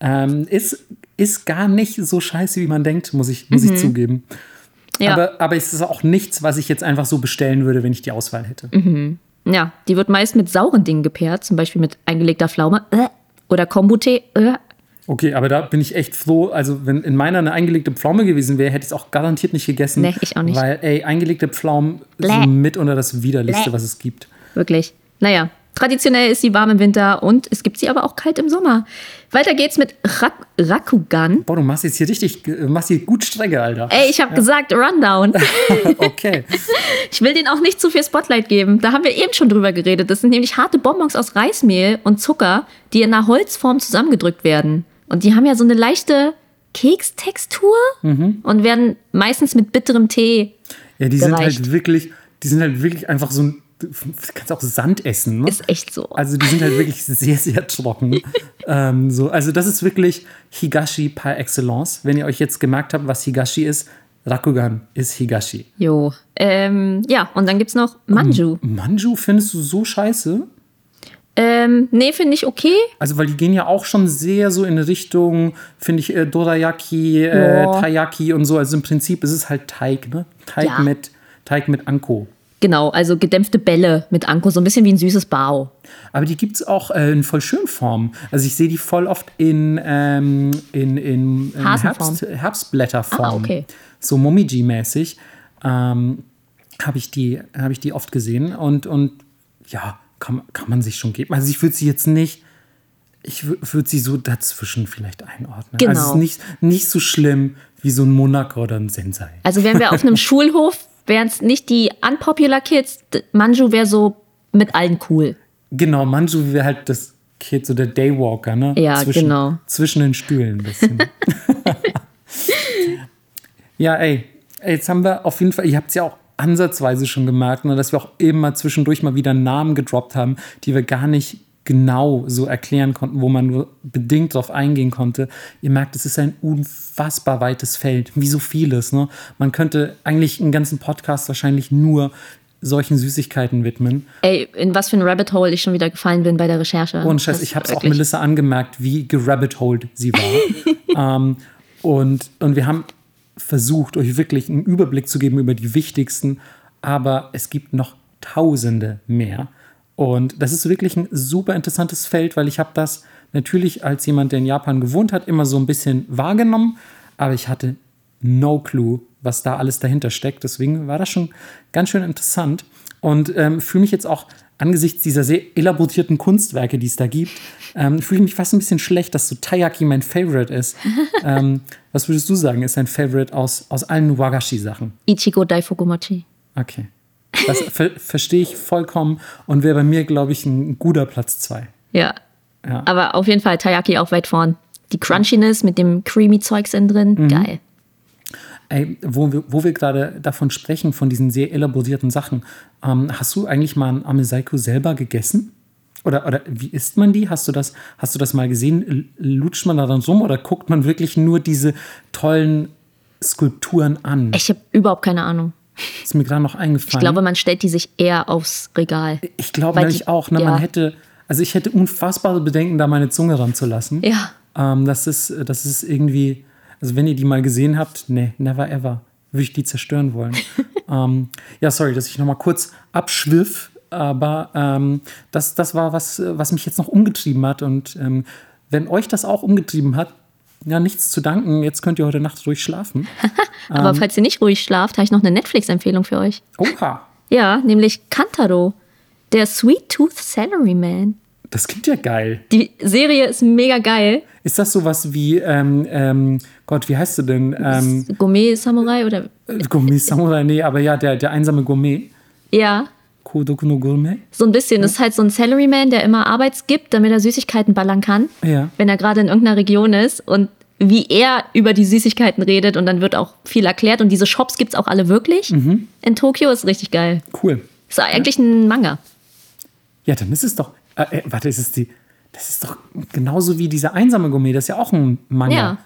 Ähm, ist, ist gar nicht so scheiße, wie man denkt, muss ich, muss ich zugeben. Ja. Aber, aber es ist auch nichts, was ich jetzt einfach so bestellen würde, wenn ich die Auswahl hätte. Ja, die wird meist mit sauren Dingen gepaart, zum Beispiel mit eingelegter Pflaume äh, oder Kombu-Tee. Äh. Okay, aber da bin ich echt froh. Also, wenn in meiner eine eingelegte Pflaume gewesen wäre, hätte ich es auch garantiert nicht gegessen. Nee, ich auch nicht. Weil, ey, eingelegte Pflaumen Bläh. sind mit unter das widerlichste, Bläh. was es gibt. Wirklich. Naja, traditionell ist sie warm im Winter und es gibt sie aber auch kalt im Sommer. Weiter geht's mit Rak Rakugan. Boah, du machst jetzt hier richtig, machst hier gut Strecke, Alter. Ey, ich habe gesagt, Rundown. (laughs) Okay. (laughs) Ich will denen auch nicht zu viel Spotlight geben. Da haben wir eben schon drüber geredet. Das sind nämlich harte Bonbons aus Reismehl und Zucker, die in einer Holzform zusammengedrückt werden. Und die haben ja so eine leichte Kekstextur und werden meistens mit bitterem Tee. Ja, die sind Gereicht. halt wirklich, die sind halt wirklich einfach so ein, du kannst auch Sand essen, ne? Ist echt so. Also die sind halt wirklich sehr, sehr trocken. (laughs) ähm, so, also das ist wirklich Higashi par excellence. Wenn ihr euch jetzt gemerkt habt, was Higashi ist, Rakugan ist Higashi. Jo. Ähm, ja, und dann gibt's noch Manju. Manju findest du so scheiße? Ähm, nee, finde ich okay. Also, weil die gehen ja auch schon sehr so in Richtung, finde ich, äh, Dorayaki, äh. Taiyaki und so. Also im Prinzip ist es halt Teig, ne? Teig Ja. mit Teig mit Anko. Genau, also gedämpfte Bälle mit Anko, so ein bisschen wie ein süßes Bao. Aber die gibt es auch äh, in voll schön Form. Also ich sehe die voll oft in, ähm, in, in, in. Herbst, Herbstblätterform. Ah, okay. So Momiji-mäßig. Ähm, habe ich, die- hab ich die oft gesehen. Und, und ja, kann, kann man sich schon geben. Also ich würde sie jetzt nicht, ich würde sie so dazwischen vielleicht einordnen. Genau. Also es ist nicht, nicht so schlimm wie so ein Monaco oder ein Sensei. Also wären wir auf einem (laughs) Schulhof, wären es nicht die unpopular Kids. Manju wäre so mit allen cool. Genau, Manju wäre halt das Kid, so der Daywalker, ne? Ja, zwischen, genau. Zwischen den Stühlen ein bisschen. (laughs) ja, ey, ey, jetzt haben wir auf jeden Fall, ihr habt es ja auch ansatzweise schon gemerkt, ne, dass wir auch immer zwischendurch mal wieder Namen gedroppt haben, die wir gar nicht genau so erklären konnten, wo man nur bedingt drauf eingehen konnte. Ihr merkt, es ist ein unfassbar weites Feld, wie so vieles. Ne? Man könnte eigentlich einen ganzen Podcast wahrscheinlich nur solchen Süßigkeiten widmen. Ey, in was für ein Rabbit Hole ich schon wieder gefallen bin bei der Recherche. Ohne Scheiß, Das ich habe es auch Melissa angemerkt, wie gerabbit-holed sie war. (laughs) ähm, und, und wir haben versucht, euch wirklich einen Überblick zu geben über die wichtigsten, aber es gibt noch tausende mehr. Und das ist wirklich ein super interessantes Feld, weil ich habe das natürlich als jemand, der in Japan gewohnt hat, immer so ein bisschen wahrgenommen, aber ich hatte no clue, was da alles dahinter steckt. Deswegen war das schon ganz schön interessant und ähm, fühle mich jetzt auch angesichts dieser sehr elaborierten Kunstwerke, die es da gibt, ähm, fühle ich mich fast ein bisschen schlecht, dass so Taiyaki mein Favorite ist. (laughs) ähm, was würdest du sagen, ist dein Favorite aus, aus allen Wagashi-Sachen? Ichigo Daifukumochi. Okay. Das ver verstehe ich vollkommen und wäre bei mir, glaube ich, ein guter Platz zwei. Ja. Ja. Aber auf jeden Fall Taiyaki auch weit vorn. Die Crunchiness mit dem creamy Zeugs innen drin, Mhm. geil. Ey, wo wir, wo wir gerade davon sprechen, von diesen sehr elaborierten Sachen, ähm, hast du eigentlich mal ein Amesaiko selber gegessen? Oder, oder wie isst man die? Hast du das, hast du das mal gesehen? Lutscht man da dann rum oder guckt man wirklich nur diese tollen Skulpturen an? Ich habe überhaupt keine Ahnung. Ist mir gerade noch eingefallen. Ich glaube, man stellt die sich eher aufs Regal. Ich glaube nämlich die- auch, ne, ja. man hätte, also ich hätte unfassbare Bedenken, da meine Zunge ranzulassen. Ja. Ähm, das, ist, das ist irgendwie, also wenn ihr die mal gesehen habt, nee, never ever, würde ich die zerstören wollen. (laughs) ähm, ja, sorry, dass ich nochmal kurz abschwiff, aber ähm, das, das war was, was mich jetzt noch umgetrieben hat. Und ähm, wenn euch das auch umgetrieben hat, ja, nichts zu danken. Jetzt könnt ihr heute Nacht ruhig schlafen. (laughs) Aber falls ihr nicht ruhig schlaft, habe ich noch eine Netflix-Empfehlung für euch. Oha, Ja, nämlich Kantaro, der Sweet Tooth Salaryman. das klingt ja geil. Die Serie ist mega geil. Ist das sowas wie, ähm, ähm, Gott, wie heißt du denn? Ähm, Gourmet-Samurai oder. Gourmet Samurai, nee, aber ja, der, der einsame Gourmet. Ja, Kodoku no Gourmet. so ein bisschen. Das ist halt so ein Salaryman, der immer Arbeits gibt, damit er Süßigkeiten ballern kann. Ja. Wenn er gerade in irgendeiner Region ist und wie er über die Süßigkeiten redet und dann wird auch viel erklärt. Und diese Shops gibt es auch alle wirklich in Tokio. Ist richtig geil. Cool. Ist eigentlich ein Manga. Ja, dann ist es doch. Äh, äh, warte, ist es die. Das ist doch genauso wie dieser einsame Gourmet, das ist ja auch ein Manga. Ja.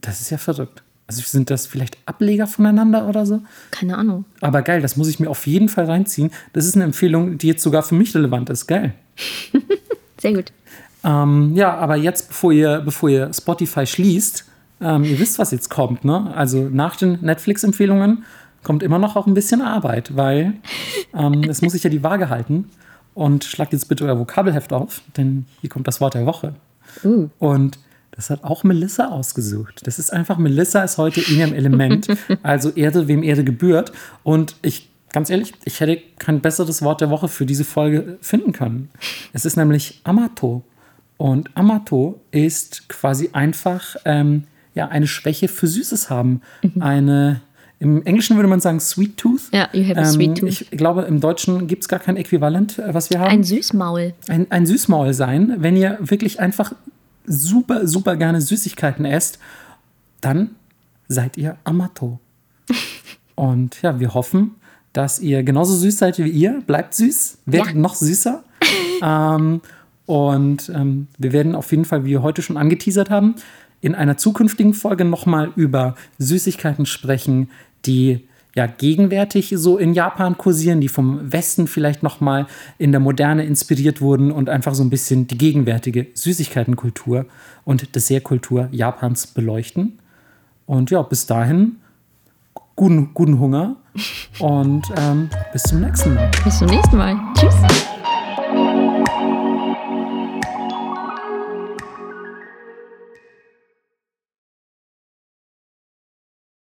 Das ist ja verrückt. Also sind das vielleicht Ableger voneinander oder so? Keine Ahnung. Aber geil, das muss ich mir auf jeden Fall reinziehen. Das ist eine Empfehlung, die jetzt sogar für mich relevant ist. Geil. (laughs) Sehr gut. Ähm, ja, aber jetzt, bevor ihr, bevor ihr Spotify schließt, ähm, ihr wisst, was jetzt kommt, ne? Also nach den Netflix-Empfehlungen kommt immer noch auch ein bisschen Arbeit, weil ähm, es muss sich ja die Waage halten. Und schlagt jetzt bitte euer Vokabelheft auf, denn hier kommt das Wort der Woche. Und das hat auch Melissa ausgesucht. Das ist einfach, Melissa ist heute in ihrem Element. (laughs) Also Erde, wem Erde gebührt. Und ich, ganz ehrlich, ich hätte kein besseres Wort der Woche für diese Folge finden können. Es ist nämlich Amato. Und Amato ist quasi einfach ähm, ja, eine Schwäche für Süßes haben. Eine, im Englischen würde man sagen Sweet Tooth. Ja, you have a Ähm, sweet tooth. Ich glaube, im Deutschen gibt es gar kein Äquivalent, äh, was wir haben Ein Süßmaul. ein, ein Süßmaul sein. Wenn ihr wirklich einfach super, super gerne Süßigkeiten esst, dann seid ihr Amato. (laughs) Und ja, wir hoffen, dass ihr genauso süß seid wie ihr. Bleibt süß, werdet Ja. noch süßer. (laughs) ähm, und ähm, wir werden auf jeden Fall, wie wir heute schon angeteasert haben, in einer zukünftigen Folge nochmal über Süßigkeiten sprechen, die ja gegenwärtig so in Japan kursieren, die vom Westen vielleicht nochmal in der Moderne inspiriert wurden und einfach so ein bisschen die gegenwärtige Süßigkeitenkultur und Dessertkultur Japans beleuchten. Und ja, bis dahin guten, guten Hunger und ähm, bis zum nächsten Mal. Bis zum nächsten Mal. Tschüss.